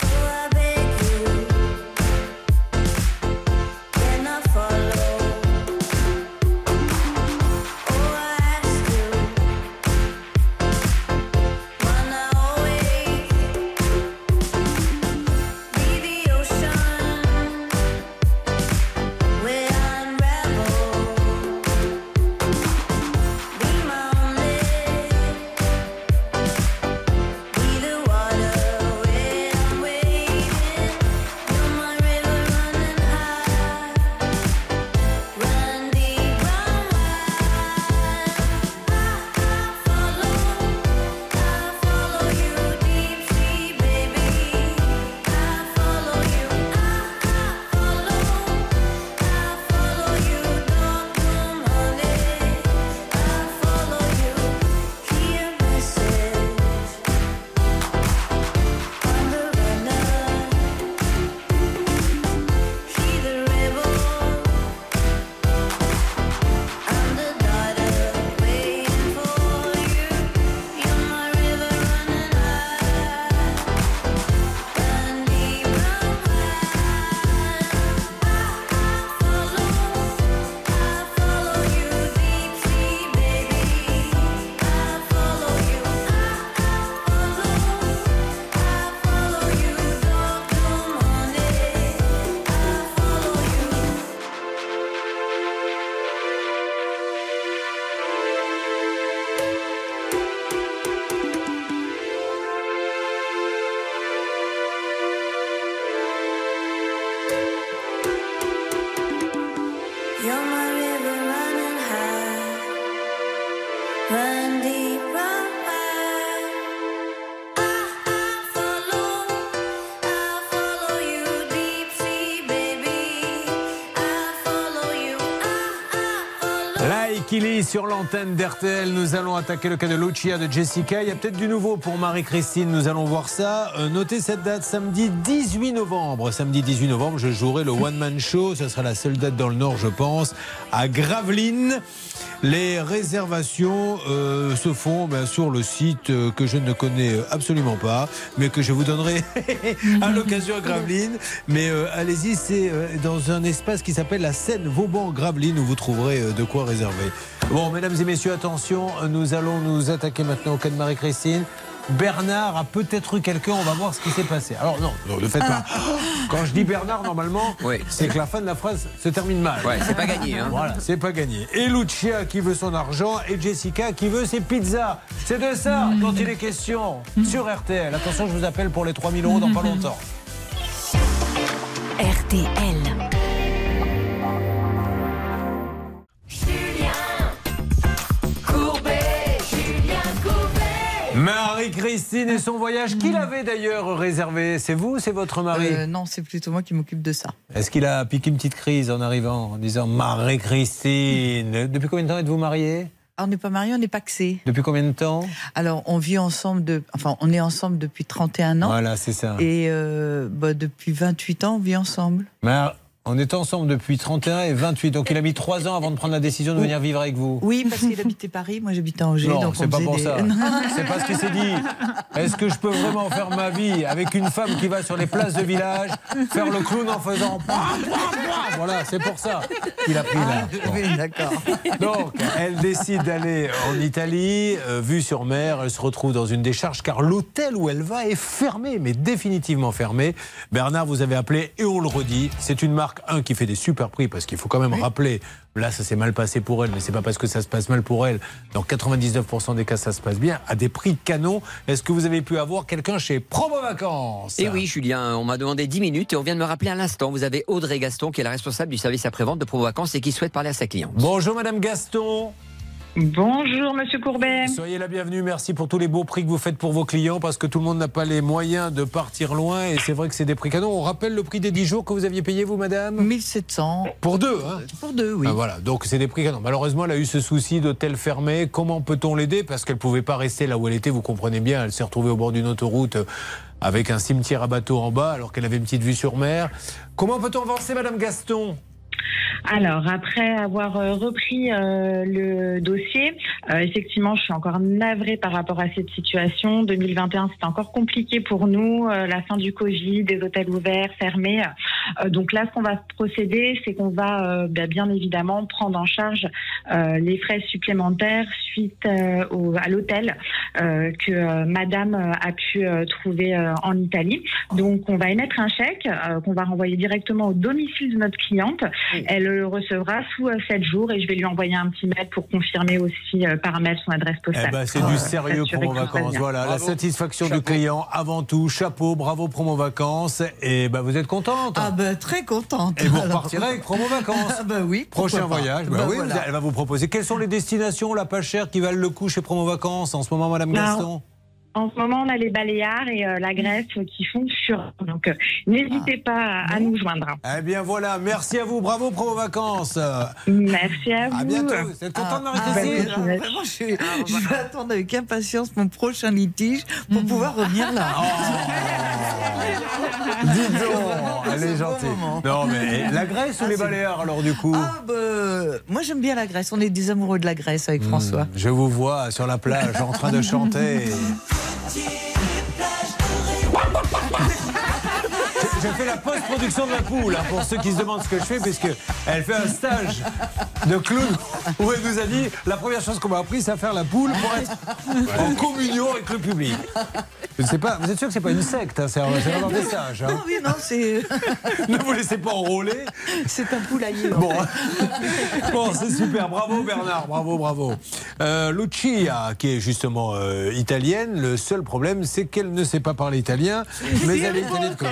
Sur l'antenne d'RTL, nous allons attaquer le cas de Lucia de Jessica. Il y a peut-être du nouveau pour Marie-Christine, nous allons voir ça. Euh, notez cette date, samedi 18 novembre. Samedi 18 novembre, je jouerai le One Man Show. Ce sera la seule date dans le Nord, je pense, à Gravelines. Les réservations euh, se font ben, sur le site euh, que je ne connais absolument pas, mais que je vous donnerai (laughs) à l'occasion à Gravelines. Mais allez-y, c'est dans un espace qui s'appelle la Seine Vauban-Gravelines où vous trouverez de quoi réserver. Mesdames et messieurs, attention, nous allons nous attaquer maintenant au cas de Marie-Christine. Bernard a peut-être eu quelqu'un, on va voir ce qui s'est passé. Alors non, non, ne faites pas. Quand je dis Bernard, normalement, c'est que la fin de la phrase se termine mal. Ouais, c'est pas gagné, hein. Voilà, c'est pas gagné. Et Lucia qui veut son argent et Jessica qui veut ses pizzas. C'est de ça dont il est question sur RTL. Attention, je vous appelle pour les 3000 euros dans pas longtemps. (laughs) RTL. Marie-Christine et son voyage, qui l'avait d'ailleurs réservé C'est vous, c'est votre mari Euh, non, c'est plutôt moi qui m'occupe de ça. Est-ce qu'il a piqué une petite crise en arrivant, en disant Marie-Christine Depuis combien de temps êtes-vous mariés Ah, on n'est pas mariés, on n'est pas paxés. Depuis combien de temps? Alors, on vit ensemble, de, enfin, on est ensemble depuis 31 ans. Voilà, c'est ça. Et euh, bah, depuis 28 ans, on vit ensemble. On est ensemble depuis 31 et 28, donc il a mis 3 ans avant de prendre la décision de venir vivre avec vous. Oui, parce qu'il habitait Paris, moi j'habite à Angers. Non, c'est pas pour des- ça. C'est parce qu'il s'est dit est-ce que je peux vraiment faire ma vie avec une femme qui va sur les places de village faire le clown en faisant. Voilà, c'est pour ça qu'il a pris là. Ah, Oui, d'accord. Donc, elle décide d'aller en Italie, euh, vue sur mer. Elle se retrouve dans une décharge car l'hôtel où elle va est fermé, mais définitivement fermé. Bernard, vous avez appelé et on le redit. C'est une marque, un, qui fait des super prix parce qu'il faut quand même rappeler. Là, ça s'est mal passé pour elle, mais c'est pas parce que ça se passe mal pour elle. Dans 99% des cas, ça se passe bien. À des prix canon. Est-ce que vous avez pu avoir quelqu'un chez Promo Vacances? Et oui, Julien, on m'a demandé 10 minutes et on vient de me rappeler à l'instant. Vous avez Audrey Gaston qui est la responsable du service après-vente de Provo Vacances et qui souhaite parler à sa cliente. Bonjour, Madame Gaston. Bonjour, Monsieur Courbet. Soyez la bienvenue. Merci pour tous les beaux prix que vous faites pour vos clients parce que tout le monde n'a pas les moyens de partir loin et c'est vrai que c'est des prix canons. On rappelle le prix des 10 jours que vous aviez payé, vous, madame? 1700. Pour deux, hein? Pour deux, oui. Ah, voilà, donc c'est des prix canons. Malheureusement, elle a eu ce souci d'hôtel fermé. Comment peut-on l'aider? Parce qu'elle ne pouvait pas rester là où elle était, vous comprenez bien. Elle s'est retrouvée au bord d'une autoroute euh, avec un cimetière à bateau en bas alors qu'elle avait une petite vue sur mer. Comment peut-on avancer, madame Gaston? Alors, après avoir euh, repris euh, le dossier, euh, effectivement, je suis encore navrée par rapport à cette situation. 2021, c'était encore compliqué pour nous. la fin du Covid, des hôtels ouverts, fermés. Donc là, ce qu'on va procéder, c'est qu'on va bah, bien évidemment prendre en charge les frais supplémentaires suite à l'hôtel que Madame a pu trouver en Italie. Donc, on va émettre un chèque qu'on va renvoyer directement au domicile de notre cliente. Elle le recevra sous 7 jours et je vais lui envoyer un petit mail pour confirmer aussi euh, par mail son adresse postale. Eh ben, c'est du euh, sérieux promo vacances. Voilà, la satisfaction du client avant tout. Chapeau, bravo promo vacances. Et ben, vous êtes contente Ah ben très contente. Et vous (laughs) Alors- repartirez avec promo vacances. (laughs) Ah ben oui. Prochain pas. voyage, bah Ben oui, voilà. elle va vous proposer. Quelles sont les destinations la pas chères qui valent le coup chez Promo Vacances en ce moment, Madame Alors, Gaston? En ce moment, on a les Baléares et euh, la Grèce qui font fureur. Donc, euh, n'hésitez Ah. pas à, à nous joindre. Eh bien voilà, merci à vous, bravo Promo Vacances. Merci à vous. À bientôt. Vous êtes contente, Ah, Marie-Christine ah, ben, Vraiment, je, je vais attendre avec impatience mon prochain litige pour pouvoir revenir là. (laughs) Dis donc, elle est gentille. Non, mais la Grèce ou les Baléares alors du coup Ah, ben, moi j'aime bien la Grèce. On est des amoureux de la Grèce avec François. Je vous vois sur la plage en train de (laughs) chanter. 天 Je fais la post-production de la poule, hein, pour ceux qui se demandent ce que je fais, puisque elle fait un stage de clown où elle nous a dit la première chose qu'on m'a appris, c'est à faire la poule pour être en communion avec le public. Je ne sais pas, vous êtes sûr que c'est pas une secte, hein, c'est un, c'est un message. hein. Non, oui, non, c'est. (laughs) Ne vous laissez pas enrôler. C'est un poulailler. en Bon, fait. (laughs) bon c'est super. Bravo Bernard, bravo, bravo. Euh, Lucia, qui est justement euh, italienne, le seul problème, c'est qu'elle ne sait pas parler italien, (laughs) mais elle est italienne comme.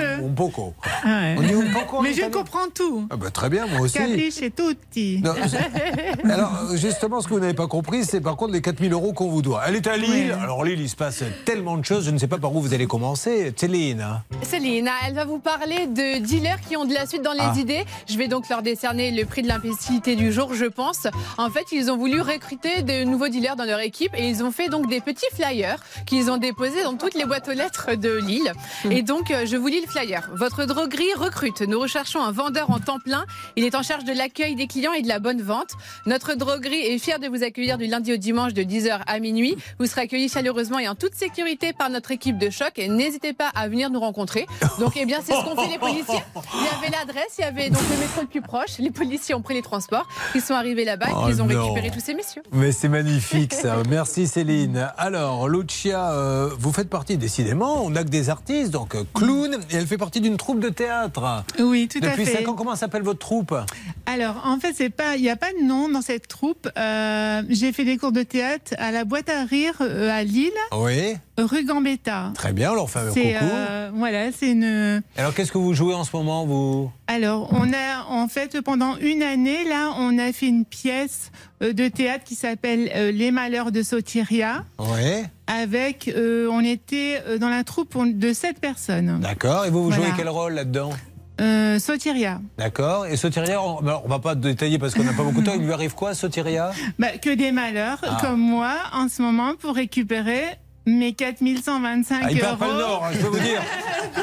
Peu. Un poco. Ouais. On dit un poco en Mais je italien comprends tout. Ah bah, très bien, moi aussi. Capisce tutti. Non, (laughs) Alors, justement, ce que vous n'avez pas compris, c'est par contre les 4000 euros qu'on vous doit. Elle est à Lille. Alors, Lille, il se passe tellement de choses. Je ne sais pas par où vous allez commencer. Céline. Céline, elle va vous parler de dealers qui ont de la suite dans les Ah. idées. Je vais donc leur décerner le prix de l'imbécilité du jour, je pense. En fait, ils ont voulu recruter de nouveaux dealers dans leur équipe et ils ont fait donc des petits flyers qu'ils ont déposés dans toutes les boîtes aux lettres de Lille. Et donc, euh, je vous lis le flyer. Votre droguerie recrute. Nous recherchons un vendeur en temps plein. Il est en charge de l'accueil des clients et de la bonne vente. Notre droguerie est fière de vous accueillir du lundi au dimanche de 10h à minuit. Vous serez accueillis chaleureusement et en toute sécurité par notre équipe de choc. Et n'hésitez pas à venir nous rencontrer. Donc, eh bien, c'est ce qu'ont fait les policiers. Il y avait l'adresse, il y avait donc le métro le plus proche. Les policiers ont pris les transports. Ils sont arrivés là-bas Oh et ils ont non. récupéré tous ces messieurs. Mais c'est magnifique ça. Merci Céline. Alors, Lucia, euh, vous faites partie décidément, on n'a que des artistes, donc euh, clown, et elle fait partie d'une troupe de théâtre. Oui, tout à Depuis fait. 5 ans, comment s'appelle votre troupe? Alors, en fait, c'est pas, il n'y a pas de nom dans cette troupe. Euh, J'ai fait des cours de théâtre à la boîte à rire euh, à Lille, Oui, rue Gambetta. très bien, on leur fait un coucou. euh, voilà, c'est une. Alors, qu'est-ce que vous jouez en ce moment, vous? Alors, on a en fait pendant une année là, on a fait une pièce euh, de théâtre qui s'appelle euh, Les Malheurs de Sotiria. Oui, Avec, euh, on était euh, dans la troupe de sept personnes. d'accord. Et vous, vous jouez quel rôle là-dedans? Euh, Sotiria. D'accord. Et Sotiria, on, alors, on va pas détailler parce qu'on n'a pas beaucoup de temps. Il lui arrive quoi, Sotiria? (laughs) Bah, que des malheurs Ah. comme moi en ce moment pour récupérer mes 4125 Ah, il euros. perd pas le nord, hein, je peux vous dire. (laughs)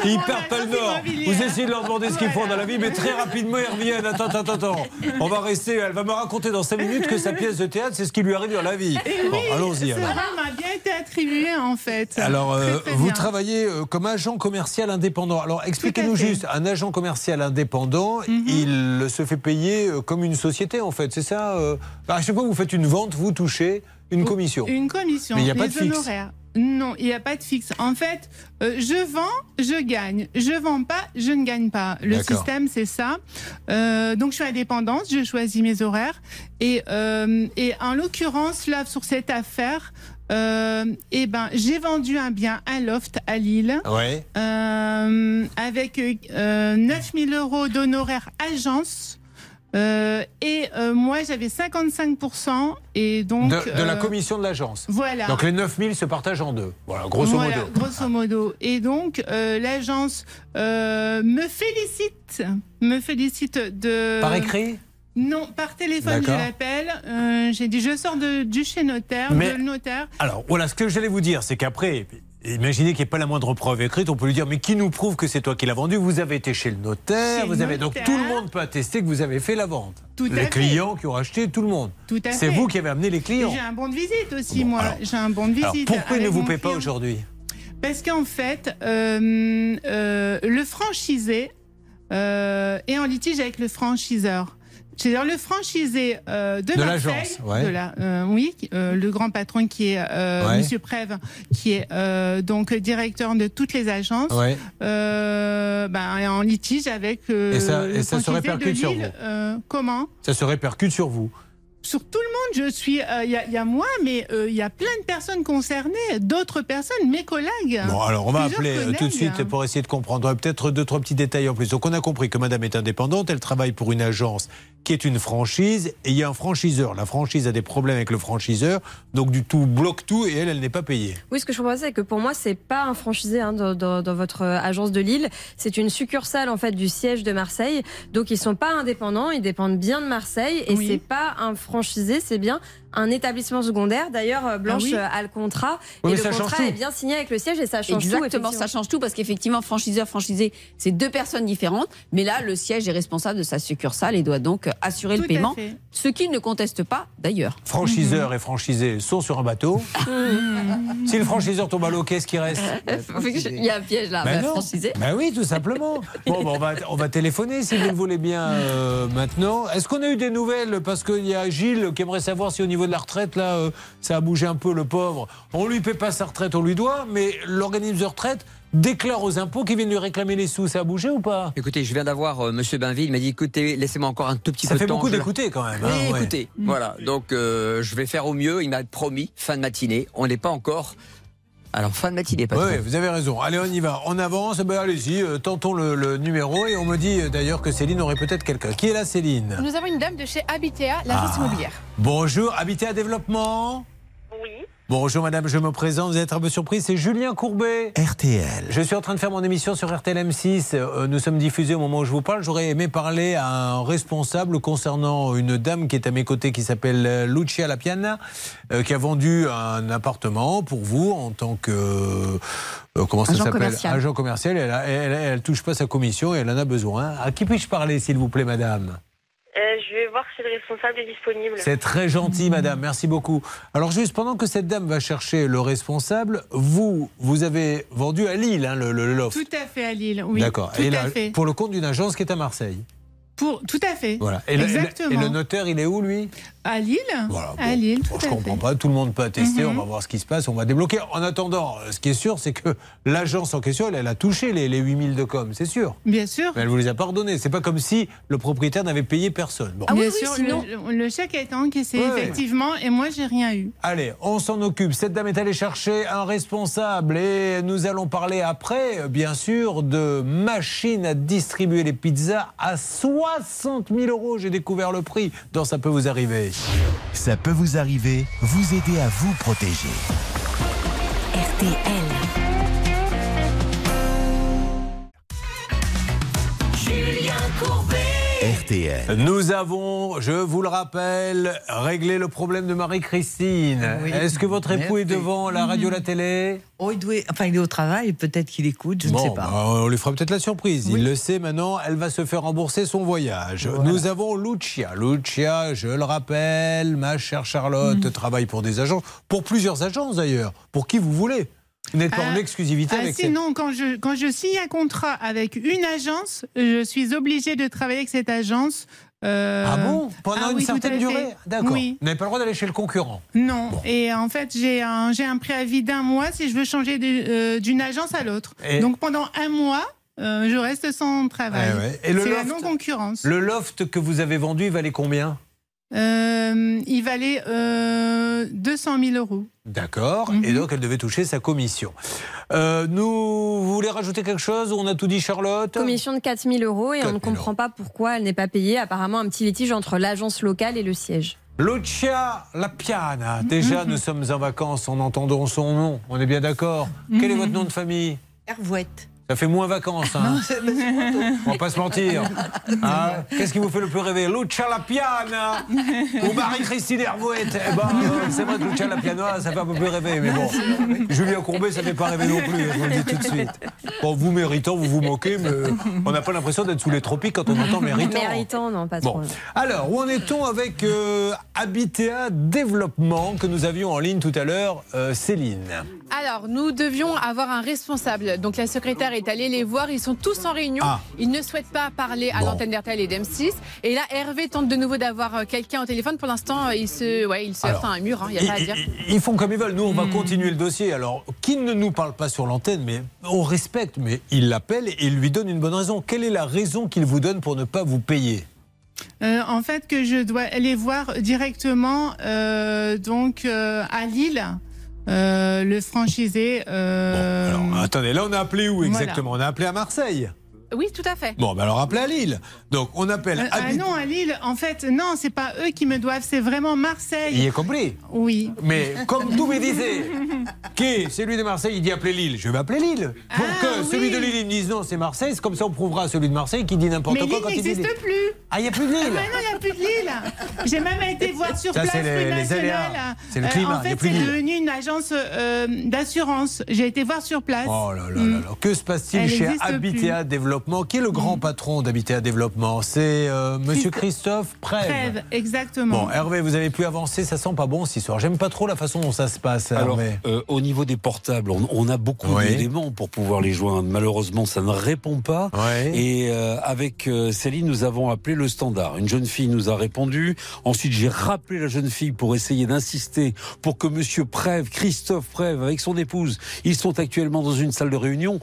Il perd pas le nord. Vous essayez de leur demander ce qu'ils font dans la vie, mais très rapidement ils reviennent. Attends, attends, attends. On va rester. Elle va me raconter dans 5 minutes que sa pièce de théâtre, c'est ce qui lui arrive dans la vie. Et Bon, oui, allons-y ce alors. rôle m'a bien été attribué en fait. Alors, euh, Très, très vous travaillez euh, comme agent commercial indépendant. Alors, expliquez-nous. Mhm. juste, un agent commercial indépendant, il se fait payer euh, comme une société, en fait, c'est ça À chaque fois que vous faites une vente, vous touchez une commission. Une commission. Mais il n'y a pas de fixe. honoraires. Non, il n'y a pas de fixe. En fait, euh, je vends, je gagne. Je vends pas, je ne gagne pas. Le système, c'est ça. Euh, donc, je suis indépendante, je choisis mes horaires. Et, euh, et en l'occurrence, là, sur cette affaire, euh, eh ben, j'ai vendu un bien, un loft à Lille. Ouais. Avec euh, 9000 euros d'honoraires agence. Euh, et euh, moi, j'avais 55%. Et donc. de, de la euh, commission de l'agence. Voilà. Donc les 9000 se partagent en deux. Voilà, grosso Voilà, modo. grosso modo. Et donc, l'agence me félicite. Me félicite de. Par écrit? Non, par téléphone, je l'appelle. Euh, J'ai dit, je sors de, du chez notaire, Mais- de le notaire. Alors, voilà, ce que j'allais vous dire, c'est qu'après, imaginez qu'il n'y ait pas la moindre preuve écrite, on peut lui dire, mais qui nous prouve que c'est toi qui l'as vendu? Vous avez été chez le notaire, Chez vous avez... donc tout le monde peut attester que vous avez fait la vente. Tout à les fait. clients qui ont acheté, tout le monde. C'est vous qui avez amené les clients. J'ai un bon de visite aussi, moi. J'ai un bon de Alors, visite. pourquoi il ne vous paie pas aujourd'hui? Parce qu'en fait, euh, euh, le franchisé euh, est en litige avec le franchiseur. C'est-à-dire le franchisé euh, de, De Marseille, l'agence, ouais. de la, euh, oui, euh, le grand patron qui est euh, Ouais. Monsieur Prève, qui est euh, donc directeur de toutes les agences, Ouais. euh, ben, est en litige avec euh, Et ça- et le ça se répercute de sur vous comment? Ça se répercute sur vous. Sur tout le monde, je suis. euh, Il y, a- il y a moi, mais euh, il y a plein de personnes concernées, d'autres personnes, mes collègues. Bon, alors on va appeler euh, tout de suite pour essayer de comprendre. Peut-être deux, trois petits détails en plus. Donc on a compris que madame est indépendante, elle travaille pour une agence qui est une franchise et il y a un franchiseur. La franchise a des problèmes avec le franchiseur, donc du tout bloque tout et elle, elle n'est pas payée. Oui, ce que je comprends, c'est que pour moi, c'est pas un franchisé hein, dans, dans- dans votre agence de Lille. C'est une succursale en fait du siège de Marseille. Donc ils sont pas indépendants, ils dépendent bien de Marseille et Oui. c'est pas un franchisé, c'est bien un établissement secondaire. D'ailleurs, euh, Blanche Ah oui. a le contrat Oui, et le ça change contrat tout. est bien signé avec le siège et ça change tout. Exactement, ça effectivement. change tout parce qu'effectivement, franchiseur, franchisé, c'est deux personnes différentes. Mais là, le siège est responsable de sa succursale et doit donc assurer Tout le paiement. fait. Ce qu'il ne conteste pas d'ailleurs. Franchiseur et franchisé sont sur un bateau. (laughs) si le franchiseur tombe à l'eau, qu'est-ce qui reste? (laughs) Il y a un piège là, Ben bah, franchisé. Ben oui, tout simplement. (laughs) Bon, ben on, va, on va téléphoner si vous le voulez bien euh, maintenant. Est-ce qu'on a eu des nouvelles? Parce qu'il y a Gilles qui aimerait savoir si au niveau de la retraite, là, euh, ça a bougé un peu, le pauvre. On lui paie pas sa retraite, on lui doit, mais l'organisme de retraite déclare aux impôts qu'ils viennent lui réclamer les sous. Ça a bougé ou pas? Écoutez, je viens d'avoir euh, Monsieur Bainville, il m'a dit écoutez, laissez-moi encore un tout petit Ça peu fait de temps. beaucoup je- d'écouter quand même. Oui, hein, ouais. écoutez, voilà. Donc euh, je vais faire au mieux. Il m'a promis fin de matinée. On n'est pas encore Alors, fin de matinée, patron. Oui, vous avez raison. Allez, on y va. On avance. Ben, allez-y, euh, tentons le, le numéro. Et on me dit euh, d'ailleurs que Céline aurait peut-être quelqu'un. Qui est là, Céline Nous avons une dame de chez Habitea, l'agence Ah. immobilière. Bonjour, habité à développement Oui. Bonjour madame, je me présente, vous êtes un peu surprise, c'est Julien Courbet. RTL. Je suis en train de faire mon émission sur RTL M6. Euh, Nous sommes diffusés au moment où je vous parle. J'aurais aimé parler à un responsable concernant une dame qui est à mes côtés qui s'appelle euh, Lucia Lapiana, euh, qui a vendu un appartement pour vous en tant que. euh, comment ça Agent s'appelle commercial. Agent commercial. Elle, a- elle, elle- elle touche pas sa commission et elle en a besoin. À qui puis-je parler, s'il vous plaît, madame? Je vais voir si le responsable est disponible. c'est très gentil, madame. Merci beaucoup. Alors, juste pendant que cette dame va chercher le responsable, vous, vous avez vendu à Lille hein, le, le loft. Tout à fait à Lille, oui. D'accord. Tout Et à là, fait. pour le compte d'une agence qui est à Marseille. Pour, tout à fait. Voilà. Et le, et le- Exactement. et le notaire, il est où, lui? À Lille Voilà, À Lille, tout Bon, je à comprends fait. pas. Tout le monde peut attester. Mhm. On va voir ce qui se passe. On va débloquer. En attendant, euh, ce qui est sûr, c'est que l'agence en question, elle, elle a touché les, les 8000 de com. C'est sûr. Bien sûr. Mais elle vous les a pardonnés. C'est pas comme si le propriétaire n'avait payé personne. Bon. Bien sûr, le, le chèque a été encaissé, Ouais. effectivement, et moi, j'ai rien eu. Allez, on s'en occupe. Cette dame est allée chercher un responsable et nous allons parler après, euh, bien sûr, de machines à distribuer les pizzas à 60 000 euros. J'ai découvert le prix. Dans Ça peut vous arriver. Ça peut vous arriver, vous aider à vous protéger. RTL. Julien Courbet. RTL. Nous avons, je vous le rappelle, réglé le problème de Marie-Christine. Oui. Est-ce que votre époux est devant la radio, la télé? Oh, il doit- enfin, il est au travail, peut-être qu'il écoute, je ne sais pas. bah, on lui fera peut-être la surprise. Il le sait maintenant, elle va se faire rembourser son voyage. Nous avons Lucia. Lucia, je le rappelle, ma chère Charlotte, Mm. travaille pour des agences, pour plusieurs agences d'ailleurs, pour qui vous voulez. Vous n'êtes pas en Ah, exclusivité ah, avec si, cette- non, quand je, quand je signe un contrat avec une agence, je suis obligée de travailler avec cette agence. euh, Ah bon? Pendant ah une oui, certaine durée? D'accord. Oui. Vous n'avez pas le droit d'aller chez le concurrent? Non. Et en fait, j'ai un, un préavis d'un mois si je veux changer euh, d'une agence à l'autre. Et- Donc pendant un mois, euh, je reste sans travail. Eh ouais. C'est la loft non-concurrence. Le loft que vous avez vendu, il valait combien? Euh, il valait euh, 200 000 euros. D'accord. Mhm. Et donc, elle devait toucher sa commission. Euh, nous, vous voulez rajouter quelque chose On a tout dit, Charlotte? Commission de 4 000 euros et on 4 ne 000 comprend pas pourquoi elle n'est pas payée. Apparemment, un petit litige entre l'agence locale et le siège. Lucia La Piana. Déjà, Mhm. nous sommes en vacances en entendant son nom. On est bien d'accord Quel est Mhm. votre nom de famille? Hervouette. Ça fait moins vacances, hein On va pas se mentir. Hein Qu'est-ce qui vous fait le plus rêver? Lucia La Piana ou Marie-Christine Hervouette Eh ben, euh, c'est vrai que La Piana, ça fait un peu plus rêver. Mais bon, Julien Courbet, ça fait pas rêver non plus, je vous le dis tout de suite. Bon, vous méritant, vous vous moquez, mais on n'a pas l'impression d'être sous les tropiques quand on entend méritant. Méritant, non, pas Bon. trop. Alors, où en est-on avec euh, Développement que nous avions en ligne tout à l'heure, euh, Céline? Alors, nous devions avoir un responsable. Donc, la secrétaire est allée les voir. Ils sont tous en réunion. Ah. Ils ne souhaitent pas parler à Bon. l'antenne d'RTL et d'M6. Et là, Hervé tente de nouveau d'avoir euh, quelqu'un au téléphone. Pour l'instant, euh, il se, ouais, il se heurte à un mur. hein, Il n'y a pas à Ils, dire. ils- ils font comme ils veulent. Nous, on Hmm. va continuer le dossier. Alors, qui ne nous parle pas sur l'antenne, mais on respecte, mais il l'appelle et il lui donne une bonne raison. Quelle est la raison qu'il vous donne pour ne pas vous payer? Euh, en fait, que je dois aller voir directement euh, donc euh, à Lille. Euh, le franchisé. euh, Attendez, là, on a appelé où Voilà. exactement? On a appelé à Marseille. Oui, tout à fait. Bon, ben alors appelez à Lille. Donc, on appelle euh, ah non, à Lille, en fait, non, c'est pas eux qui me doivent, c'est vraiment Marseille. Il est compris. Oui. Mais comme tout me disait, qui celui de Marseille, il dit appeler Lille. Je vais appeler Lille. Pour Ah, que celui de Lille, il me dise non, c'est Marseille. C'est comme ça, on prouvera à celui de Marseille qui dit n'importe Mais quoi Lille quand il dit n'existe Lille. plus. Ah, il n'y a plus de Ah, Lille. mais non, il n'y a plus de Lille. J'ai même été voir sur Ça, place c'est les- nationale. C'est le Euh, climat, en fait, c'est devenu une agence euh, d'assurance. J'ai été voir sur place. Oh là là là là. Que se passe-t-il chez Habitat Développement Qui est le grand patron d'Habitat Développement? C'est euh, Monsieur Christophe Prève. Trêve, exactement. Bon, Hervé, vous avez pu avancer, ça sent pas bon cette histoire. J'aime pas trop la façon dont ça se passe, Alors, Hervé. euh, au niveau des portables, on, on a beaucoup Oui. d'éléments pour pouvoir les joindre. Malheureusement, ça ne répond pas. Et euh, avec euh, Céline, nous avons appelé le standard. Une jeune fille nous a répondu. Ensuite, j'ai rappelé la jeune fille pour essayer d'insister pour que Monsieur Prève, Christophe Prève, avec son épouse, ils sont actuellement dans une salle de réunion.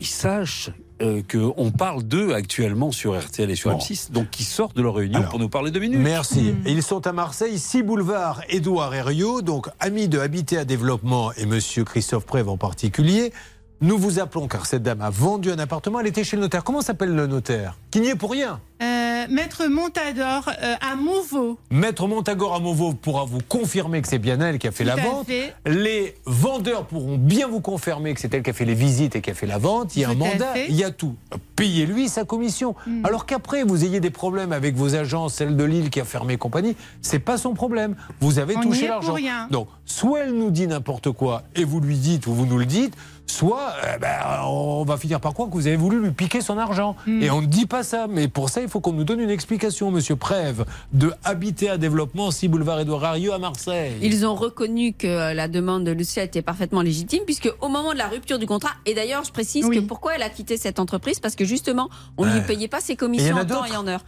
ils sachent euh, qu'on parle d'eux actuellement sur RTL et sur Bon. M6, donc qui sortent de leur réunion Alors, pour nous parler deux minutes. Merci. Ils sont à Marseille, 6 boulevard Édouard Herriot, donc amis de Habité à Développement et monsieur Christophe Prève en particulier. Nous vous appelons car cette dame a vendu un appartement, elle était chez le notaire. Comment s'appelle le notaire? Qui n'y est pour rien. Euh, Maître Montador euh, à Mouveau. Maître Montagor Amovo pourra vous confirmer que c'est bien elle qui a fait Tout la à vente. fait. Les vendeurs pourront bien vous confirmer que c'est elle qui a fait les visites et qui a fait la vente. Il y a un Tout à mandat, fait. il y a tout. Payez-lui sa commission. Mm. Alors qu'après, vous ayez des problèmes avec vos agences, celle de Lille qui a fermé compagnie, c'est pas son problème. Vous avez On touché l'argent. Donc, soit elle nous dit n'importe quoi et vous lui dites ou vous nous le dites, soit euh, ben, on va finir par croire que vous avez voulu lui piquer son argent. Mm. Et on ne dit pas ça. Mais pour ça, il faut qu'on nous donne une explication, monsieur Prève, de Habiter à Développement, 6 boulevard Édouard Herriot à Marseille. Ils ont reconnu que euh, la demande de Lucia était parfaitement légitime, puisque au moment de la rupture du contrat, et d'ailleurs, je précise que pourquoi elle a quitté cette entreprise, parce que justement, on ne lui payait pas ses il commissions en temps et en heure.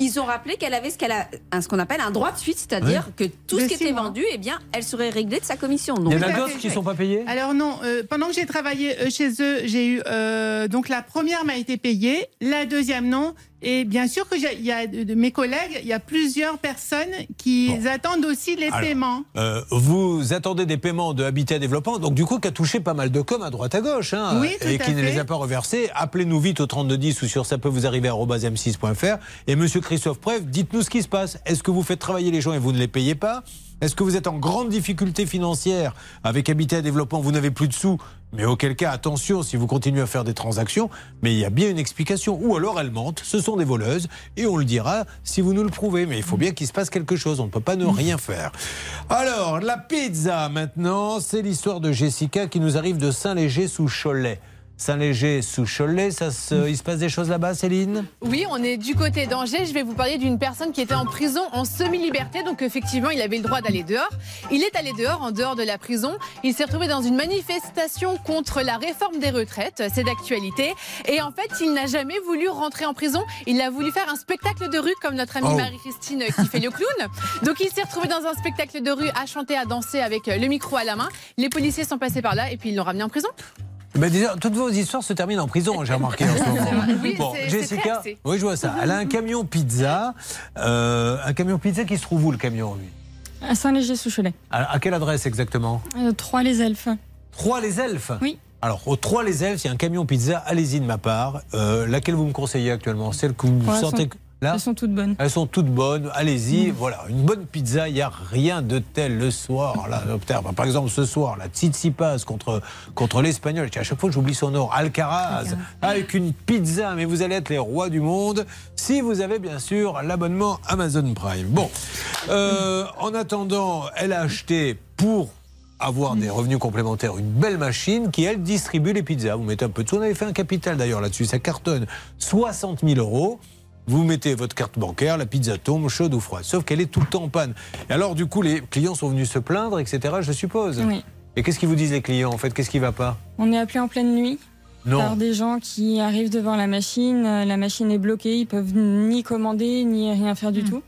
Ils ont rappelé qu'elle avait ce qu'elle a, un- ce qu'on appelle un droit de suite, c'est-à-dire que tout De ce qui était mois. vendu, eh bien, elle serait réglée de sa commission. Il Donc, y en a d'autres qui ne sont pas payés? Alors non, euh, pendant que j'ai travaillé euh, chez eux, j'ai eu euh, donc la première m'a été payée, la deuxième non, et bien sûr que j'ai- y a de, mes collègues, il y a plusieurs personnes qui attendent aussi les Alors, paiements. Euh, vous attendez des paiements de Habitat Développement, donc du coup, qui a touché pas mal de com à droite à gauche, hein, Oui, et qui ne fait. les a pas reversés. Appelez-nous vite au 3210 ou sur ça peut vous arriver à m6.fr. Et monsieur Christophe Preuve, dites-nous ce qui se passe. Est-ce que vous faites travailler les gens et vous ne les payez pas? Est-ce que vous êtes en grande difficulté financière avec Habitat Développement Vous n'avez plus de sous mais auquel cas, attention si vous continuez à faire des transactions, mais il y a bien une explication. Ou alors elles mentent, ce sont des voleuses, et on le dira si vous nous le prouvez. Mais il faut bien qu'il se passe quelque chose, on ne peut pas ne rien faire. Alors, la pizza maintenant, c'est l'histoire de Jessica qui nous arrive de Saint-Léger sous Cholet. Saint-Léger sous Cholet, ça se... il se passe des choses là-bas, Céline? Oui, on est du côté d'Angers. Je vais vous parler d'une personne qui était en prison en semi-liberté. Donc effectivement, il avait le droit d'aller dehors. Il est allé dehors, en dehors de la prison. Il s'est retrouvé dans une manifestation contre la réforme des retraites. C'est d'actualité. Et en fait, il n'a jamais voulu rentrer en prison. Il a voulu faire un spectacle de rue comme notre amie Oh. Marie-Christine qui fait le clown. Donc il s'est retrouvé dans un spectacle de rue à chanter, à danser avec le micro à la main. Les policiers sont passés par là et puis ils l'ont ramené en prison. Ben déjà, toutes vos histoires se terminent en prison, j'ai remarqué en ce (laughs) moment. Oui, bon, Jessica, oui, je vois ça. Elle a un (laughs) camion pizza. Euh, un camion pizza qui se trouve où le camion, lui? À Saint-Léger-sous-Cholet. à, à quelle adresse exactement? Euh, Trois les elfes. Trois les Elfes? Oui. Alors, au Trois les Elfes, il y a un camion pizza. Allez-y de ma part. Euh, laquelle vous me conseillez actuellement? Celle que vous Ouais, sentez là Elles sont toutes bonnes. Elles sont toutes bonnes. Allez-y. Mm. Voilà, une bonne pizza. Il n'y a rien de tel le soir. Là, par exemple, ce soir, la Tsitsipas contre, contre l'Espagnol. À chaque fois, j'oublie son nom. Alcaraz. Avec une pizza. Mais vous allez être les rois du monde si vous avez bien sûr l'abonnement Amazon Prime. Bon. Euh, en attendant, elle a acheté pour avoir des revenus complémentaires, une belle machine qui, elle, distribue les pizzas. Vous mettez un peu de sous. On avait fait un capital d'ailleurs là-dessus. Ça cartonne 60 000 euros. Vous mettez votre carte bancaire, la pizza tombe, chaude ou froide. Sauf qu'elle est tout le temps en panne. Et alors, du coup, les clients sont venus se plaindre, etc., je suppose. Oui. Et qu'est-ce qu'ils vous disent, les clients, en fait? Qu'est-ce qui va pas? On est appelé en pleine nuit Non. par des gens qui arrivent devant la machine. Euh, La machine est bloquée, ils peuvent ni commander ni rien faire du tout.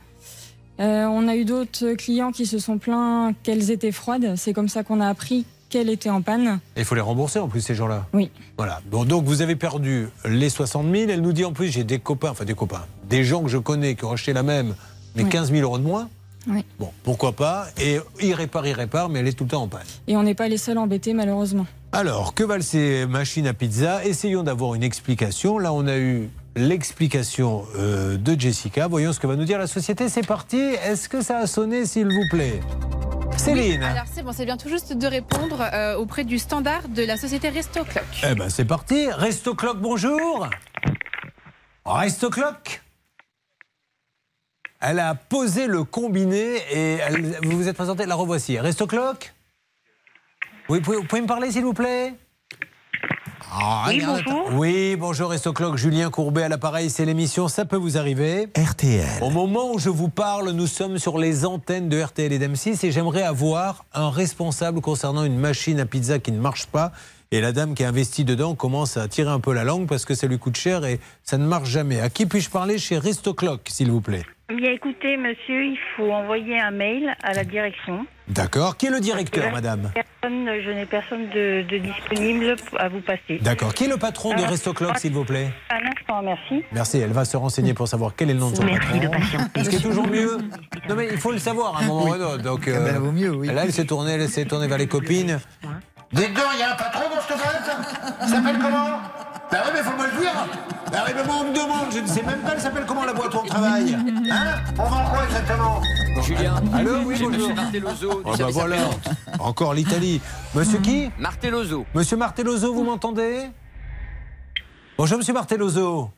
Euh, on a eu d'autres clients qui se sont plaints qu'elles étaient froides. C'est comme ça qu'on a appris qu'elles étaient en panne. Et il faut les rembourser en plus, ces gens-là. Oui. Voilà. Bon, donc vous avez perdu les 60 000. Elle nous dit en plus, j'ai des copains, enfin des copains, des gens que je connais qui ont acheté la même, mais Oui. 15 000 euros de moins. Oui. Bon, pourquoi pas Et il répare, il répare, mais elle est tout le temps en panne. Et on n'est pas les seuls embêtés, malheureusement. Alors, que valent ces machines à pizza? Essayons d'avoir une explication. Là, on a eu l'explication euh, de Jessica. Voyons ce que va nous dire la société. C'est parti. Est-ce que ça a sonné, s'il vous plaît? Céline Oui, alors c'est bon, c'est bien tout juste de répondre euh, auprès du standard de la société Resto Clock. Eh ben, c'est parti. Resto Clock, bonjour. Resto Clock Elle a posé le combiné et elle- vous vous êtes présenté. La revoici. Resto Clock Oui, vous pouvez, vous pouvez me parler, s'il vous plaît? Ah, Oui, bonjour. Oui, bonjour. Julien Courbet à l'appareil, c'est l'émission Ça peut vous arriver. RTL. Au moment où je vous parle, nous sommes sur les antennes de RTL et d'M6 et j'aimerais avoir un responsable concernant une machine à pizza qui ne marche pas. Et la dame qui a investi dedans commence à tirer un peu la langue parce que ça lui coûte cher et ça ne marche jamais. À qui puis-je parler chez Resto Clock, s'il vous plaît? Bien écoutez, monsieur, il faut envoyer un mail à la direction. D'accord. Qui est le directeur, madame Personne- je n'ai personne de, de disponible à vous passer. D'accord. Qui est le patron de Alors, Resto Club, s'il vous plaît Un instant, merci. Merci, elle va se renseigner pour savoir quel est le nom de son Merci patron. de patienter. Ce qui est toujours mieux. Non mais il faut le savoir à un moment ou à un autre. Donc, euh, vaut mieux, oui. Là, elle s'est tournée, elle s'est tournée vers les copines. Dites donc, il y a un patron dans cette boîte Il s'appelle comment? Bah oui, mais faut me le dire Bah oui, mais moi, on me demande, je ne sais même pas, elle s'appelle comment la boîte où on travaille Hein On vend quoi exactement Julien, Allô, oui, bonjour. Du Oh bah voilà, encore l'Italie. Monsieur qui Martelloso. Monsieur Martelloso, vous m'entendez? Bonjour, monsieur Martelloso.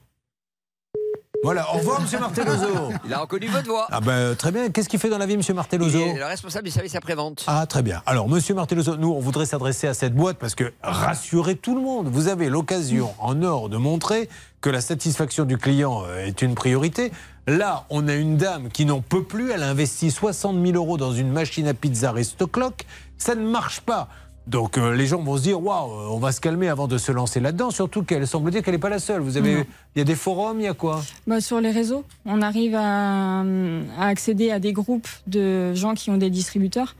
Voilà, au revoir, monsieur Martelloso. (laughs) Il a reconnu votre voix. Ah ben, très bien, qu'est-ce qu'il fait dans la vie, monsieur Il Martelloso est le responsable du service après-vente. Ah, très bien. Alors, monsieur Martelloso, nous, on voudrait s'adresser à cette boîte parce que rassurez tout le monde. Vous avez l'occasion en or de montrer que la satisfaction du client euh, est une priorité. Là, on a une dame qui n'en peut plus. Elle a investi 60 000 euros dans une machine à pizza Resto Clock. Ça ne marche pas. Donc euh, les gens vont se dire waouh, euh, on va se calmer avant de se lancer là-dedans. Surtout qu'elle semble dire qu'elle n'est pas la seule. Vous avez, il y a des forums, il y a quoi? Bah, sur les réseaux, on arrive à, à accéder à des groupes de gens qui ont des distributeurs.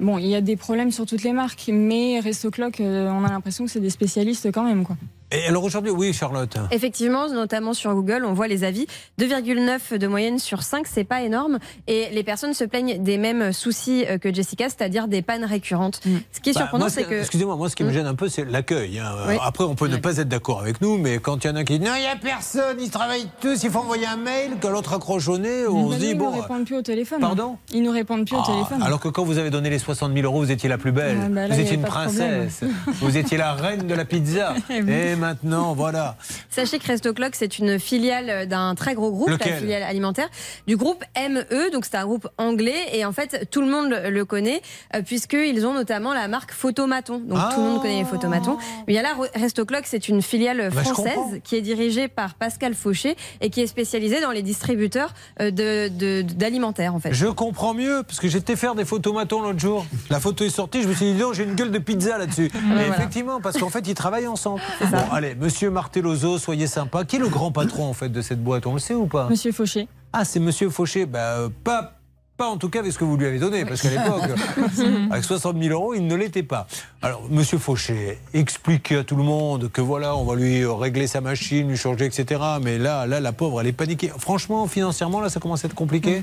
Bon, il y a des problèmes sur toutes les marques, mais Resto Clock, euh, on a l'impression que c'est des spécialistes quand même. Quoi. Et alors aujourd'hui, oui, Charlotte. Effectivement, notamment sur Google, on voit les avis. 2,9 de moyenne sur 5, c'est pas énorme. Et les personnes se plaignent des mêmes soucis euh, que Jessica, c'est-à-dire des pannes récurrentes. Ce qui est Bah, surprenant, ce c'est que. Excusez-moi, moi, ce qui me Mm. gêne un peu, c'est l'accueil. hein. Oui. Après, on peut ne pas être d'accord avec nous, mais quand il y en a qui disent non, il n'y a personne, ils travaillent tous, il faut envoyer un mail, que l'autre accroche au nez, on Mais se dit ils bon. nous répondent plus au téléphone. Pardon? Ils nous répondent plus au Ah, téléphone. alors que quand vous avez donné les 60 000 euros, vous étiez la plus belle. Ah, bah là, vous étiez une princesse. vous étiez la reine de la pizza. (laughs) Eh. Et maintenant, voilà. Sachez que Resto Clock, c'est une filiale d'un très gros groupe, Lequel la filiale alimentaire, du groupe ME. Donc c'est un groupe anglais et en fait tout le monde le connaît euh, puisqu'ils ont notamment la marque Photomaton. Donc tout le monde connaît les Photomatons. Mais il y a là Resto Clock, c'est une filiale Bah, française qui est dirigée par Pascal Fauché et qui est spécialisée dans les distributeurs euh, de- de- d'alimentaire en fait. Je comprends mieux, parce que j'étais faire des photomatons l'autre jour. La photo est sortie, je me suis dit, non, j'ai une gueule de pizza là-dessus. (laughs) voilà. effectivement, parce qu'en fait, ils travaillent ensemble. Bon, allez, monsieur Martelloso, soyez sympa. Qui est le grand patron, en fait, de cette boîte? On le sait ou pas? Monsieur Fauché. Ah, c'est monsieur Fauché. Bah, euh, pas. Pas en tout cas avec ce que vous lui avez donné, parce qu'à l'époque, (laughs) avec 60 000 euros, il ne l'était pas. Alors, monsieur Fauché, expliquez à tout le monde que voilà, on va lui régler sa machine, lui changer, etc. Mais là, là, la pauvre, elle est paniquée. Franchement, financièrement, là, ça commence à être compliqué?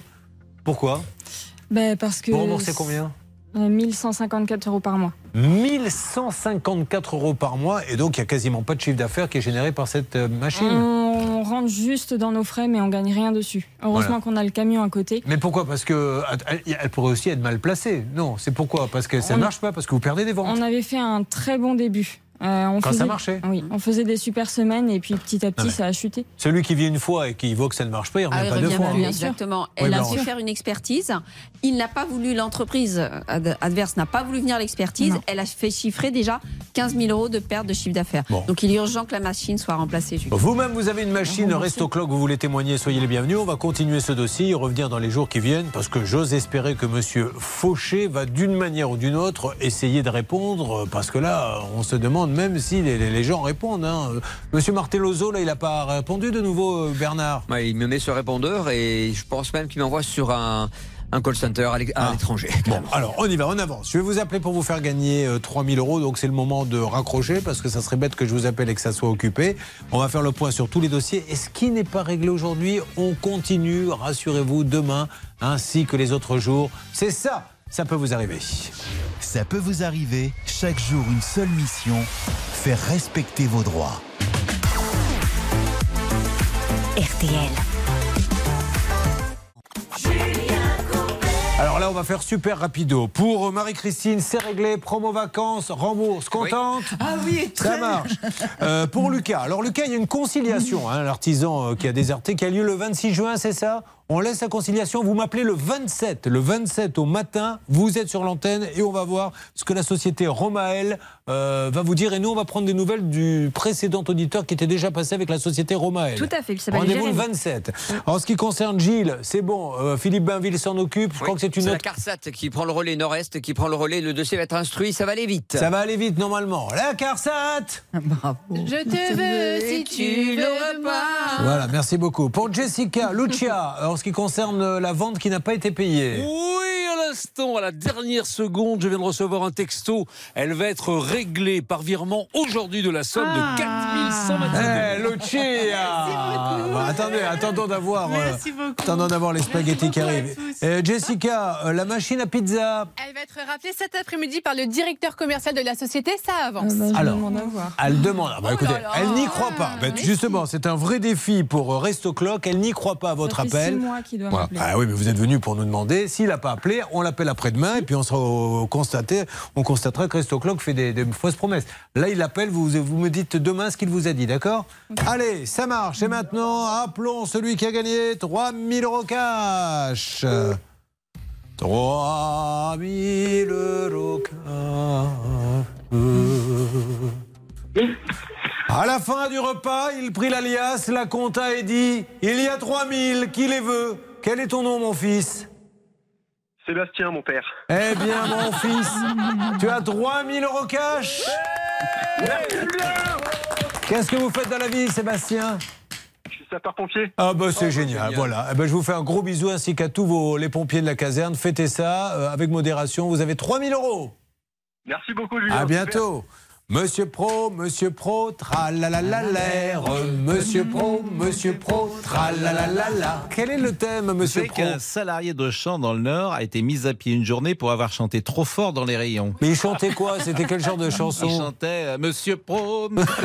Pourquoi? Ben, parce que. Vous remboursez combien? 1154 euros par mois. 1154 euros par mois, et donc il n'y a quasiment pas de chiffre d'affaires qui est généré par cette euh, machine. On rentre juste dans nos frais, mais on gagne rien dessus. Heureusement Voilà. qu'on a le camion à côté. Mais pourquoi? Parce que elle, elle pourrait aussi être mal placée. Non, c'est pourquoi? Parce que ça ne marche pas, parce que vous perdez des ventes. On avait fait un très bon début. Euh, on Quand ça faisait- marchait Oui, on faisait des super semaines et puis petit à petit ça a chuté. Celui qui vient une fois et qui voit que ça ne marche pas, il ne revient Ah, il pas deux fois. plus, hein. exactement. Oui, Elle a su faire une expertise. Il n'a pas voulu, l'entreprise ad- adverse n'a pas voulu venir à l'expertise. Elle a fait chiffrer déjà 15 000 euros de perte de chiffre d'affaires. Bon. Donc il est urgent que la machine soit remplacée. Julien. Vous-même, vous avez une machine Resto Clock, vous voulez témoigner, soyez les bienvenus. On va continuer ce dossier et revenir dans les jours qui viennent parce que j'ose espérer que Monsieur Fauché va d'une manière ou d'une autre essayer de répondre parce que là, on se demande même si les, les- les gens répondent. hein. Monsieur Martelloso, là, il n'a pas répondu de nouveau, euh, Bernard. Ouais, il me met sur répondeur et je pense même qu'il m'envoie sur un, un call center à à l'étranger. Bon, (laughs) alors on y va, on avance. Je vais vous appeler pour vous faire gagner euh, 3000 euros, donc c'est le moment de raccrocher parce que ça serait bête que je vous appelle et que ça soit occupé. On va faire le point sur tous les dossiers. Et ce qui n'est pas réglé aujourd'hui, on continue, rassurez-vous, demain ainsi que les autres jours. C'est ça, ça peut vous arriver. Ça peut vous arriver, chaque jour une seule mission, faire respecter vos droits. RTL. Alors là, on va faire super rapido. Pour Marie-Christine, c'est réglé, promo vacances, rembourse, contente Ah oui, Ça marche. Euh, pour Lucas, alors Lucas, il y a une conciliation, hein, l'artisan euh, qui a déserté, qui a lieu le 26 juin, c'est ça? On laisse la conciliation, vous m'appelez le 27, le 27 au matin, vous êtes sur l'antenne et on va voir ce que la société Romael euh, va vous dire. Et nous, on va prendre des nouvelles du précédent auditeur qui était déjà passé avec la société Romael. Tout à fait, il s'appelle Rendez-vous le Jérémy. 27. En ce qui concerne Gilles, c'est bon, euh, Philippe Bainville s'en occupe, je crois que c'est une la autre CARSAT qui prend le relais nord-est, qui prend le relais. Le dossier va être instruit, ça va aller vite. Ça va aller vite normalement. La CARSAT Bravo. Je te veux si tu veux pas. Voilà, merci beaucoup. Pour Jessica, Lucia, en ce qui concerne euh, la vente qui n'a pas été payée. Oui, à l'instant, à la dernière seconde, je viens de recevoir un texto. Elle va être réglée par virement aujourd'hui de la somme Ah. de 4125 Eh, Lucia Bah, Attendez, attendons d'avoir euh, d'avoir les spaghettis qui arrivent. Euh, Jessica, euh, la machine à pizza, Elle va être rappelée cet après-midi par le directeur commercial de la société. Ça avance. bah, je Alors. demande à voir. elle demande. Ah bah, écoutez, là là. elle n'y croit pas. Bah, justement, c'est un vrai défi pour euh, Resto Clock. Elle n'y croit pas à votre appel. Voilà. m'appeler. Ah oui, mais vous êtes venu pour nous demander. S'il n'a pas appelé, on l'appelle après-demain et puis on sera au- constaté, on constatera que Resto Clock fait des, des fausses promesses. Là, il appelle, vous, vous me dites demain ce qu'il vous a dit, d'accord Allez, ça marche. Et maintenant, appelons celui qui a gagné 3000 euros cash. 3000 euros cash. À la fin du repas, il prit l'alias, la compta et dit Il y a 3000, qui les veut Quel est ton nom, mon fils? Sébastien, mon père. Eh bien, mon fils, tu as 3000 euros cash Qu'est-ce que vous faites dans la vie, Sébastien? Je suis sapeur-pompier. Ah bah c'est génial, voilà. Eh ben, je vous fais un gros bisou ainsi qu'à tous vos, les pompiers de la caserne. Fêtez ça euh, avec modération. Vous avez 3000 euros. Merci beaucoup, Julien. À bientôt. Monsieur Pro, Monsieur Pro, tralalalalaire. Monsieur Pro, Monsieur Pro, tralalalala. Quel est le thème, Monsieur Pro qu'un salarié de chant dans le Nord a été mis à pied une journée pour avoir chanté trop fort dans les rayons. Mais il chantait quoi? C'était quel genre de chanson? Il chantait euh, Monsieur Pro, Monsieur (laughs)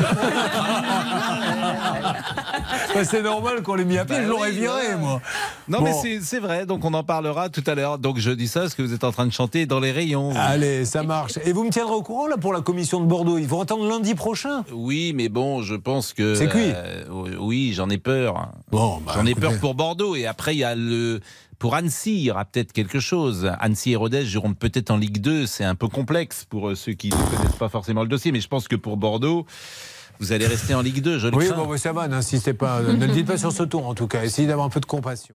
Bah, C'est normal qu'on l'ait mis à pied, Bah je l'aurais oui, viré, moi. Non, Bon. mais c'est- c'est vrai, donc on en parlera tout à l'heure. Donc je dis ça parce que vous êtes en train de chanter dans les rayons. Allez, ça marche. Et vous me tiendrez au courant là pour la commission de Bordeaux? Ils vont attendre lundi prochain. Oui, mais bon, je pense que. C'est cuit. euh, oui, j'en ai peur. Bon, bah, j'en ai peur pour Bordeaux. Et après, il y a le. Pour Annecy, il y aura peut-être quelque chose. Annecy et Rodez joueront peut-être en Ligue 2. C'est un peu complexe pour euh, ceux qui ne connaissent pas forcément le dossier. Mais je pense que pour Bordeaux, vous allez rester en Ligue 2. Je le Oui, crains. bon, ça va, n'insistez pas. ne le dites pas sur ce ton en tout cas. Essayez d'avoir un peu de compassion.